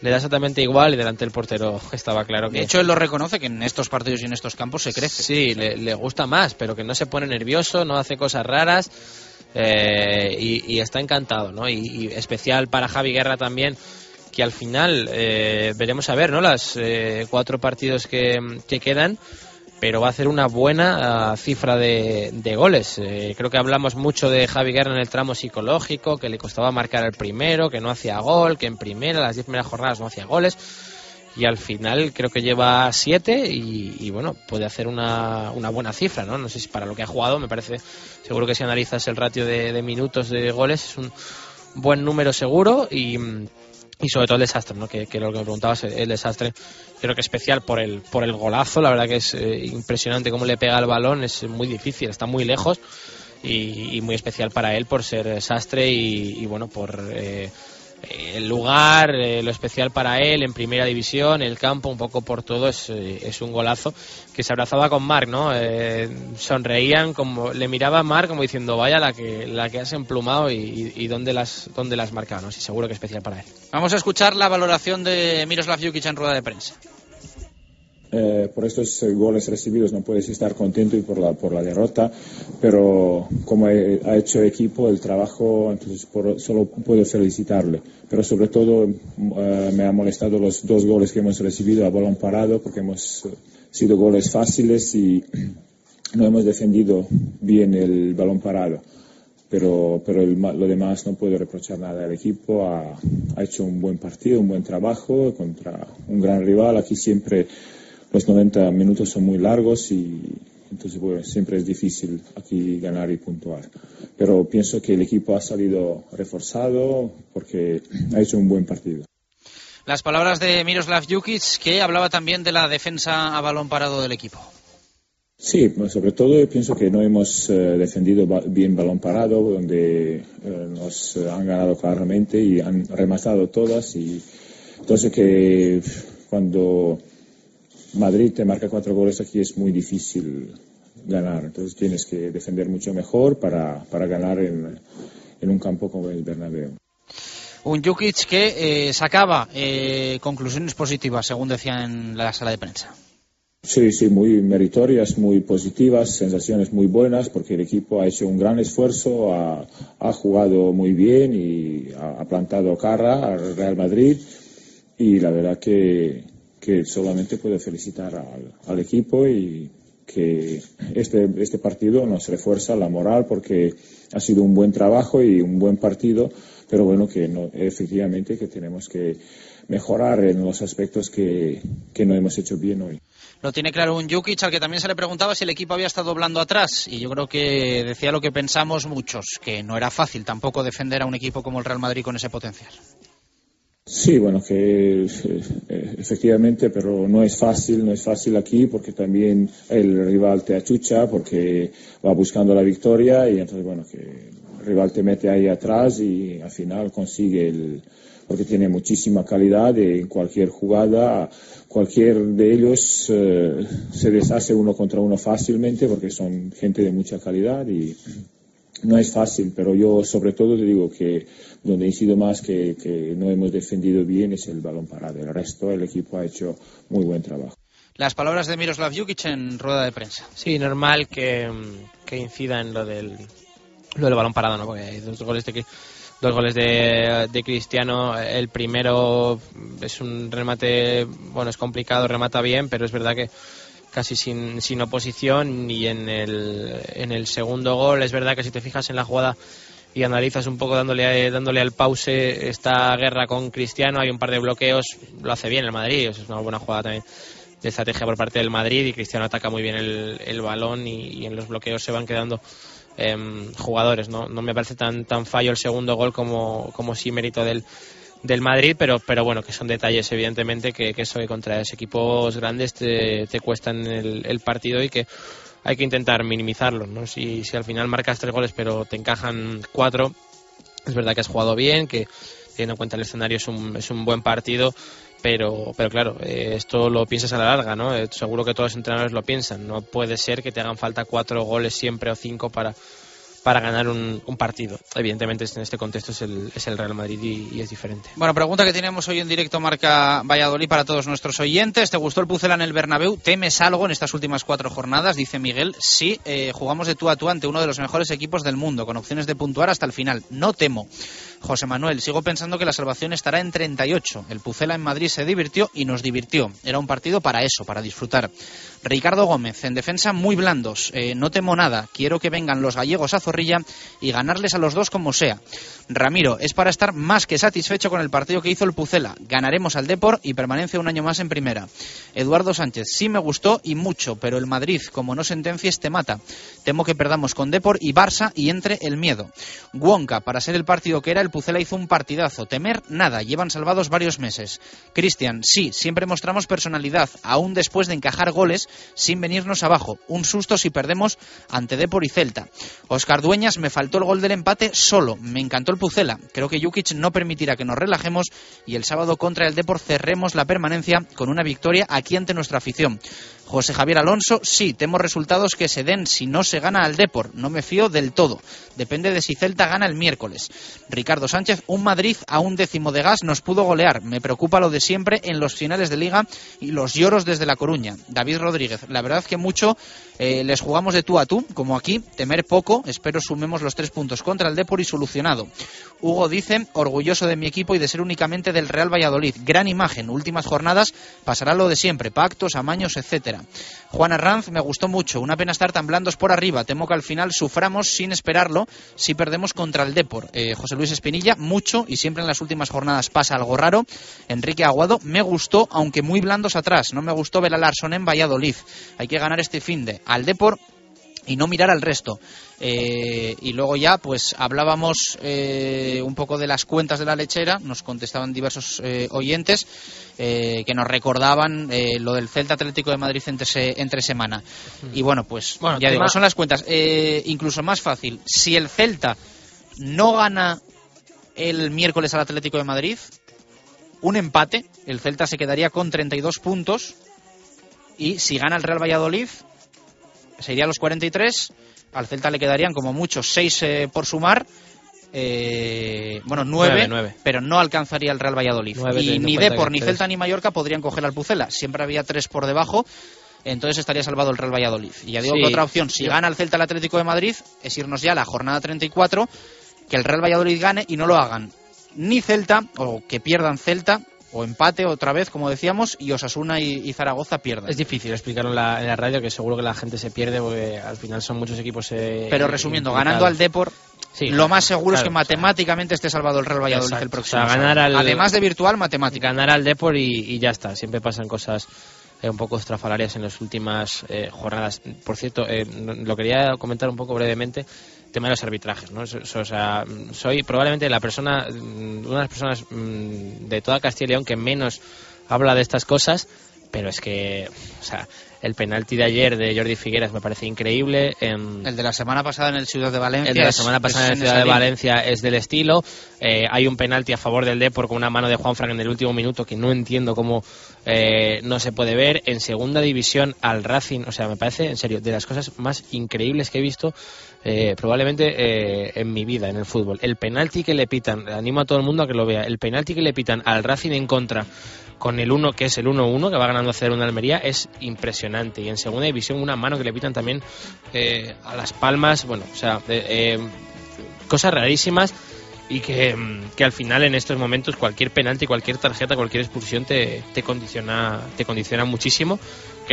le da exactamente igual y delante del portero estaba claro que... De hecho, él lo reconoce que en estos partidos y en estos campos se crece. Sí, le, le gusta más, pero que no se pone nervioso, no hace cosas raras eh, y, y, está encantado, ¿no? Y, y, especial para Javi Guerra también, que al final eh, veremos a ver, ¿no? Las eh, cuatro partidos que, que quedan pero va a hacer una buena uh, cifra de, de goles. Eh, creo que hablamos mucho de Javi Guerra en el tramo psicológico, que le costaba marcar el primero, que no hacía gol, que en primera, las diez primeras jornadas no hacía goles. Y al final creo que lleva siete y, bueno, puede hacer una, una, buena cifra, ¿no? No sé si para lo que ha jugado, me parece, seguro que si analizas el ratio de, de minutos de goles es un buen número seguro y y sobre todo el desastre, ¿no? que, que lo que me preguntabas, el desastre, creo que especial por el, por el golazo, la verdad que es eh, impresionante cómo le pega el balón, es muy difícil, está muy lejos y, y muy especial para él por ser desastre y, y bueno, por eh, el lugar, eh, lo especial para él en primera división, el campo, un poco por todo, es, eh, es un golazo que se abrazaba con Marc, ¿no? Eh, sonreían, como le miraba a Marc como diciendo, vaya la que, la que has emplumado y, y, y dónde las, dónde las marcado, ¿no? Sí, seguro que es especial para él. Vamos a escuchar la valoración de Miroslav Jukic en rueda de prensa. Eh, por estos goles recibidos no puedes estar contento y por la, por la derrota, pero como he, ha hecho equipo el trabajo, entonces por, solo puedo felicitarle. Pero sobre todo eh, me ha molestado los dos goles que hemos recibido a balón parado porque hemos sido goles fáciles y *clears throat* no hemos defendido bien el balón parado. Pero, pero el, lo demás no puedo reprochar nada al equipo. Ha, ha hecho un buen partido, un buen trabajo contra un gran rival. Aquí siempre los 90 minutos son muy largos y entonces bueno, siempre es difícil aquí ganar y puntuar. Pero pienso que el equipo ha salido reforzado porque ha hecho un buen partido. Las palabras de Miroslav Jukic, que hablaba también de la defensa a balón parado del equipo. Sí, sobre todo pienso que no hemos eh, defendido bien balón parado, donde eh, nos han ganado claramente y han rematado todas. Y entonces que cuando Madrid te marca cuatro goles aquí es muy difícil ganar. Entonces tienes que defender mucho mejor para, para ganar en, en un campo como el Bernabéu. Un Jukic que eh, sacaba eh, conclusiones positivas, según decía en la sala de prensa. Sí, sí, muy meritorias, muy positivas, sensaciones muy buenas, porque el equipo ha hecho un gran esfuerzo, ha, ha jugado muy bien y ha, ha, plantado cara al Real Madrid. Y la verdad que, que solamente puedo felicitar al, al, equipo y que este, este partido nos refuerza la moral porque ha sido un buen trabajo y un buen partido, pero bueno, que no, efectivamente que tenemos que mejorar en los aspectos que, que no hemos hecho bien hoy. Lo tiene claro un Jukic al que también se le preguntaba si el equipo había estado doblando atrás y yo creo que decía lo que pensamos muchos, que no era fácil tampoco defender a un equipo como el Real Madrid con ese potencial. Sí, bueno, que efectivamente, pero no es fácil, no es fácil aquí porque también el rival te achucha porque va buscando la victoria y entonces, bueno, que el rival te mete ahí atrás y al final consigue el, porque tiene muchísima calidad y en cualquier jugada cualquier de ellos eh, se deshace uno contra uno fácilmente porque son gente de mucha calidad y no es fácil, pero yo sobre todo te digo que donde he sido más que, que no hemos defendido bien es el balón parado. El resto, el equipo ha hecho muy buen trabajo. Las palabras de Miroslav Jukic en rueda de prensa. Sí, normal que, que incida en lo del, lo del balón parado, ¿no? Porque hay dos goles de, dos goles de, de, Cristiano. El primero es un remate, bueno, es complicado, remata bien, pero es verdad que casi sin, sin oposición. Y en el, en el segundo gol, es verdad que si te fijas en la jugada y analizas un poco dándole, dándole al pause esta guerra con Cristiano, hay un par de bloqueos, lo hace bien el Madrid, es una buena jugada también de estrategia por parte del Madrid y Cristiano ataca muy bien el, el balón y, en los bloqueos se van quedando eh, jugadores. ¿no? no me parece tan, tan fallo el segundo gol como, como sí mérito del, del Madrid, pero, pero bueno, que son detalles evidentemente que, que eso que contra esos equipos grandes te, te cuestan el, partido y que hay que intentar minimizarlos. ¿no? Si, si al final marcas tres goles pero te encajan cuatro, es verdad que has jugado bien, que teniendo en cuenta el escenario es un, es un buen partido, pero, pero claro, eh, esto lo piensas a la larga, ¿no? Eh, seguro que todos los entrenadores lo piensan. No puede ser que te hagan falta cuatro goles siempre o cinco para, para ganar un, un, partido. Evidentemente, en este contexto es el, es el Real Madrid y, es diferente. Bueno, pregunta que tenemos hoy en directo Marca Valladolid para todos nuestros oyentes. ¿Te gustó el Pucela en el Bernabéu? ¿Temes algo en estas últimas cuatro jornadas? Dice Miguel. Sí, eh, jugamos de tú a tú ante uno de los mejores equipos del mundo, con opciones de puntuar hasta el final. No temo. José Manuel, sigo pensando que la salvación estará en 38. El Pucela en Madrid se divirtió y nos divirtió. Era un partido para eso, para disfrutar. Ricardo Gómez, en defensa muy blandos. Eh, no temo nada. Quiero que vengan los gallegos a Zorrilla y ganarles a los dos como sea. Ramiro, es para estar más que satisfecho con el partido que hizo el Pucela. Ganaremos al Depor y permanece un año más en primera. Eduardo Sánchez, sí me gustó y mucho, pero el Madrid, como no sentencies, te mata. Temo que perdamos con Depor y Barça y entre el miedo. Wonka, para ser el partido que era, el Pucela hizo un partidazo. Temer, nada, llevan salvados varios meses. Cristian, sí, siempre mostramos personalidad, aún después de encajar goles sin venirnos abajo. Un susto si perdemos ante Depor y Celta. Oscar Dueñas, me faltó el gol del empate solo. Me encantó el Pucela. Creo que Jukic no permitirá que nos relajemos y el sábado contra el Depor cerremos la permanencia con una victoria aquí ante nuestra afición. José Javier Alonso, sí, temo resultados que se den si no se gana al Depor. No me fío del todo. Depende de si Celta gana el miércoles. Ricardo Sánchez, un Madrid a un décimo de gas nos pudo golear. Me preocupa lo de siempre en los finales de liga y los lloros desde La Coruña. David Rodríguez, la verdad que mucho eh, les jugamos de tú a tú, como aquí, temer poco. Espero sumemos los tres puntos contra el Depor y solucionado. Hugo dice, orgulloso de mi equipo y de ser únicamente del Real Valladolid. Gran imagen. Últimas jornadas pasará lo de siempre, pactos, amaños, etcétera. Juan Arranz, me gustó mucho. Una pena estar tan blandos por arriba. Temo que al final suframos sin esperarlo si perdemos contra el Depor. Eh, José Luis Espinilla, mucho y siempre en las últimas jornadas pasa algo raro. Enrique Aguado, me gustó, aunque muy blandos atrás. No me gustó ver a Larson en Valladolid. Hay que ganar este fin de al Depor y no mirar al resto. Eh, y luego ya, pues hablábamos eh, un poco de las cuentas de la lechera, nos contestaban diversos eh, oyentes que nos recordaban lo del Celta Atlético de Madrid entre, se, entre semana. Y bueno, pues bueno, ya digo, son las cuentas. incluso más fácil, si el Celta no gana el miércoles al Atlético de Madrid, un empate, el Celta se quedaría con 32 puntos. Y si gana el Real Valladolid, se iría a los 43, al Celta le quedarían como mucho 6 por sumar, eh, bueno, 9, Nueve, nueve. pero no alcanzaría el Real Valladolid. Y ni Depor, ni. Celta, ni Mallorca podrían coger al Pucela. Siempre había 3 por debajo. Entonces estaría salvado el Real Valladolid. Y ya digo Sí. que otra opción, si gana el Celta el Atlético de Madrid, es irnos ya a la jornada 34, que el Real Valladolid gane y no lo hagan ni Celta, o que pierdan Celta, o empate otra vez, como decíamos, y Osasuna y, y Zaragoza pierdan. Es difícil explicarlo en la, en la radio, que seguro que la gente se pierde porque al final son muchos equipos. eh, Pero resumiendo, implicados. ganando al Depor, Sí, lo más seguro es que matemáticamente esté salvado el Real Valladolid Exacto, el próximo o sea, ganar sábado. al- Además de virtual, matemática. Ganar al Depor y, y ya está. Siempre pasan cosas eh, un poco estrafalarias en las últimas eh, jornadas. Por cierto, eh, lo quería comentar un poco brevemente. El Tema de los arbitrajes, ¿no? O sea, soy probablemente la persona, una de las personas mm, de toda Castilla y León que menos habla de estas cosas, pero es que, o sea, el penalti de ayer de Jordi Figueras me parece increíble. em, El de la semana pasada en el Ciudad de Valencia. el de la es- semana pasada en es la Ciudad de. Valencia es del estilo. Eh, hay un penalti a favor del Depor con una mano de Juan Frank en el último minuto que no entiendo cómo eh, no se puede ver. En segunda división al Racing, o sea, me parece, en serio, de las cosas más increíbles que he visto eh, probablemente eh, en mi vida en el fútbol. El penalti que le pitan, animo a todo el mundo a que lo vea, el penalti que le pitan al Racing en contra con el 1 que es el 1-1 que va ganando a 0 en Almería es impresionante y en segunda división una mano que le pitan también eh, a las palmas bueno o sea eh, eh, cosas rarísimas y que, mm, que al final en estos momentos cualquier penalti cualquier tarjeta cualquier expulsión te, te condiciona te condiciona muchísimo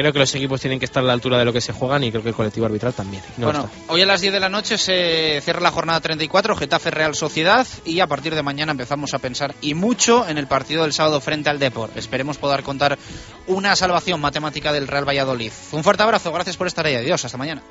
creo que los equipos tienen que estar a la altura de lo que se juegan y creo que el colectivo arbitral también no Bueno, hoy a las 10 de la noche se cierra la jornada 34, Getafe Real Sociedad, y a partir de mañana empezamos a pensar y mucho en el partido del sábado frente al Depor. Esperemos poder contar una salvación matemática del Real Valladolid. Un fuerte abrazo, gracias por estar ahí, adiós, hasta mañana.